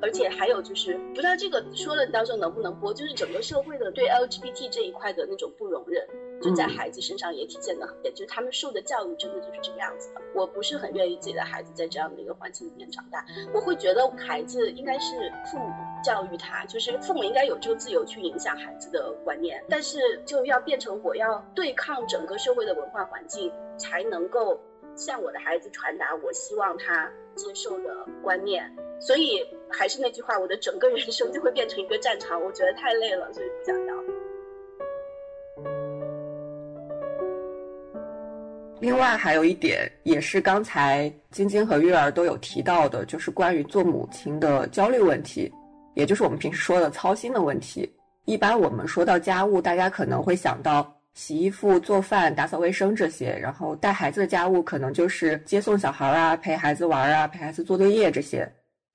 而且还有就是，不知道这个说了到时候能不能播，就是整个社会的对 LGBT 这一块的那种不容忍，就在孩子身上也体现的，也就是他们受的教育真的就是这个样子的。我不是很愿意自己的孩子在这样的一个环境里面长大，我会觉得孩子应该是父母教育他，就是父母应该有这个自由去影响孩子的观念，但是就要变成我要对抗整个社会的文化环境，才能够向我的孩子传达我希望他接受的观念。所以还是那句话，我的整个人生就会变成一个战场，我觉得太累了，所以不想要。另外还有一点，也是刚才晶晶和月儿都有提到的，就是关于做母亲的焦虑问题，也就是我们平时说的操心的问题。一般我们说到家务，大家可能会想到洗衣服、做饭、打扫卫生这些，然后带孩子的家务可能就是接送小孩啊、陪孩子玩啊、陪孩子做作业这些。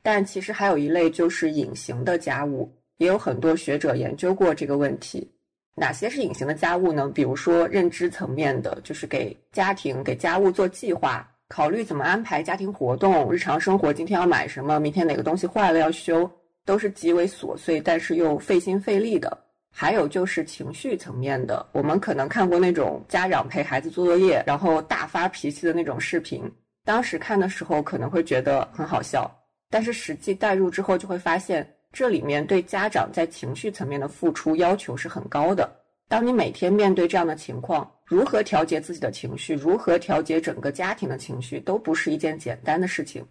但其实还有一类就是隐形的家务，也有很多学者研究过这个问题。哪些是隐形的家务呢？比如说认知层面的，就是给家庭、给家务做计划，考虑怎么安排家庭活动、日常生活，今天要买什么，明天哪个东西坏了要修，都是极为琐碎，但是又费心费力的。还有就是情绪层面的，我们可能看过那种家长陪孩子做作业，然后大发脾气的那种视频，当时看的时候可能会觉得很好笑。但是实际代入之后，就会发现这里面对家长在情绪层面的付出要求是很高的。当你每天面对这样的情况，如何调节自己的情绪，如何调节整个家庭的情绪，都不是一件简单的事情。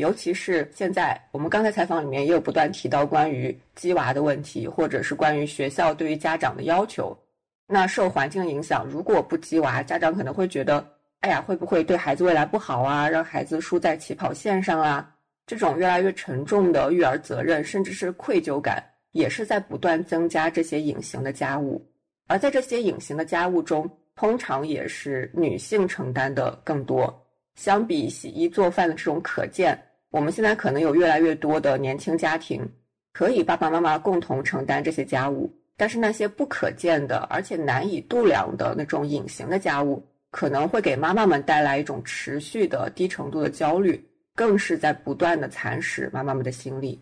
尤其是现在，我们刚才采访里面也有不断提到关于鸡娃的问题，或者是关于学校对于家长的要求。那受环境影响，如果不鸡娃，家长可能会觉得，哎呀，会不会对孩子未来不好啊？让孩子输在起跑线上啊？这种越来越沉重的育儿责任，甚至是愧疚感，也是在不断增加这些隐形的家务。而在这些隐形的家务中，通常也是女性承担的更多。相比洗衣做饭的这种可见，我们现在可能有越来越多的年轻家庭，可以爸爸妈妈共同承担这些家务。但是那些不可见的，而且难以度量的那种隐形的家务，可能会给妈妈们带来一种持续的低程度的焦虑，更是在不断的蚕食妈妈们的心力。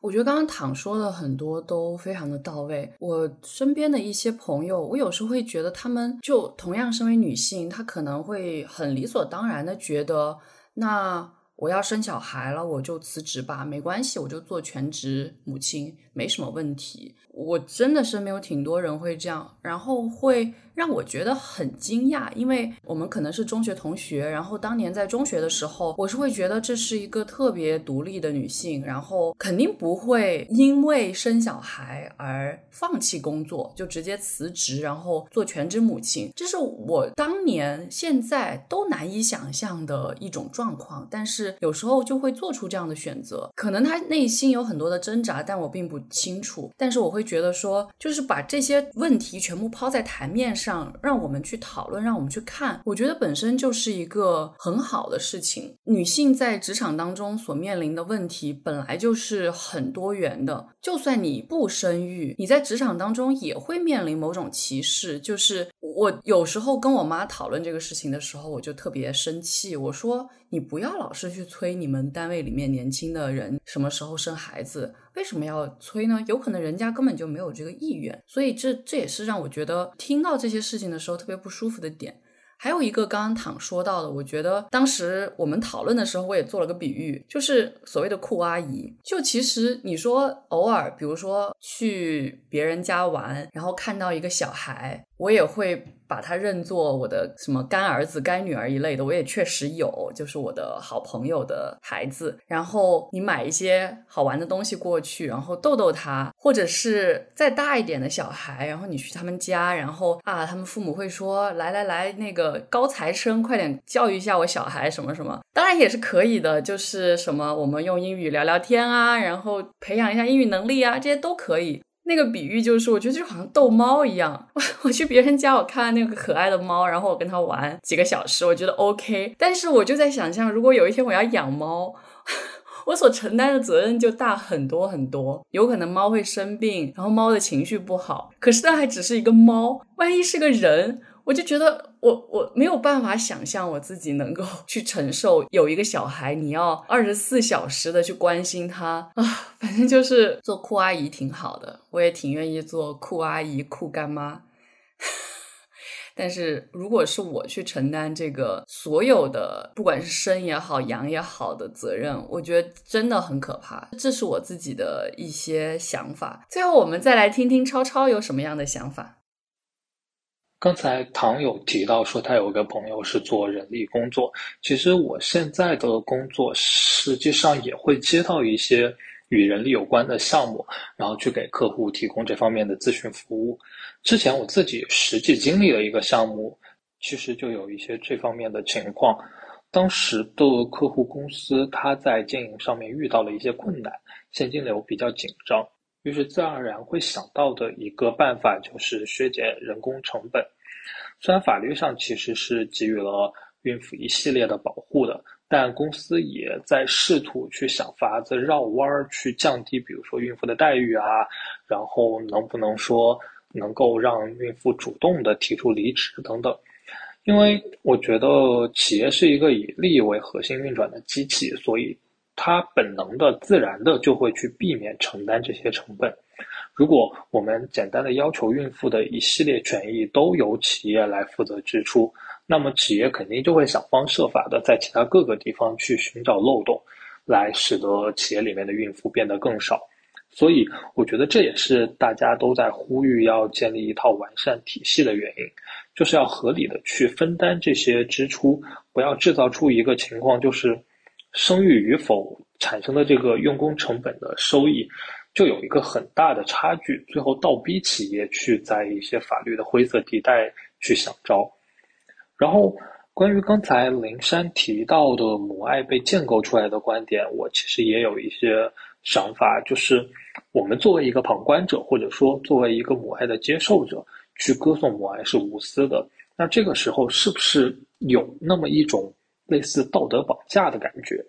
我觉得刚刚躺说的很多都非常的到位。我身边的一些朋友，我有时候会觉得他们就同样身为女性，她可能会很理所当然的觉得，那我要生小孩了，我就辞职吧，没关系，我就做全职母亲，没什么问题。我真的身边有挺多人会这样，然后会让我觉得很惊讶，因为我们可能是中学同学，然后当年在中学的时候，我是会觉得这是一个特别独立的女性，然后肯定不会因为生小孩而放弃工作，就直接辞职，然后做全职母亲，这是我当年现在都难以想象的一种状况，但是有时候就会做出这样的选择，可能她内心有很多的挣扎，但我并不清楚，但是我会。觉得说，就是把这些问题全部抛在台面上，让我们去讨论，让我们去看。我觉得本身就是一个很好的事情。女性在职场当中所面临的问题本来就是很多元的。就算你不生育，你在职场当中也会面临某种歧视。就是我有时候跟我妈讨论这个事情的时候，我就特别生气。我说：“你不要老是去催你们单位里面年轻的人什么时候生孩子。”为什么要催呢？有可能人家根本就没有这个意愿，所以这这也是让我觉得听到这些事情的时候特别不舒服的点。还有一个刚刚躺说到的，我觉得当时我们讨论的时候，我也做了个比喻，就是所谓的酷阿姨。就其实你说偶尔，比如说去别人家玩，然后看到一个小孩，我也会。把他认作我的什么干儿子、干女儿一类的，我也确实有，就是我的好朋友的孩子。然后你买一些好玩的东西过去，然后逗逗他，或者是再大一点的小孩，然后你去他们家，然后啊，他们父母会说：“来来来，那个高材生，快点教育一下我小孩什么什么。”当然也是可以的，就是什么我们用英语聊聊天啊，然后培养一下英语能力啊，这些都可以。那个比喻就是，我觉得就好像逗猫一样。我 (laughs) 我去别人家，我看那个可爱的猫，然后我跟它玩几个小时，我觉得 OK。但是我就在想象，如果有一天我要养猫，(laughs) 我所承担的责任就大很多很多。有可能猫会生病，然后猫的情绪不好。可是那还只是一个猫，万一是个人。我就觉得我我没有办法想象我自己能够 (laughs) 去承受有一个小孩，你要二十四小时的去关心他啊，反正就是做酷阿姨挺好的，我也挺愿意做酷阿姨、酷干妈。(laughs) 但是如果是我去承担这个所有的，不管是生也好、养也好的责任，我觉得真的很可怕。这是我自己的一些想法。最后，我们再来听听超超有什么样的想法。刚才唐有提到说他有个朋友是做人力工作，其实我现在的工作实际上也会接到一些与人力有关的项目，然后去给客户提供这方面的咨询服务。之前我自己实际经历了一个项目，其实就有一些这方面的情况。当时的客户公司他在经营上面遇到了一些困难，现金流比较紧张。于是自然而然会想到的一个办法就是削减人工成本。虽然法律上其实是给予了孕妇一系列的保护的，但公司也在试图去想法子绕弯儿去降低，比如说孕妇的待遇啊，然后能不能说能够让孕妇主动的提出离职等等。因为我觉得企业是一个以利益为核心运转的机器，所以。他本能的、自然的就会去避免承担这些成本。如果我们简单的要求孕妇的一系列权益都由企业来负责支出，那么企业肯定就会想方设法的在其他各个地方去寻找漏洞，来使得企业里面的孕妇变得更少。所以，我觉得这也是大家都在呼吁要建立一套完善体系的原因，就是要合理的去分担这些支出，不要制造出一个情况就是。生育与否产生的这个用工成本的收益，就有一个很大的差距，最后倒逼企业去在一些法律的灰色地带去想招。然后，关于刚才林珊提到的母爱被建构出来的观点，我其实也有一些想法，就是我们作为一个旁观者，或者说作为一个母爱的接受者，去歌颂母爱是无私的。那这个时候，是不是有那么一种？类似道德绑架的感觉，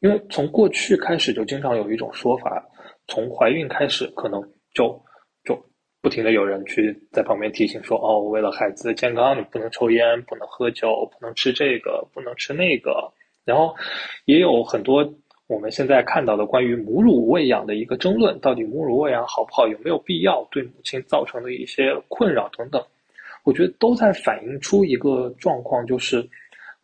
因为从过去开始就经常有一种说法，从怀孕开始可能就就不停的有人去在旁边提醒说，哦，为了孩子的健康，你不能抽烟，不能喝酒，不能吃这个，不能吃那个。然后也有很多我们现在看到的关于母乳喂养的一个争论，到底母乳喂养好不好，有没有必要，对母亲造成的一些困扰等等，我觉得都在反映出一个状况，就是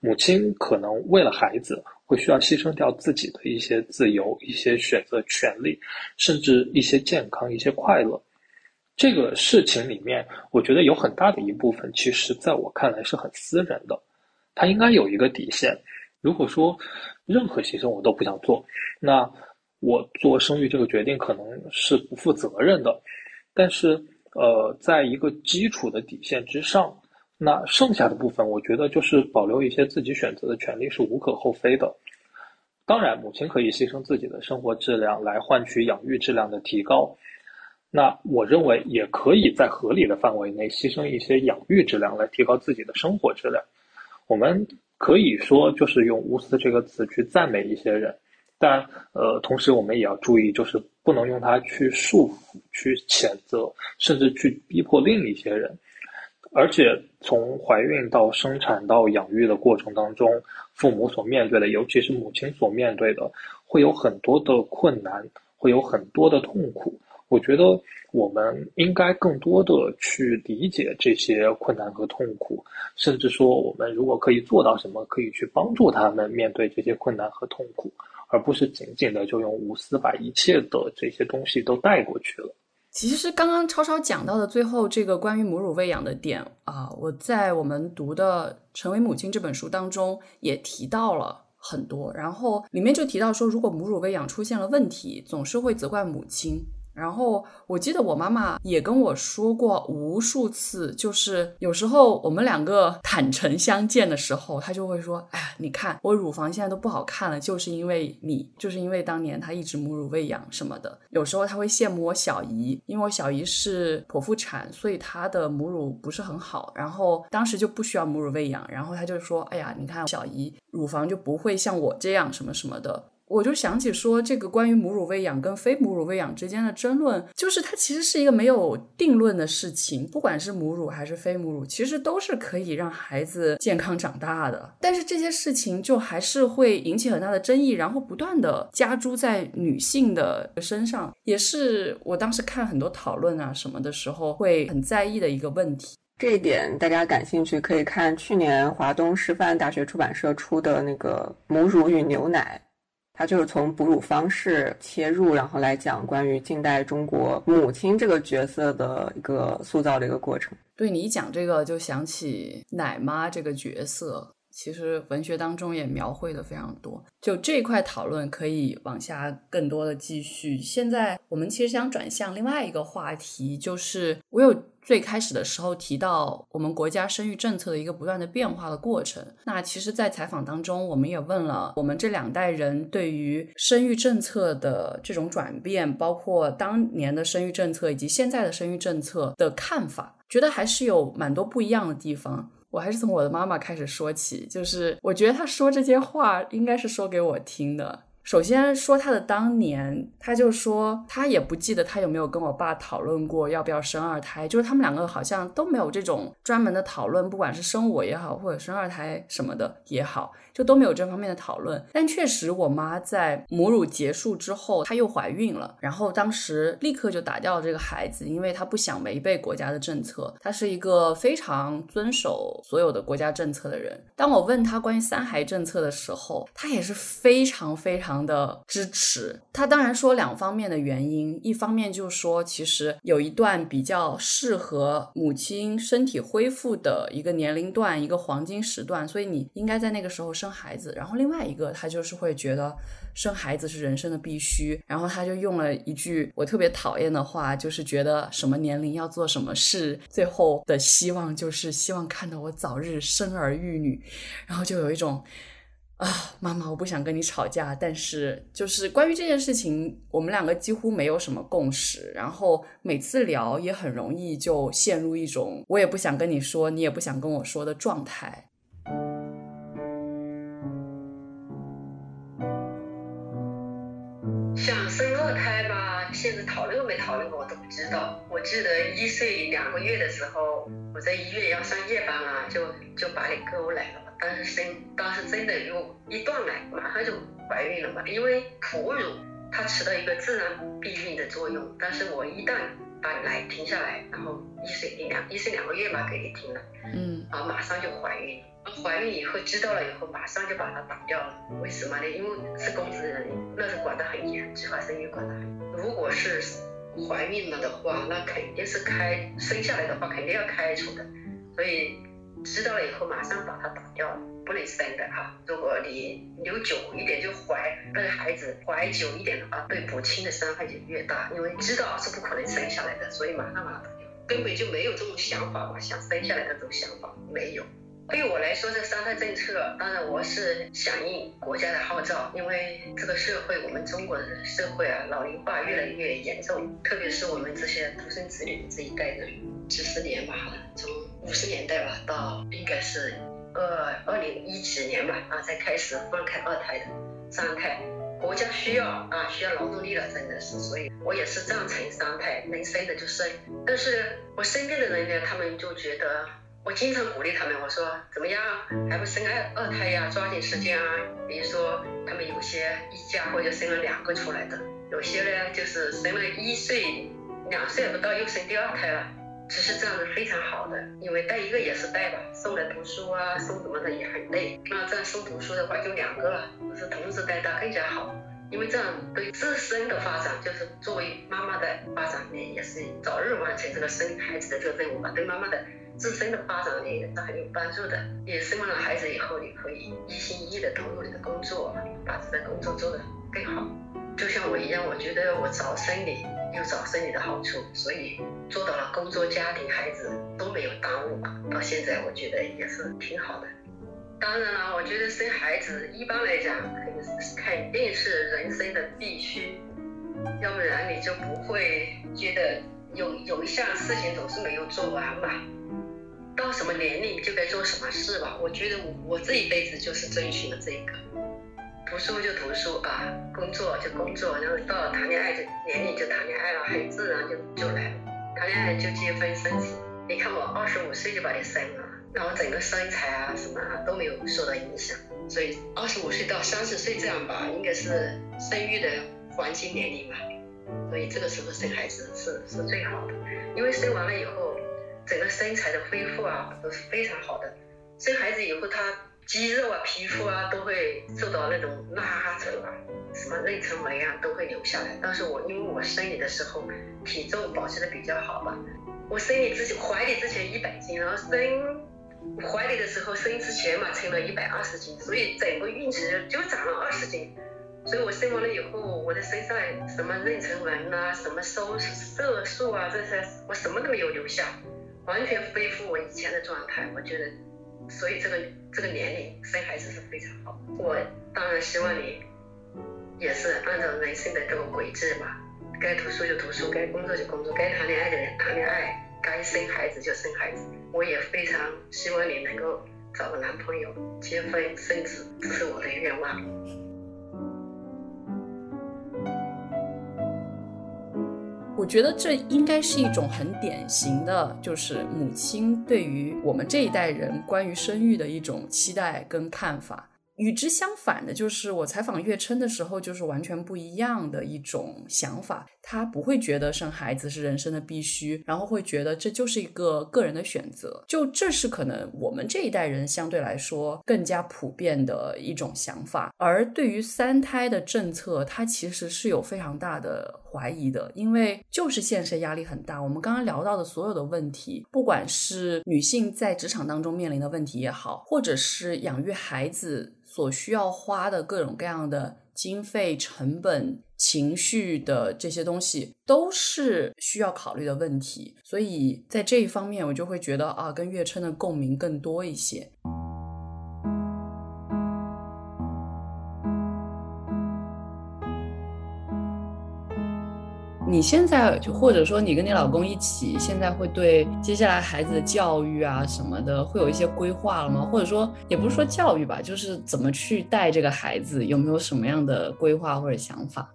母亲可能为了孩子。会需要牺牲掉自己的一些自由、一些选择权利，甚至一些健康、一些快乐。这个事情里面，我觉得有很大的一部分，其实在我看来是很私人的。他应该有一个底线。如果说任何牺牲我都不想做，那我做生育这个决定可能是不负责任的。但是，呃，在一个基础的底线之上。那剩下的部分，我觉得就是保留一些自己选择的权利是无可厚非的。当然，母亲可以牺牲自己的生活质量来换取养育质量的提高。那我认为也可以在合理的范围内牺牲一些养育质量来提高自己的生活质量。我们可以说就是用无私这个词去赞美一些人，但呃，同时我们也要注意，就是不能用它去束缚、去谴责，甚至去逼迫另一些人。而且从怀孕到生产到养育的过程当中，父母所面对的，尤其是母亲所面对的，会有很多的困难，会有很多的痛苦。我觉得我们应该更多的去理解这些困难和痛苦，甚至说，我们如果可以做到什么，可以去帮助他们面对这些困难和痛苦，而不是仅仅的就用无私把一切的这些东西都带过去了。其实刚刚超超讲到的最后这个关于母乳喂养的点啊，我在我们读的《成为母亲》这本书当中也提到了很多，然后里面就提到说，如果母乳喂养出现了问题，总是会责怪母亲。然后我记得我妈妈也跟我说过无数次，就是有时候我们两个坦诚相见的时候，她就会说：“哎呀，你看我乳房现在都不好看了，就是因为你，就是因为当年她一直母乳喂养什么的。”有时候她会羡慕我小姨，因为我小姨是剖腹产，所以她的母乳不是很好，然后当时就不需要母乳喂养。然后她就说：“哎呀，你看小姨乳房就不会像我这样什么什么的。”我就想起说，这个关于母乳喂养跟非母乳喂养之间的争论，就是它其实是一个没有定论的事情。不管是母乳还是非母乳，其实都是可以让孩子健康长大的。但是这些事情就还是会引起很大的争议，然后不断的加诸在女性的身上，也是我当时看很多讨论啊什么的时候会很在意的一个问题。这一点大家感兴趣，可以看去年华东师范大学出版社出的那个《母乳与牛奶》。他就是从哺乳方式切入，然后来讲关于近代中国母亲这个角色的一个塑造的一个过程。对你一讲这个，就想起奶妈这个角色，其实文学当中也描绘的非常多。就这一块讨论可以往下更多的继续。现在我们其实想转向另外一个话题，就是我有。最开始的时候提到我们国家生育政策的一个不断的变化的过程。那其实，在采访当中，我们也问了我们这两代人对于生育政策的这种转变，包括当年的生育政策以及现在的生育政策的看法，觉得还是有蛮多不一样的地方。我还是从我的妈妈开始说起，就是我觉得她说这些话应该是说给我听的。首先说他的当年，他就说他也不记得他有没有跟我爸讨论过要不要生二胎，就是他们两个好像都没有这种专门的讨论，不管是生我也好，或者生二胎什么的也好。就都没有这方面的讨论，但确实，我妈在母乳结束之后，她又怀孕了，然后当时立刻就打掉了这个孩子，因为她不想违背国家的政策。她是一个非常遵守所有的国家政策的人。当我问她关于三孩政策的时候，她也是非常非常的支持。她当然说两方面的原因，一方面就是说，其实有一段比较适合母亲身体恢复的一个年龄段，一个黄金时段，所以你应该在那个时候。生孩子，然后另外一个他就是会觉得生孩子是人生的必须，然后他就用了一句我特别讨厌的话，就是觉得什么年龄要做什么事，最后的希望就是希望看到我早日生儿育女，然后就有一种啊，妈妈，我不想跟你吵架，但是就是关于这件事情，我们两个几乎没有什么共识，然后每次聊也很容易就陷入一种我也不想跟你说，你也不想跟我说的状态。想生二胎吧，现在讨论没讨论过，我都不知道。我记得一岁两个月的时候，我在医院要上夜班了，就就把你勾来了。但是生当时真的有一断奶，马上就怀孕了嘛。因为哺乳它起到一个自然避孕的作用，但是我一旦把奶停下来，然后一岁一两一岁两个月嘛给你停了，嗯，然后马上就怀孕。怀孕以后知道了以后，马上就把它打掉了。为什么呢？因为是公职人员，那是管得很严，计划生育管得很。如果是怀孕了的话，那肯定是开生下来的话，肯定要开除的。所以知道了以后，马上把它打掉，不能生的哈。如果你留久一点，就怀那个孩子怀久一点的话，对母亲的伤害就越大，因为知道是不可能生下来的，所以马上把它打掉，根本就没有这种想法吧，想生下来的这种想法没有。对我来说，这三胎政策，当然我是响应国家的号召，因为这个社会，我们中国的社会啊，老龄化越来越严重，特别是我们这些独生子女这一代人，几十年吧，从五十年代吧到应该是二二零一几年吧，啊，才开始放开二胎的三胎，国家需要啊，需要劳动力了，真的是，所以我也是赞成三胎，能生的就生，但是我身边的人呢，他们就觉得。我经常鼓励他们，我说怎么样，还不生二二胎呀？抓紧时间啊！比如说，他们有些一家或者生了两个出来的，有些呢就是生了一岁、两岁不到又生第二胎了。其实这样是非常好的，因为带一个也是带吧，送来读书啊，送什么的也很累。那这样送读书的话就两个了，就是同时带大更加好，因为这样对自身的发展，就是作为妈妈的发展呢，也是早日完成这个生孩子的这个任务吧，对妈妈的。自身的发展也是很有帮助的。你生完了孩子以后，你可以一心一意的投入你的工作，把自己的工作做得更好。就像我一样，我觉得我早生你有早生你的好处，所以做到了工作、家庭、孩子都没有耽误吧。到现在我觉得也是挺好的。当然了，我觉得生孩子一般来讲肯定是肯定是人生的必须，要不然你就不会觉得有有一项事情总是没有做完嘛。到什么年龄就该做什么事吧。我觉得我我这一辈子就是遵循了这个，读书就读书啊，工作就工作，然后到了谈恋爱就年龄就谈恋爱了，很自然就就来了。谈恋爱就结婚生子。你看我二十五岁就把你生了，然后整个身材啊什么都没有受到影响。所以二十五岁到三十岁这样吧，应该是生育的黄金年龄吧。所以这个时候生孩子是是最好的，因为生完了以后。整个身材的恢复啊都是非常好的，生孩子以后他肌肉啊、皮肤啊都会受到那种拉扯啊，什么妊娠纹啊都会留下来。但是我因为我生理的时候体重保持的比较好吧，我生理之前怀里之前一百斤，然后生怀里的时候生之前嘛称了一百二十斤，所以整个孕期就长了二十斤。所以我生完了以后，我的身上什么妊娠纹呐、什么收色素啊这些，我什么都没有留下。完全恢复我以前的状态，我觉得，所以这个这个年龄生孩子是非常好。我当然希望你也是按照人生的这个轨迹吧，该读书就读书，该工作就工作，该谈恋爱的人谈恋爱，该生孩子就生孩子。我也非常希望你能够找个男朋友，结婚生子，这是我的愿望。我觉得这应该是一种很典型的，就是母亲对于我们这一代人关于生育的一种期待跟看法。与之相反的，就是我采访月琛的时候，就是完全不一样的一种想法。他不会觉得生孩子是人生的必须，然后会觉得这就是一个个人的选择。就这是可能我们这一代人相对来说更加普遍的一种想法。而对于三胎的政策，他其实是有非常大的怀疑的，因为就是现实压力很大。我们刚刚聊到的所有的问题，不管是女性在职场当中面临的问题也好，或者是养育孩子。所需要花的各种各样的经费、成本、情绪的这些东西，都是需要考虑的问题。所以在这一方面，我就会觉得啊，跟月称的共鸣更多一些。你现在就或者说你跟你老公一起，现在会对接下来孩子的教育啊什么的，会有一些规划了吗？或者说也不是说教育吧，就是怎么去带这个孩子，有没有什么样的规划或者想法？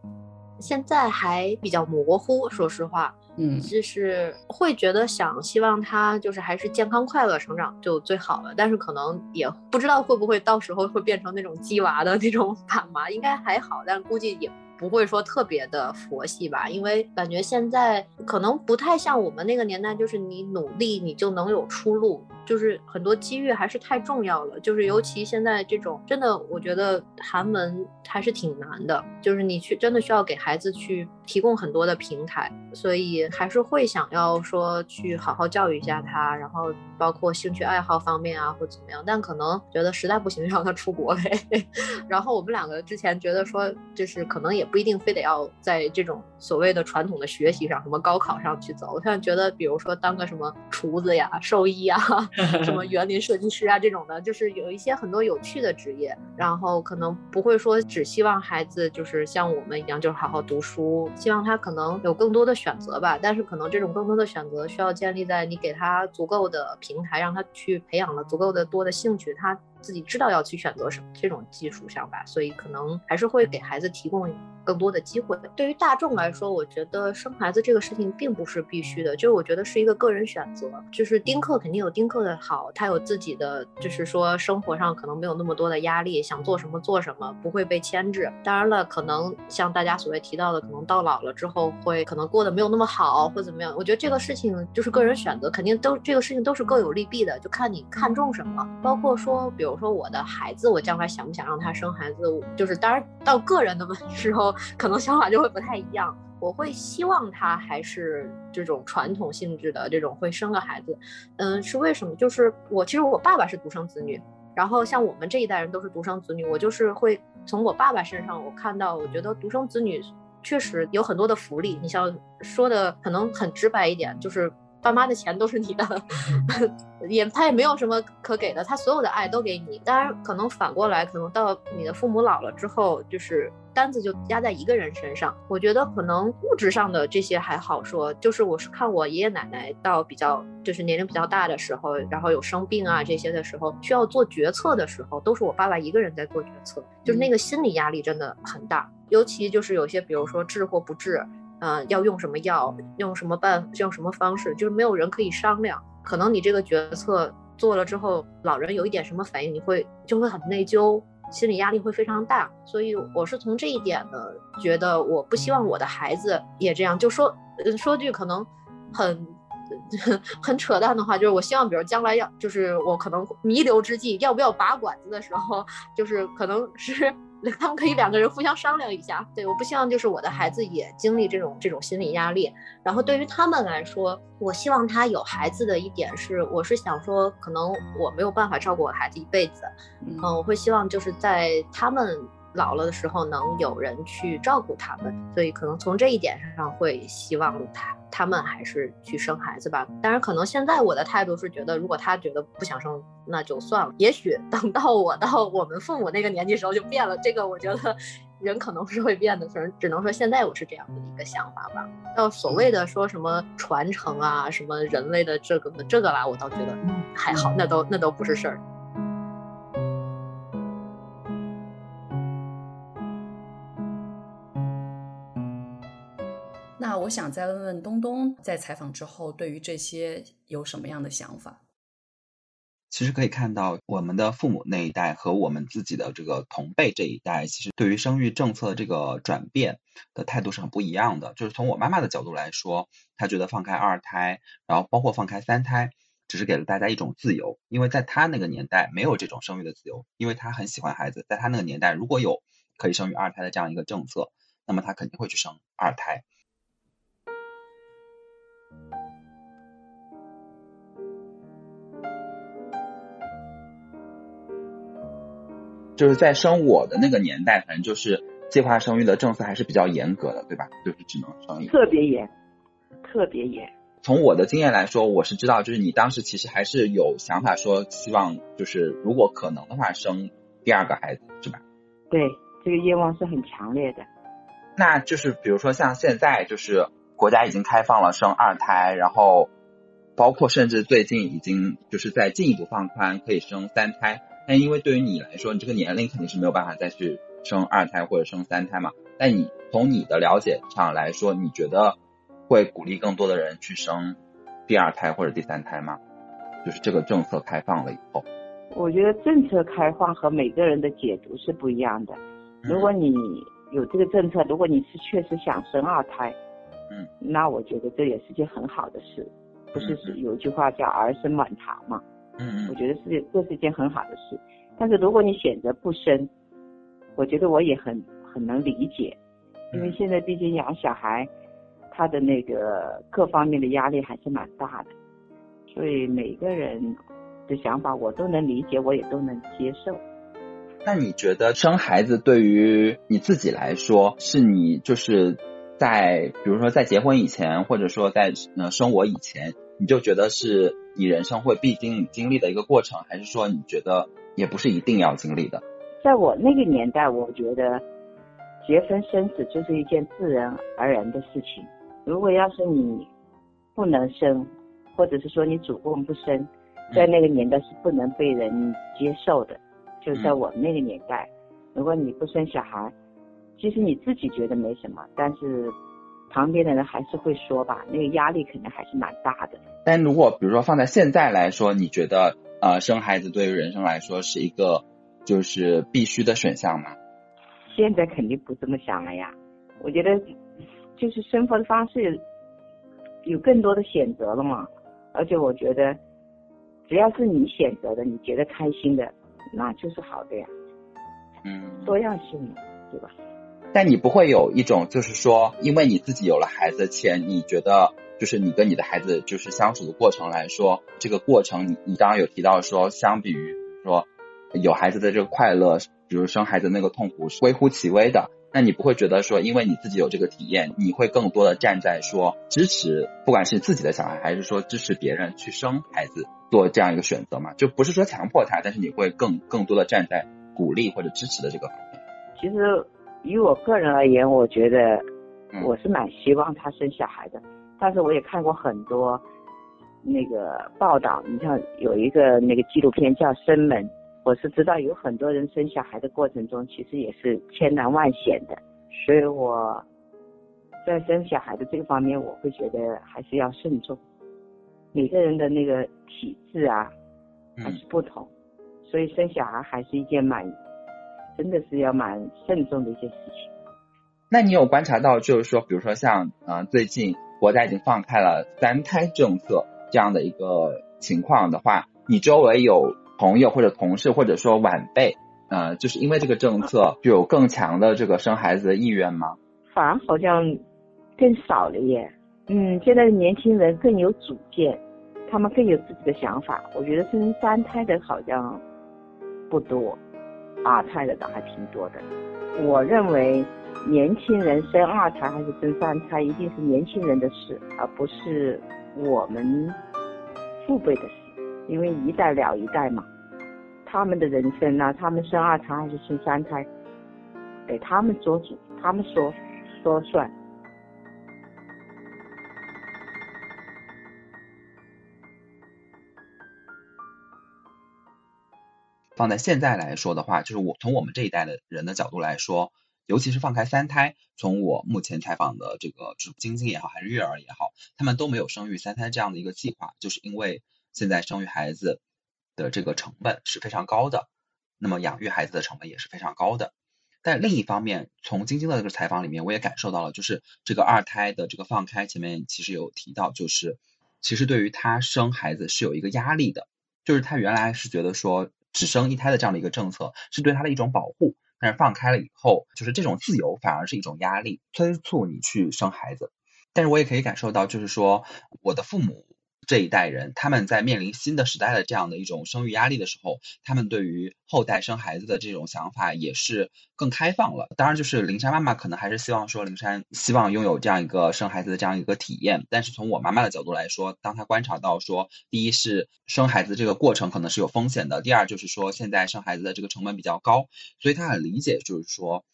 现在还比较模糊，说实话，嗯，就是会觉得想希望他就是还是健康快乐成长就最好了，但是可能也不知道会不会到时候会变成那种鸡娃的那种 (laughs) 爸妈，应该还好，但估计也。不会说特别的佛系吧，因为感觉现在可能不太像我们那个年代，就是你努力你就能有出路。就是很多机遇还是太重要了，就是尤其现在这种真的，我觉得寒门还是挺难的，就是你去真的需要给孩子去提供很多的平台，所以还是会想要说去好好教育一下他，然后包括兴趣爱好方面啊或怎么样，但可能觉得实在不行让他出国呗。(laughs) 然后我们两个之前觉得说，就是可能也不一定非得要在这种所谓的传统的学习上，什么高考上去走，我现在觉得比如说当个什么厨子呀、兽医呀。(laughs) 什么园林设计师啊，这种的，就是有一些很多有趣的职业，然后可能不会说只希望孩子就是像我们一样，就是好好读书，希望他可能有更多的选择吧。但是可能这种更多的选择需要建立在你给他足够的平台，让他去培养了足够的多的兴趣，他。自己知道要去选择什么这种基础上吧，所以可能还是会给孩子提供更多的机会。对于大众来说，我觉得生孩子这个事情并不是必须的，就是我觉得是一个个人选择。就是丁克肯定有丁克的好，他有自己的，就是说生活上可能没有那么多的压力，想做什么做什么，不会被牵制。当然了，可能像大家所谓提到的，可能到老了之后会可能过得没有那么好，或怎么样。我觉得这个事情就是个人选择，肯定都这个事情都是各有利弊的，就看你看重什么。包括说，比如。比如说我的孩子，我将来想不想让他生孩子？就是当然到个人的问时候，可能想法就会不太一样。我会希望他还是这种传统性质的这种会生个孩子。嗯，是为什么？就是我其实我爸爸是独生子女，然后像我们这一代人都是独生子女，我就是会从我爸爸身上我看到，我觉得独生子女确实有很多的福利。你像说的可能很直白一点，就是。爸妈的钱都是你的，(laughs) 也他也没有什么可给的，他所有的爱都给你。当然，可能反过来，可能到你的父母老了之后，就是单子就压在一个人身上。我觉得可能物质上的这些还好说，就是我是看我爷爷奶奶到比较就是年龄比较大的时候，然后有生病啊这些的时候，需要做决策的时候，都是我爸爸一个人在做决策，就是那个心理压力真的很大。尤其就是有些，比如说治或不治。嗯，要用什么药，用什么办，用什么方式，就是没有人可以商量。可能你这个决策做了之后，老人有一点什么反应，你会就会很内疚，心理压力会非常大。所以我是从这一点呢，觉得我不希望我的孩子也这样。就说说句可能很 (laughs) 很扯淡的话，就是我希望，比如将来要，就是我可能弥留之际，要不要拔管子的时候，就是可能是。他们可以两个人互相商量一下，对，我不希望就是我的孩子也经历这种这种心理压力。然后对于他们来说，我希望他有孩子的一点是，我是想说，可能我没有办法照顾我孩子一辈子，嗯，我会希望就是在他们。老了的时候能有人去照顾他们，所以可能从这一点上会希望他他们还是去生孩子吧。当然，可能现在我的态度是觉得，如果他觉得不想生，那就算了。也许 (laughs) 等到我到我们父母那个年纪时候就变了。这个我觉得 (laughs) 人可能是会变的，只能只能说现在我是这样的一个想法吧。要所谓的说什么传承啊，什么人类的这个这个啦，我倒觉得还好，那都那都不是事儿。那我想再问问东东，在采访之后，对于这些有什么样的想法？其实可以看到，我们的父母那一代和我们自己的这个同辈这一代，其实对于生育政策这个转变的态度是很不一样的。就是从我妈妈的角度来说，她觉得放开二胎，然后包括放开三胎，只是给了大家一种自由，因为在她那个年代没有这种生育的自由，因为她很喜欢孩子，在她那个年代如果有可以生育二胎的这样一个政策，那么她肯定会去生二胎。就是在生我的那个年代，反正就是计划生育的政策还是比较严格的，对吧？就是只能生一个。特别严，特别严。从我的经验来说，我是知道，就是你当时其实还是有想法说，希望就是如果可能的话生第二个孩子，是吧？对，这个愿望是很强烈的。那就是比如说像现在，就是国家已经开放了生二胎，然后包括甚至最近已经就是在进一步放宽，可以生三胎。但因为对于你来说，你这个年龄肯定是没有办法再去生二胎或者生三胎嘛。但你从你的了解上来说，你觉得会鼓励更多的人去生第二胎或者第三胎吗？就是这个政策开放了以后，我觉得政策开放和每个人的解读是不一样的。如果你有这个政策，如果你是确实想生二胎，嗯，那我觉得这也是件很好的事。不是是有一句话叫“儿孙满堂”嘛？嗯我觉得是这是一件很好的事。但是如果你选择不生，我觉得我也很很能理解，因为现在毕竟养小孩，他的那个各方面的压力还是蛮大的，所以每个人的想法我都能理解，我也都能接受。那你觉得生孩子对于你自己来说，是你就是在比如说在结婚以前，或者说在呃生我以前，你就觉得是你人生会必经经历的一个过程，还是说你觉得也不是一定要经历的？在我那个年代，我觉得结婚生子就是一件自然而然的事情。如果要是你不能生，或者是说你主动不生，在那个年代是不能被人接受的。就在我们那个年代，如果你不生小孩，其实你自己觉得没什么，但是旁边的人还是会说吧，那个压力肯定还是蛮大的。但如果比如说放在现在来说，你觉得呃生孩子对于人生来说是一个就是必须的选项吗？现在肯定不这么想了呀，我觉得就是生活的方式有更多的选择了嘛，而且我觉得只要是你选择的，你觉得开心的，那就是好的呀。嗯，多样性嘛，对吧？但你不会有一种就是说，因为你自己有了孩子且你觉得就是你跟你的孩子就是相处的过程来说，这个过程你你刚刚有提到说，相比于说有孩子的这个快乐，比如生孩子那个痛苦是微乎其微的。那你不会觉得说，因为你自己有这个体验，你会更多的站在说支持，不管是自己的小孩，还是说支持别人去生孩子，做这样一个选择嘛？就不是说强迫他，但是你会更更多的站在鼓励或者支持的这个方面。其实以我个人而言，我觉得嗯。我是蛮希望他生小孩的，但是我也看过很多那个报道，你像有一个那个纪录片叫《生门》，我是知道有很多人生小孩的过程中，其实也是千难万险的，所以我在生小孩的这个方面，我会觉得还是要慎重。每个人的那个体质啊还是不同，所以生小孩还是一件蛮真的是要蛮慎重的一件事情。那你有观察到，就是说，比如说像呃最近国家已经放开了三胎政策这样的一个情况的话，你周围有朋友或者同事或者说晚辈，呃，就是因为这个政策就有更强的这个生孩子的意愿吗？反而好像更少了耶。嗯，现在的年轻人更有主见，他们更有自己的想法。我觉得生三胎的好像不多，二胎的倒还挺多的。我认为年轻人生二胎还是生三胎，一定是年轻人的事，而不是我们父辈的事。因为一代了一代嘛，他们的人生啊，他们生二胎还是生三胎，给他们做主，他们说说算。放在现在来说的话，就是我从我们这一代的人的角度来说，尤其是放开三胎，从我目前采访的这个就是晶晶也好，还是月儿也好，他们都没有生育三胎这样的一个计划，就是因为现在生育孩子的这个成本是非常高的，那么养育孩子的成本也是非常高的。但另一方面，从晶晶的这个采访里面，我也感受到了，就是这个二胎的这个放开，前面其实有提到，就是其实对于她生孩子是有一个压力的，就是她原来是觉得说只生一胎的这样的一个政策是对他的一种保护，但是放开了以后，就是这种自由反而是一种压力，催促你去生孩子。但是我也可以感受到，就是说我的父母。这一代人，他们在面临新的时代的这样的一种生育压力的时候，他们对于后代生孩子的这种想法也是更开放了。当然，就是灵珊妈妈可能还是希望说，灵珊希望拥有这样一个生孩子的这样一个体验。但是从我妈妈的角度来说，当她观察到说，第一是生孩子这个过程可能是有风险的，第二就是说现在生孩子的这个成本比较高，所以她很理解，就是说。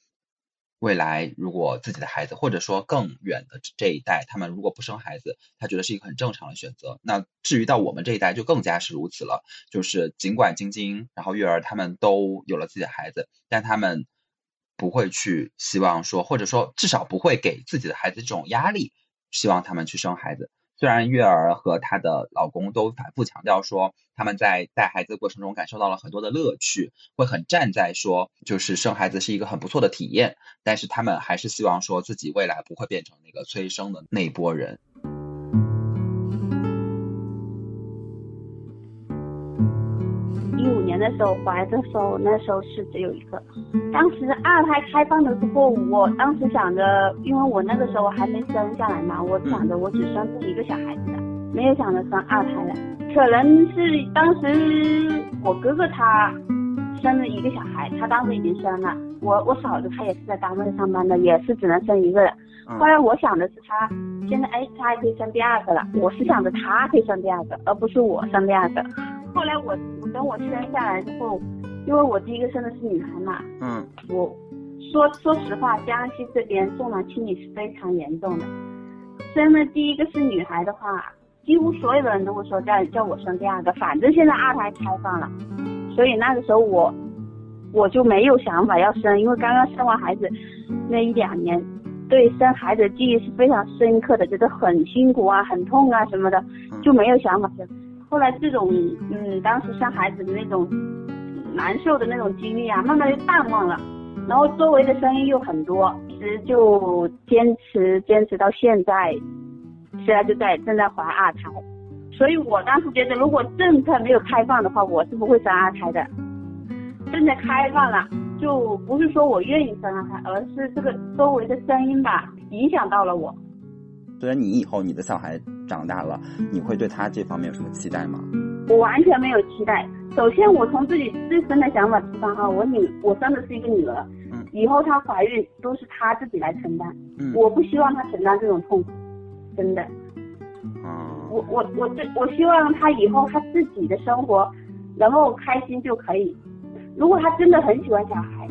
未来如果自己的孩子，或者说更远的这一代，他们如果不生孩子，他觉得是一个很正常的选择。那至于到我们这一代，就更加是如此了。就是尽管晶晶，然后月儿他们都有了自己的孩子，但他们不会去希望说，或者说至少不会给自己的孩子这种压力，希望他们去生孩子。虽然月儿和她的老公都反复强调说，他们在带孩子的过程中感受到了很多的乐趣，会很站在说，就是生孩子是一个很不错的体验，但是他们还是希望说自己未来不会变成那个催生的那一波人。一五年的时候怀的时候，那时候是只有一个。当时二胎开放的时候，我当时想着，因为我那个时候还没生下来嘛，我想着我只生这一个小孩子的，没有想着生二胎的。可能是当时我哥哥他生了一个小孩，他当时已经生了。我我嫂子她也是在单位上班的，也是只能生一个人。后来我想的是他现在哎，他还可以生第二个了。我是想着他可以生第二个，而不是我生第二个。后来我我等我生下来之后，因为我第一个生的是女孩嘛，嗯，我说说实话，江西这边重男轻女是非常严重的。生了第一个是女孩的话，几乎所有的人都会说叫叫我生第二个。反正现在二胎开放了，所以那个时候我我就没有想法要生，因为刚刚生完孩子那一两年，对生孩子的记忆是非常深刻的，觉得很辛苦啊、很痛啊什么的，就没有想法生。后来这种嗯，当时生孩子的那种难受的那种经历啊，慢慢就淡忘了。然后周围的声音又很多，一直就坚持坚持到现在，现在就在正在怀二胎。所以我当时觉得，如果政策没有开放的话，我是不会生二胎的。政策开放了，就不是说我愿意生二胎，而是这个周围的声音吧，影响到了我。虽然你以后你的小孩长大了，你会对他这方面有什么期待吗？我完全没有期待。首先，我从自己自身的想法出发哈，我女我生的是一个女儿，嗯，以后她怀孕都是她自己来承担，嗯，我不希望她承担这种痛苦，真的。哦。我我我这我希望她以后她自己的生活能够开心就可以。如果她真的很喜欢小孩，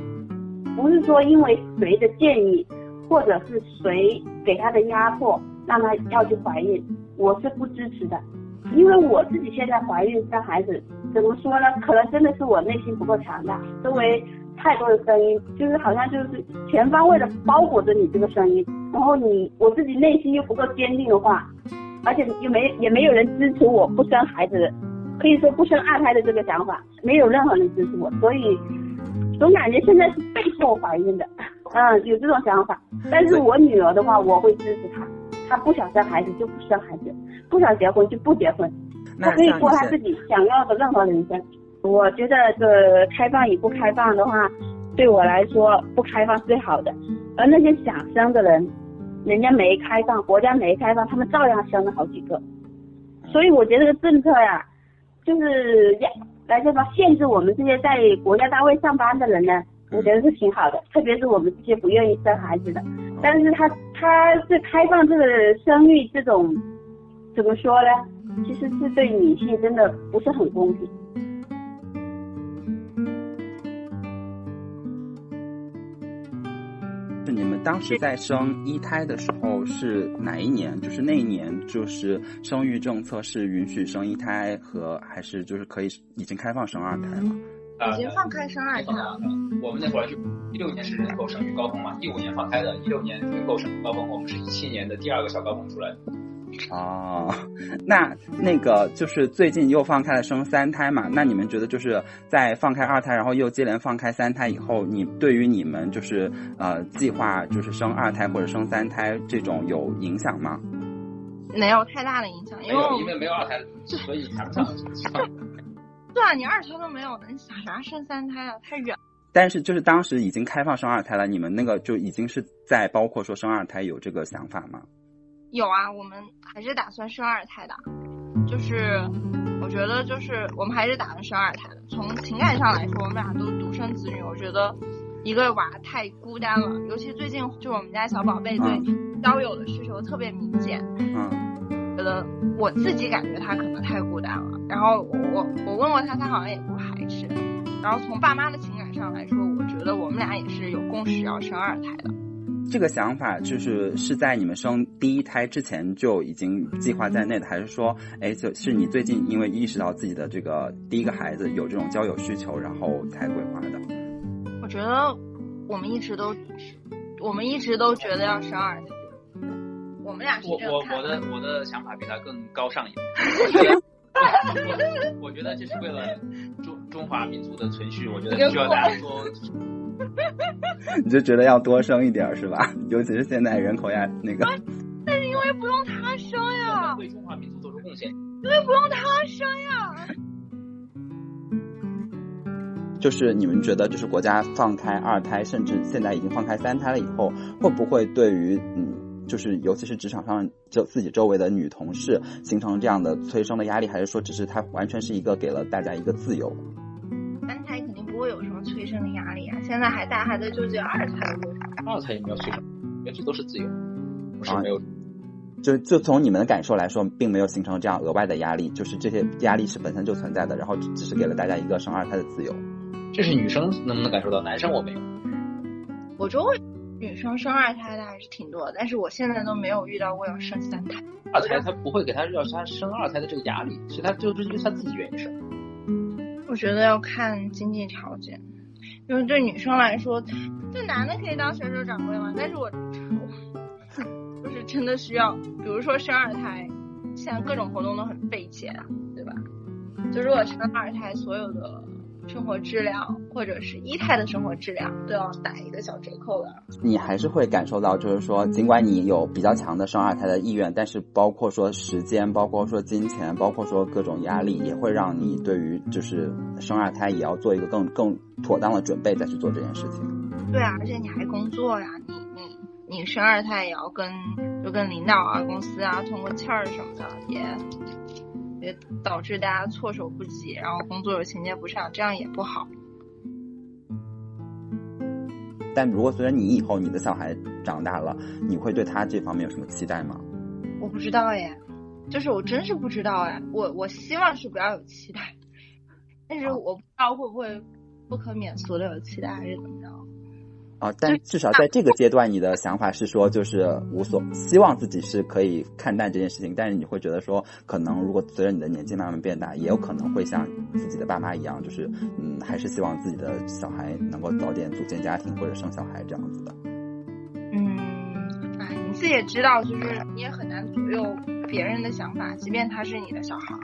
不是说因为谁的建议或者是谁给她的压迫。让她要去怀孕，我是不支持的，因为我自己现在怀孕生孩子，怎么说呢？可能真的是我内心不够强大，周围太多的声音，就是好像就是全方位的包裹着你这个声音，然后你我自己内心又不够坚定的话，而且又没也没有人支持我不生孩子，可以说不生二胎的这个想法，没有任何人支持我，所以总感觉现在是被迫怀孕的，(laughs) 嗯，有这种想法。但是我女儿的话，我会支持她。他不想生孩子就不生孩子，不想结婚就不结婚，他可以过他自己想要的任何人生。我觉得这开放与不开放的话，对我来说不开放最好的。而那些想生的人，人家没开放，国家没开放，他们照样生了好几个。所以我觉得这个政策呀，就是要来说吧，限制我们这些在国家单位上班的人呢。我觉得是挺好的，特别是我们这些不愿意生孩子的，但是他他是开放这个生育这种，怎么说呢？其实是对女性真的不是很公平。是你们当时在生一胎的时候是哪一年？就是那一年，就是生育政策是允许生一胎和还是就是可以已经开放生二胎了？已经放开生二胎了。我们那会儿就一六年是人口生育高峰嘛，一五年放开的，一六年人口生育高峰，我们是一七年的第二个小高峰出来的。哦，那那个就是最近又放开了生三胎嘛？那你们觉得就是在放开二胎，然后又接连放开三胎以后，你对于你们就是呃计划就是生二胎或者生三胎这种有影响吗？没有太大的影响，因为因为没有二胎，所以谈不上。对啊，你二胎都没有呢，你想啥生三胎啊？太远。但是就是当时已经开放生二胎了，你们那个就已经是在包括说生二胎有这个想法吗？有啊，我们还是打算生二胎的。就是我觉得就是我们还是打算生二胎的。从情感上来说，我们俩都独生子女，我觉得一个娃太孤单了。尤其最近就我们家小宝贝对交友的需求特别明显。嗯。觉得我自己感觉他可能太孤单了，然后我我问过他，他好像也不排斥。然后从爸妈的情感上来说，我觉得我们俩也是有共识要生二胎的。这个想法就是是在你们生第一胎之前就已经计划在内的，还是说，哎，就是你最近因为意识到自己的这个第一个孩子有这种交友需求，然后才规划的？我觉得我们一直都，我们一直都觉得要生二胎。我们俩是我这我我的我的想法比他更高尚一点。(laughs) 我觉得我我觉得这是为了中中华民族的存续，我觉得需要大家多。(laughs) 你就觉得要多生一点儿是吧？尤其是现在人口呀那个。(laughs) 但是因为不用他生呀，为中华民族做出贡献。因为不用他生呀。就是你们觉得，就是国家放开二胎，甚至现在已经放开三胎了以后，会不会对于嗯，就是尤其是职场上就自己周围的女同事形成这样的催生的压力，还是说只是它完全是一个给了大家一个自由？三胎肯定不会有什么催生的压力啊，现在还带孩子就只有二胎的二胎也没有催生，原这都是自由，不是没有。就就从你们的感受来说，并没有形成这样额外的压力，就是这些压力是本身就存在的，然后只是给了大家一个生二胎的自由。这是女生能不能感受到，男生我没有。我周围女生生二胎的还是挺多的，但是我现在都没有遇到过要生三胎。二胎他不会给他要他生二胎的这个压力，其实他就是因为他自己愿意生。我觉得要看经济条件，因为对女生来说，这男的可以当销售掌柜嘛，但是我我 (laughs) 就是真的需要，比如说生二胎，现在各种活动都很费钱，对吧？就如果生二胎，所有的。生活质量或者是一胎的生活质量都要打一个小折扣的。你还是会感受到，就是说，尽管你有比较强的生二胎的意愿，但是包括说时间，包括说金钱，包括说各种压力，也会让你对于就是生二胎也要做一个更更妥当的准备再去做这件事情。对啊，而且你还工作呀，你你你生二胎也要跟就跟领导啊、公司啊通个气儿什么的也。也导致大家措手不及，然后工作又衔接不上，这样也不好。但如果随着你以后你的小孩长大了，你会对他这方面有什么期待吗？我不知道耶，就是我真是不知道哎，我我希望是不要有期待，但是我不知道会不会不可免俗的有期待还是怎么着。啊，但至少在这个阶段，你的想法是说，就是无所希望自己是可以看淡这件事情。但是你会觉得说，可能如果随着你的年纪慢慢变大，也有可能会像自己的爸妈一样，就是嗯，还是希望自己的小孩能够早点组建家庭或者生小孩这样子的。嗯，哎，你自己也知道，就是你也很难左右别人的想法，即便他是你的小孩。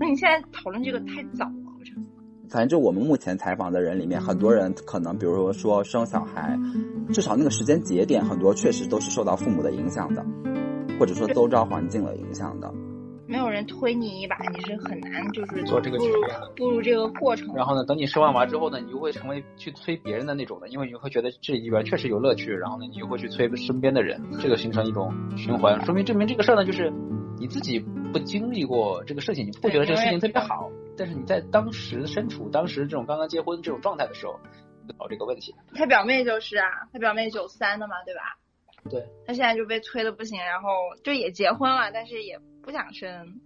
那你现在讨论这个太早。反正就我们目前采访的人里面，很多人可能，比如说说生小孩，至少那个时间节点，很多确实都是受到父母的影响的，或者说周遭环境的影响的。没有人推你一把，你是很难就是做这个决定的，步入这个过程。然后呢，等你生完娃之后呢，你就会成为去催别人的那种的，因为你会觉得这里边确实有乐趣，然后呢，你就会去催身边的人，这个形成一种循环，说明证明这个事儿呢，就是你自己不经历过这个事情，你不觉得这个事情特别好。但是你在当时身处当时这种刚刚结婚这种状态的时候，搞这个问题。他表妹就是啊，他表妹九三的嘛，对吧？对。他现在就被催的不行，然后就也结婚了，但是也不想生。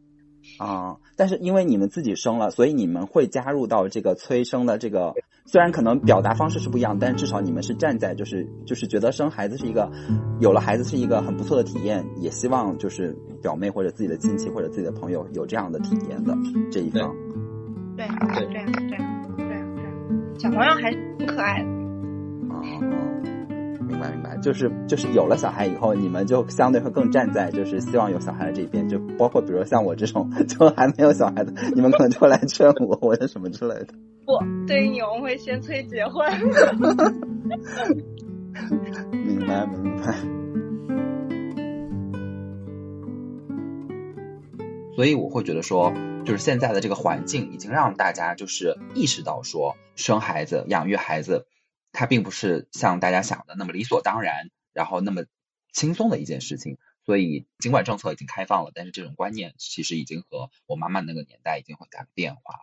啊！但是因为你们自己生了，所以你们会加入到这个催生的这个，虽然可能表达方式是不一样，但是至少你们是站在就是就是觉得生孩子是一个有了孩子是一个很不错的体验，也希望就是表妹或者自己的亲戚或者自己的朋友有这样的体验的这一方。对对对对对对，小朋友还是挺可爱的。哦，明白明白，就是就是有了小孩以后，你们就相对会更站在就是希望有小孩的这一边，就包括比如像我这种 (laughs) 就还没有小孩的，你们可能就会来劝我或者什么之类的。(laughs) 不，对于你，我们会先催结婚。(laughs) 明白明白。所以我会觉得说。就是现在的这个环境已经让大家就是意识到说生孩子、养育孩子，它并不是像大家想的那么理所当然，然后那么轻松的一件事情。所以尽管政策已经开放了，但是这种观念其实已经和我妈妈那个年代已经会改变化了。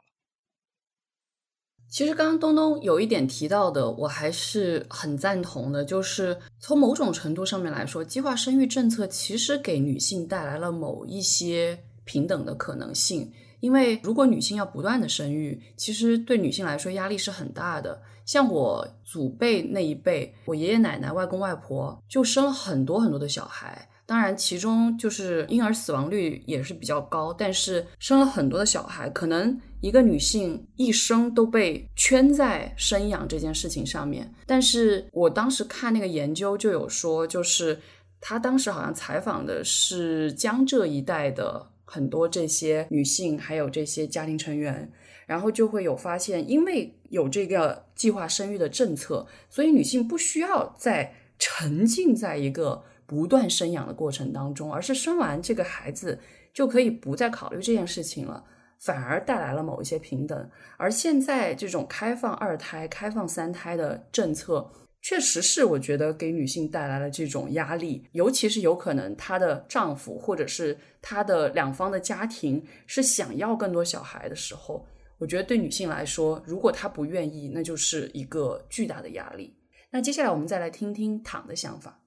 其实刚刚东东有一点提到的，我还是很赞同的，就是从某种程度上面来说，计划生育政策其实给女性带来了某一些平等的可能性。因为如果女性要不断的生育，其实对女性来说压力是很大的。像我祖辈那一辈，我爷爷奶奶、外公外婆就生了很多很多的小孩。当然，其中就是婴儿死亡率也是比较高，但是生了很多的小孩，可能一个女性一生都被圈在生养这件事情上面。但是我当时看那个研究就有说，就是他当时好像采访的是江浙一带的很多这些女性，还有这些家庭成员。然后就会有发现，因为有这个计划生育的政策，所以女性不需要再沉浸在一个不断生养的过程当中，而是生完这个孩子就可以不再考虑这件事情了，反而带来了某一些平等。而现在这种开放二胎、开放三胎的政策，确实是我觉得给女性带来了这种压力，尤其是有可能她的丈夫或者是她的两方的家庭是想要更多小孩的时候。我觉得对女性来说，如果她不愿意，那就是一个巨大的压力。那接下来我们再来听听躺的想法。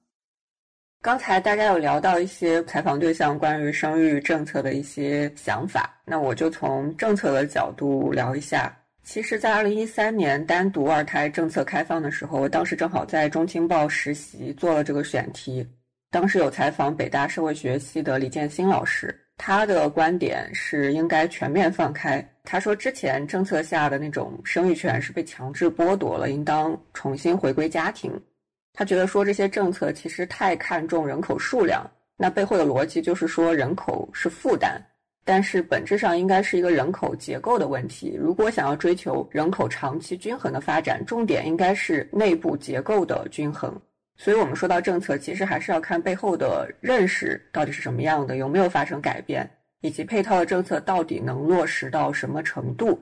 刚才大家有聊到一些采访对象关于生育政策的一些想法，那我就从政策的角度聊一下。其实，在二零一三年单独二胎政策开放的时候，我当时正好在中青报实习，做了这个选题。当时有采访北大社会学系的李建新老师。他的观点是应该全面放开。他说，之前政策下的那种生育权是被强制剥夺了，应当重新回归家庭。他觉得说这些政策其实太看重人口数量，那背后的逻辑就是说人口是负担，但是本质上应该是一个人口结构的问题。如果想要追求人口长期均衡的发展，重点应该是内部结构的均衡。所以，我们说到政策，其实还是要看背后的认识到底是什么样的，有没有发生改变，以及配套的政策到底能落实到什么程度。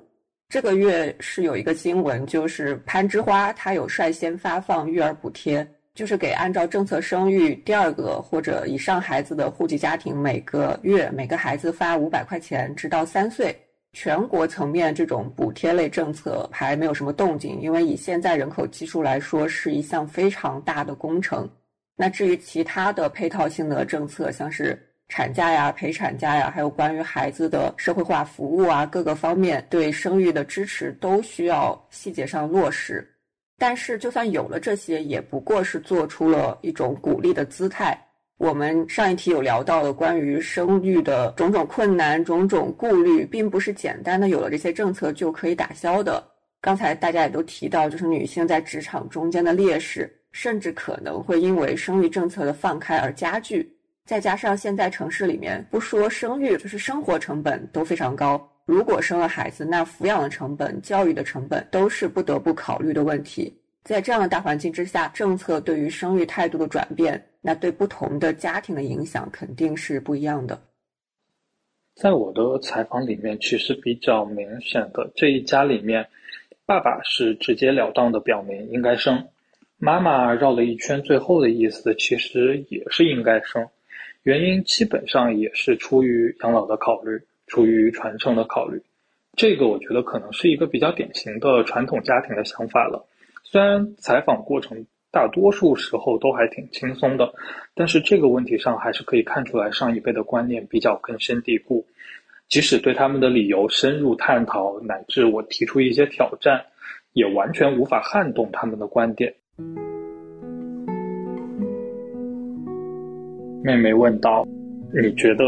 这个月是有一个新闻，就是攀枝花它有率先发放育儿补贴，就是给按照政策生育第二个或者以上孩子的户籍家庭，每个月每个孩子发五百块钱，直到三岁。全国层面这种补贴类政策还没有什么动静，因为以现在人口基数来说，是一项非常大的工程。那至于其他的配套性的政策，像是产假呀、陪产假呀，还有关于孩子的社会化服务啊，各个方面对生育的支持都需要细节上落实。但是，就算有了这些，也不过是做出了一种鼓励的姿态。我们上一题有聊到的关于生育的种种困难、种种顾虑，并不是简单的有了这些政策就可以打消的。刚才大家也都提到，就是女性在职场中间的劣势，甚至可能会因为生育政策的放开而加剧。再加上现在城市里面，不说生育，就是生活成本都非常高。如果生了孩子，那抚养的成本、教育的成本都是不得不考虑的问题。在这样的大环境之下，政策对于生育态度的转变，那对不同的家庭的影响肯定是不一样的。在我的采访里面，其实比较明显的这一家里面，爸爸是直截了当的表明应该生，妈妈绕了一圈，最后的意思其实也是应该生，原因基本上也是出于养老的考虑，出于传承的考虑。这个我觉得可能是一个比较典型的传统家庭的想法了。虽然采访过程大多数时候都还挺轻松的，但是这个问题上还是可以看出来上一辈的观念比较根深蒂固。即使对他们的理由深入探讨，乃至我提出一些挑战，也完全无法撼动他们的观点。妹妹问道：“你觉得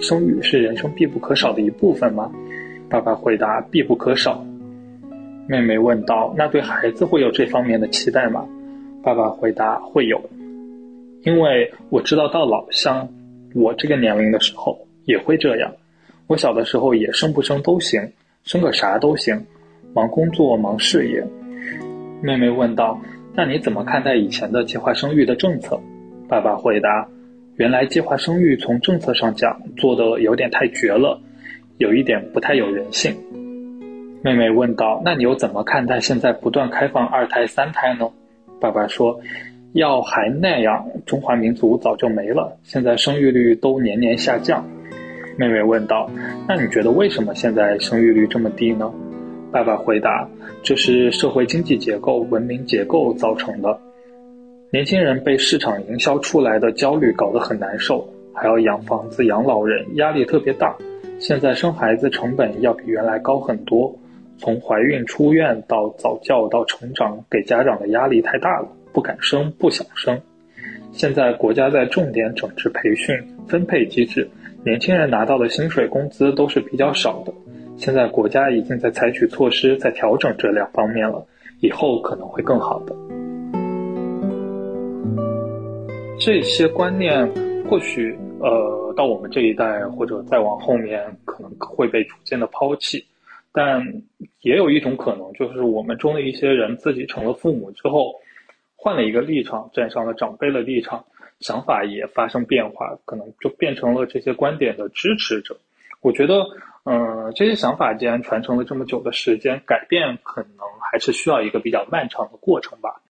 生育是人生必不可少的一部分吗？”爸爸回答：“必不可少。”妹妹问道：“那对孩子会有这方面的期待吗？”爸爸回答：“会有，因为我知道到老像我这个年龄的时候也会这样。我小的时候也生不生都行，生个啥都行，忙工作忙事业。”妹妹问道：“那你怎么看待以前的计划生育的政策？”爸爸回答：“原来计划生育从政策上讲做的有点太绝了，有一点不太有人性。”妹妹问道：“那你又怎么看待现在不断开放二胎、三胎呢？”爸爸说：“要还那样，中华民族早就没了。现在生育率都年年下降。”妹妹问道：“那你觉得为什么现在生育率这么低呢？”爸爸回答：“这是社会经济结构、文明结构造成的。年轻人被市场营销出来的焦虑搞得很难受，还要养房子、养老人，压力特别大。现在生孩子成本要比原来高很多。”从怀孕出院到早教到成长，给家长的压力太大了，不敢生，不想生。现在国家在重点整治培训分配机制，年轻人拿到的薪水工资都是比较少的。现在国家已经在采取措施，在调整这两方面了，以后可能会更好的。这些观念或许呃到我们这一代或者再往后面可能会被逐渐的抛弃，但也有一种可能，就是我们中的一些人自己成了父母之后，换了一个立场，站上了长辈的立场，想法也发生变化，可能就变成了这些观点的支持者。我觉得，嗯，这些想法既然传承了这么久的时间，改变可能还是需要一个比较漫长的过程吧。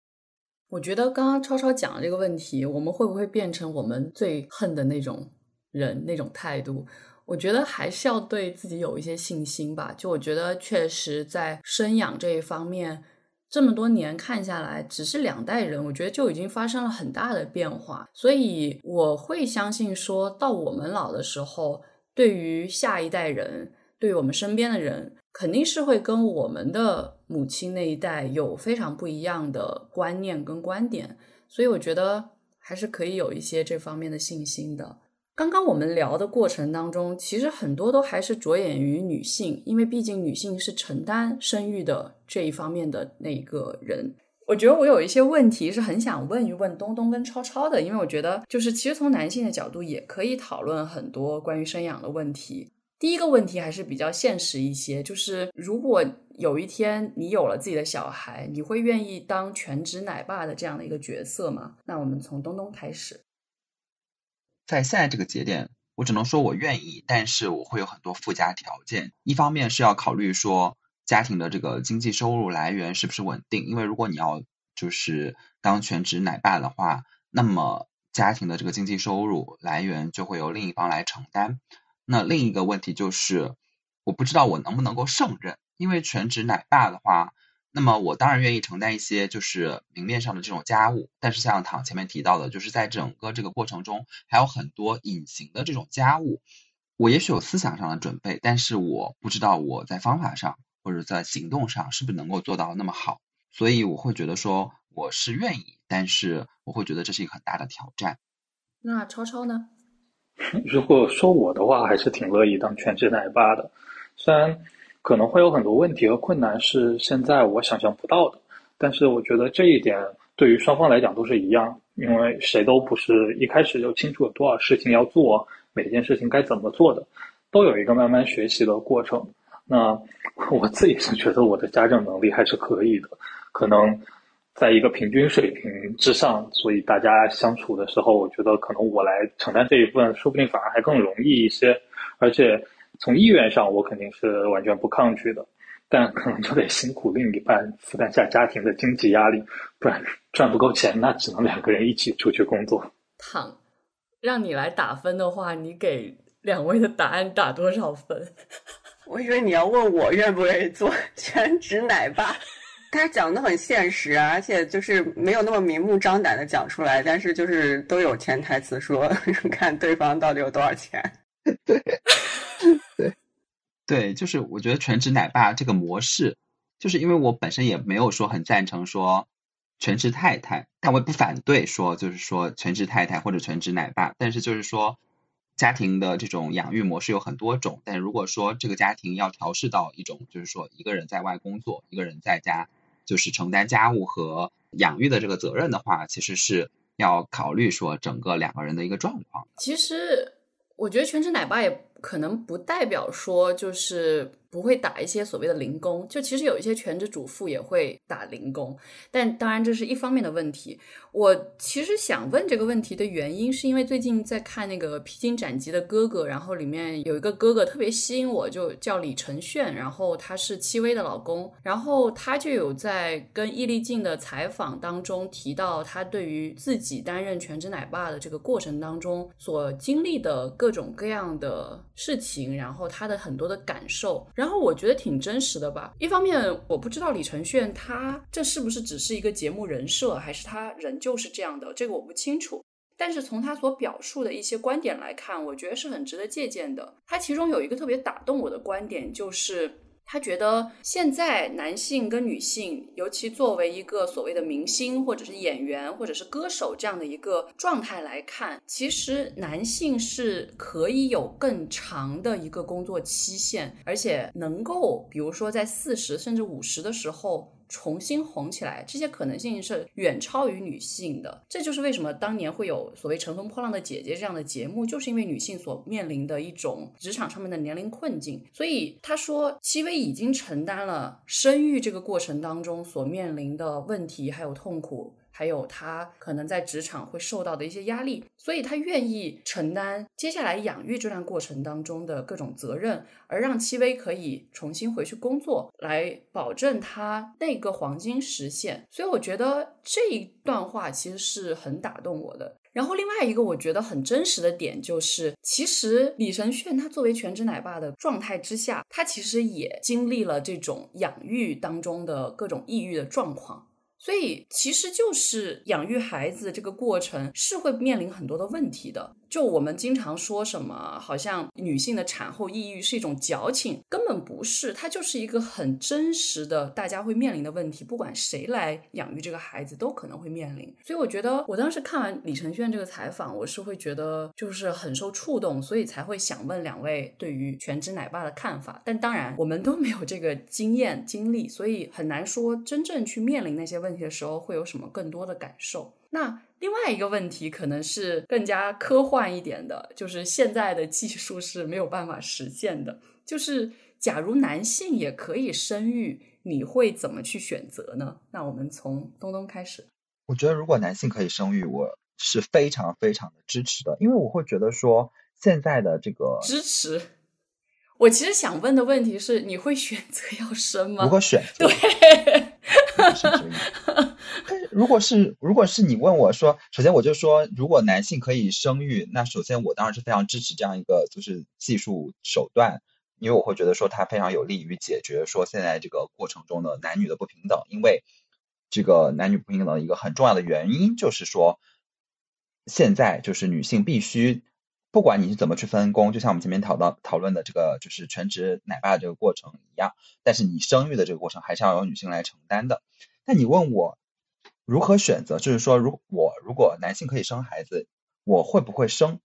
我觉得刚刚超超讲的这个问题，我们会不会变成我们最恨的那种人、那种态度？我觉得还是要对自己有一些信心吧。就我觉得，确实在生养这一方面，这么多年看下来，只是两代人，我觉得就已经发生了很大的变化。所以我会相信，说到我们老的时候，对于下一代人，对于我们身边的人。肯定是会跟我们的母亲那一代有非常不一样的观念跟观点，所以我觉得还是可以有一些这方面的信心的。刚刚我们聊的过程当中，其实很多都还是着眼于女性，因为毕竟女性是承担生育的这一方面的那一个人。我觉得我有一些问题是很想问一问东东跟超超的，因为我觉得就是其实从男性的角度也可以讨论很多关于生养的问题。第一个问题还是比较现实一些，就是如果有一天你有了自己的小孩，你会愿意当全职奶爸的这样的一个角色吗？那我们从东东开始。在现在这个节点，我只能说我愿意，但是我会有很多附加条件。一方面是要考虑说家庭的这个经济收入来源是不是稳定，因为如果你要就是当全职奶爸的话，那么家庭的这个经济收入来源就会由另一方来承担。那另一个问题就是，我不知道我能不能够胜任，因为全职奶爸的话，那么我当然愿意承担一些就是明面上的这种家务，但是像唐前面提到的，就是在整个这个过程中还有很多隐形的这种家务，我也许有思想上的准备，但是我不知道我在方法上或者在行动上是不是能够做到那么好，所以我会觉得说我是愿意，但是我会觉得这是一个很大的挑战。那超超呢？如果说我的话，还是挺乐意当全职奶爸的。虽然可能会有很多问题和困难是现在我想象不到的，但是我觉得这一点对于双方来讲都是一样，因为谁都不是一开始就清楚有多少事情要做，每件事情该怎么做的，都有一个慢慢学习的过程。那我自己是觉得我的家政能力还是可以的，可能。在一个平均水平之上，所以大家相处的时候，我觉得可能我来承担这一部分，说不定反而还更容易一些。而且从意愿上，我肯定是完全不抗拒的，但可能就得辛苦另一半负担下家庭的经济压力，不然赚不够钱，那只能两个人一起出去工作。躺，让你来打分的话，你给两位的答案打多少分？(laughs) 我以为你要问我愿不愿意做全职奶爸。他讲的很现实啊，而且就是没有那么明目张胆的讲出来，但是就是都有潜台词说 (laughs) 看对方到底有多少钱。对，(laughs) 对，对，就是我觉得全职奶爸这个模式，就是因为我本身也没有说很赞成说全职太太，但我也不反对说就是说全职太太或者全职奶爸，但是就是说家庭的这种养育模式有很多种，但如果说这个家庭要调试到一种就是说一个人在外工作，一个人在家。就是承担家务和养育的这个责任的话，其实是要考虑说整个两个人的一个状况。其实我觉得全职奶爸也可能不代表说就是。不会打一些所谓的零工，就其实有一些全职主妇也会打零工，但当然这是一方面的问题。我其实想问这个问题的原因，是因为最近在看那个《披荆斩棘的哥哥》，然后里面有一个哥哥特别吸引我，就叫李承铉，然后他是戚薇的老公，然后他就有在跟易立竞的采访当中提到他对于自己担任全职奶爸的这个过程当中所经历的各种各样的事情，然后他的很多的感受。然后我觉得挺真实的吧。一方面，我不知道李承铉他这是不是只是一个节目人设，还是他人就是这样的，这个我不清楚。但是从他所表述的一些观点来看，我觉得是很值得借鉴的。他其中有一个特别打动我的观点，就是。他觉得现在男性跟女性，尤其作为一个所谓的明星或者是演员或者是歌手这样的一个状态来看，其实男性是可以有更长的一个工作期限，而且能够，比如说在四十甚至五十的时候。重新红起来，这些可能性是远超于女性的。这就是为什么当年会有所谓《乘风破浪的姐姐》这样的节目，就是因为女性所面临的一种职场上面的年龄困境。所以他说，戚薇已经承担了生育这个过程当中所面临的问题还有痛苦。还有他可能在职场会受到的一些压力，所以他愿意承担接下来养育这段过程当中的各种责任，而让戚薇可以重新回去工作，来保证他那个黄金实现。所以我觉得这一段话其实是很打动我的。然后另外一个我觉得很真实的点就是，其实李承铉他作为全职奶爸的状态之下，他其实也经历了这种养育当中的各种抑郁的状况。所以，其实就是养育孩子这个过程是会面临很多的问题的。就我们经常说什么，好像女性的产后抑郁是一种矫情，根本不是，它就是一个很真实的，大家会面临的问题。不管谁来养育这个孩子，都可能会面临。所以我觉得，我当时看完李承铉这个采访，我是会觉得就是很受触动，所以才会想问两位对于全职奶爸的看法。但当然，我们都没有这个经验经历，所以很难说真正去面临那些问题的时候会有什么更多的感受。那。另外一个问题可能是更加科幻一点的，就是现在的技术是没有办法实现的。就是假如男性也可以生育，你会怎么去选择呢？那我们从东东开始。我觉得如果男性可以生育，我是非常非常的支持的，因为我会觉得说现在的这个支持。我其实想问的问题是，你会选择要生吗？如果选择，对。如果是如果是你问我说，首先我就说，如果男性可以生育，那首先我当然是非常支持这样一个就是技术手段，因为我会觉得说它非常有利于解决说现在这个过程中的男女的不平等，因为这个男女不平等一个很重要的原因就是说，现在就是女性必须。不管你是怎么去分工，就像我们前面讨到讨论的这个，就是全职奶爸这个过程一样，但是你生育的这个过程还是要由女性来承担的。那你问我如何选择，就是说，如我如果男性可以生孩子，我会不会生？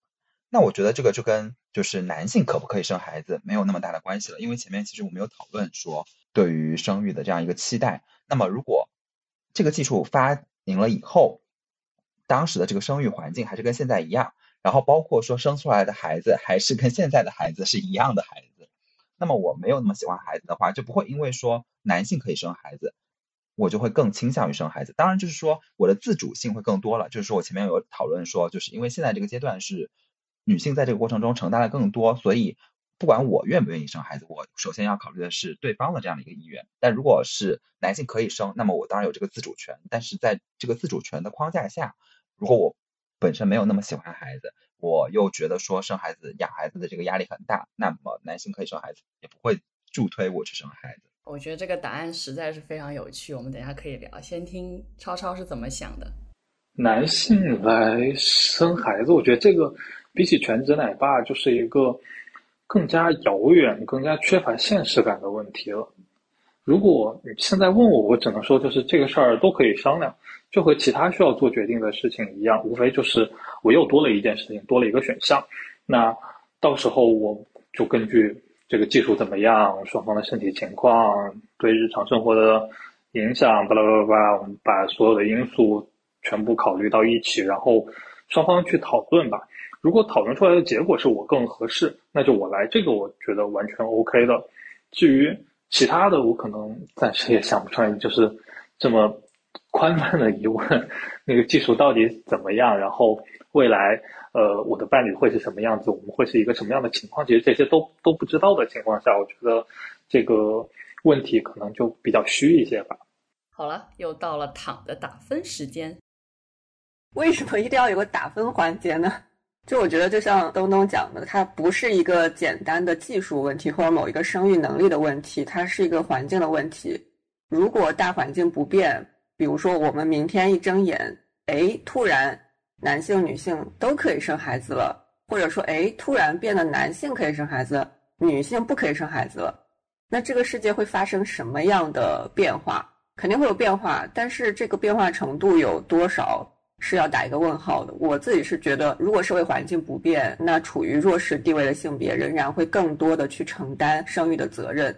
那我觉得这个就跟就是男性可不可以生孩子没有那么大的关系了，因为前面其实我们有讨论说对于生育的这样一个期待。那么如果这个技术发明了以后，当时的这个生育环境还是跟现在一样。然后包括说生出来的孩子还是跟现在的孩子是一样的孩子，那么我没有那么喜欢孩子的话，就不会因为说男性可以生孩子，我就会更倾向于生孩子。当然就是说我的自主性会更多了，就是说我前面有讨论说，就是因为现在这个阶段是女性在这个过程中承担的更多，所以不管我愿不愿意生孩子，我首先要考虑的是对方的这样的一个意愿。但如果是男性可以生，那么我当然有这个自主权。但是在这个自主权的框架下，如果我本身没有那么喜欢孩子，我又觉得说生孩子、养孩子的这个压力很大，那么男性可以生孩子，也不会助推我去生孩子。我觉得这个答案实在是非常有趣，我们等一下可以聊。先听超超是怎么想的。男性来生孩子，我觉得这个比起全职奶爸，就是一个更加遥远、更加缺乏现实感的问题了。如果你现在问我，我只能说就是这个事儿都可以商量。就和其他需要做决定的事情一样，无非就是我又多了一件事情，多了一个选项。那到时候我就根据这个技术怎么样，双方的身体情况，对日常生活的影响，巴拉巴拉巴拉，我们把所有的因素全部考虑到一起，然后双方去讨论吧。如果讨论出来的结果是我更合适，那就我来，这个我觉得完全 OK 的。至于其他的，我可能暂时也想不出来，就是这么。宽泛的疑问，(laughs) 那个技术到底怎么样？然后未来，呃，我的伴侣会是什么样子？我们会是一个什么样的情况？其实这些都都不知道的情况下，我觉得这个问题可能就比较虚一些吧。好了，又到了躺的打分时间。为什么一定要有个打分环节呢？就我觉得，就像东东讲的，它不是一个简单的技术问题或者某一个生育能力的问题，它是一个环境的问题。如果大环境不变，比如说，我们明天一睁眼，哎，突然男性、女性都可以生孩子了，或者说，哎，突然变得男性可以生孩子，女性不可以生孩子了。那这个世界会发生什么样的变化？肯定会有变化，但是这个变化程度有多少是要打一个问号的。我自己是觉得，如果社会环境不变，那处于弱势地位的性别仍然会更多的去承担生育的责任。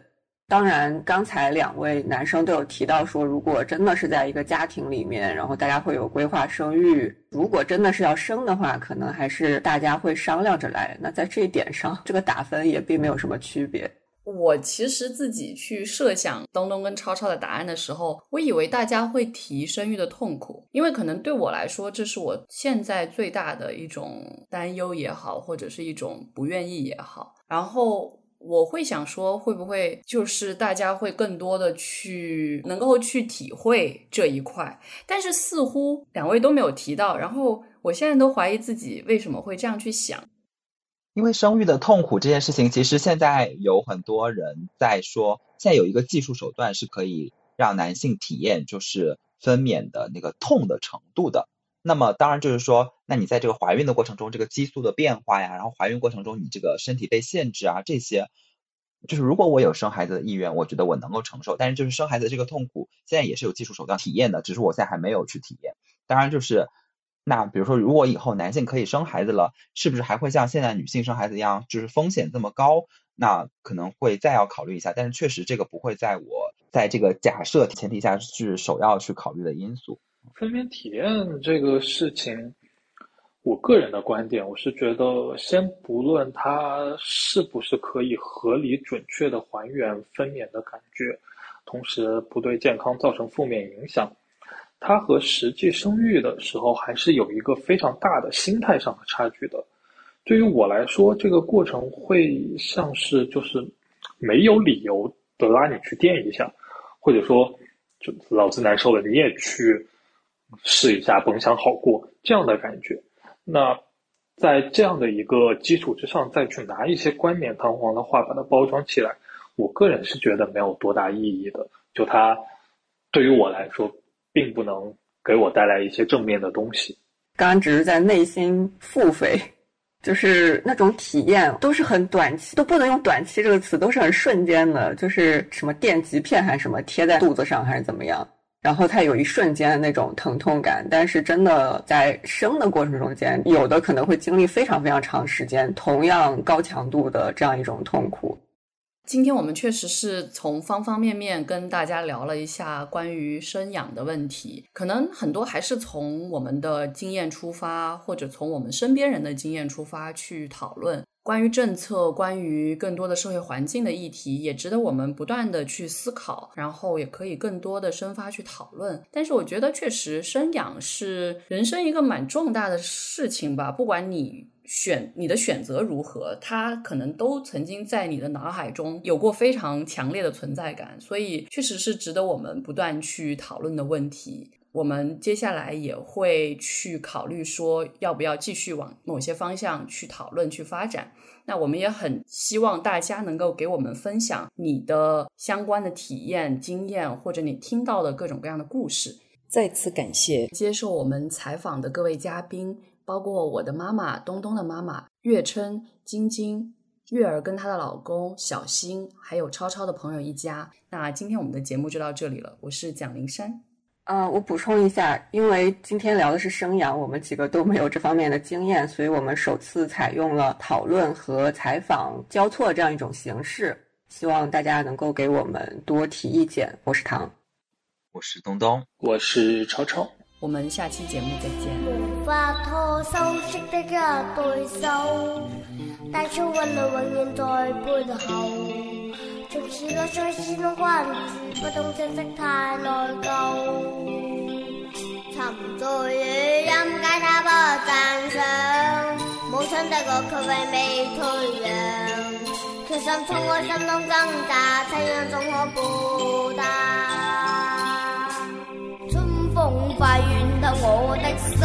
当然，刚才两位男生都有提到说，如果真的是在一个家庭里面，然后大家会有规划生育，如果真的是要生的话，可能还是大家会商量着来。那在这一点上，这个打分也并没有什么区别。我其实自己去设想东东跟超超的答案的时候，我以为大家会提生育的痛苦，因为可能对我来说，这是我现在最大的一种担忧也好，或者是一种不愿意也好。然后我会想说，会不会就是大家会更多的去能够去体会这一块？但是似乎两位都没有提到，然后我现在都怀疑自己为什么会这样去想。因为生育的痛苦这件事情，其实现在有很多人在说，现在有一个技术手段是可以让男性体验就是分娩的那个痛的程度的。那么当然就是说，那你在这个怀孕的过程中，这个激素的变化呀，然后怀孕过程中你这个身体被限制啊，这些，就是如果我有生孩子的意愿，我觉得我能够承受。但是就是生孩子这个痛苦，现在也是有技术手段体验的，只是我现在还没有去体验。当然就是。那比如说，如果以后男性可以生孩子了，是不是还会像现在女性生孩子一样，就是风险这么高？那可能会再要考虑一下。但是确实，这个不会在我在这个假设前提下是首要去考虑的因素。分娩体验这个事情，我个人的观点，我是觉得，先不论它是不是可以合理准确的还原分娩的感觉，同时不对健康造成负面影响。它和实际生育的时候还是有一个非常大的心态上的差距的。对于我来说，这个过程会像是就是没有理由的拉你去垫一下，或者说就老子难受了，你也去试一下，甭想好过这样的感觉。那在这样的一个基础之上，再去拿一些冠冕堂皇的话把它包装起来，我个人是觉得没有多大意义的。就它对于我来说。并不能给我带来一些正面的东西。刚刚只是在内心腹诽，就是那种体验都是很短期，都不能用短期这个词，都是很瞬间的，就是什么电极片还是什么贴在肚子上还是怎么样，然后它有一瞬间那种疼痛感，但是真的在生的过程中间，有的可能会经历非常非常长时间，同样高强度的这样一种痛苦。今天我们确实是从方方面面跟大家聊了一下关于生养的问题，可能很多还是从我们的经验出发，或者从我们身边人的经验出发去讨论关于政策、关于更多的社会环境的议题，也值得我们不断的去思考，然后也可以更多的生发去讨论。但是我觉得，确实生养是人生一个蛮重大的事情吧，不管你。选你的选择如何，它可能都曾经在你的脑海中有过非常强烈的存在感，所以确实是值得我们不断去讨论的问题。我们接下来也会去考虑说，要不要继续往某些方向去讨论、去发展。那我们也很希望大家能够给我们分享你的相关的体验、经验，或者你听到的各种各样的故事。再次感谢接受我们采访的各位嘉宾。包括我的妈妈东东的妈妈月琛、晶晶、月儿跟她的老公小新，还有超超的朋友一家。那今天我们的节目就到这里了，我是蒋灵山。呃，我补充一下，因为今天聊的是生养，我们几个都没有这方面的经验，所以我们首次采用了讨论和采访交错这样一种形式，希望大家能够给我们多提意见。我是唐，我是东东，我是超超。我们下期节目再见。无法拖收拾的一对手，带出温暖永远在背后。从此我再始终关注，不懂珍惜太内疚。沉醉于音阶，他不赞赏。母亲的我却永未退让，决心冲我心中挣扎，怎样总可不答。快暖透我的心，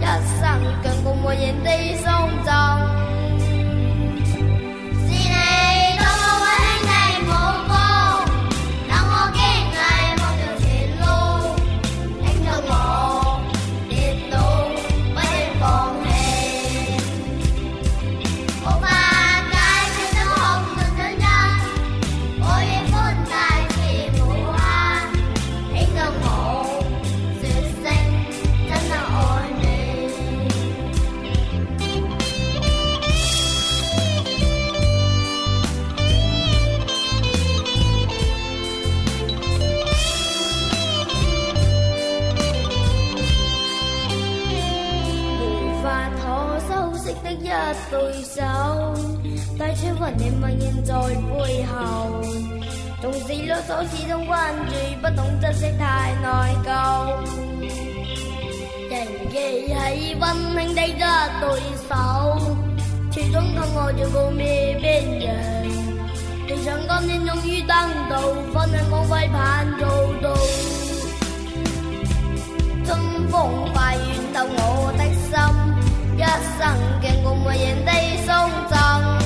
一生强共无言地送赠。份你默然在背後，縱使囉嗦始終關注，不懂珍惜太內疚。仍記起溫馨的一對手，始終跟我在告別邊緣。理想今天終於登到，分享光輝盼做到。春風化暖透我的心，一生敬共无人地送赠。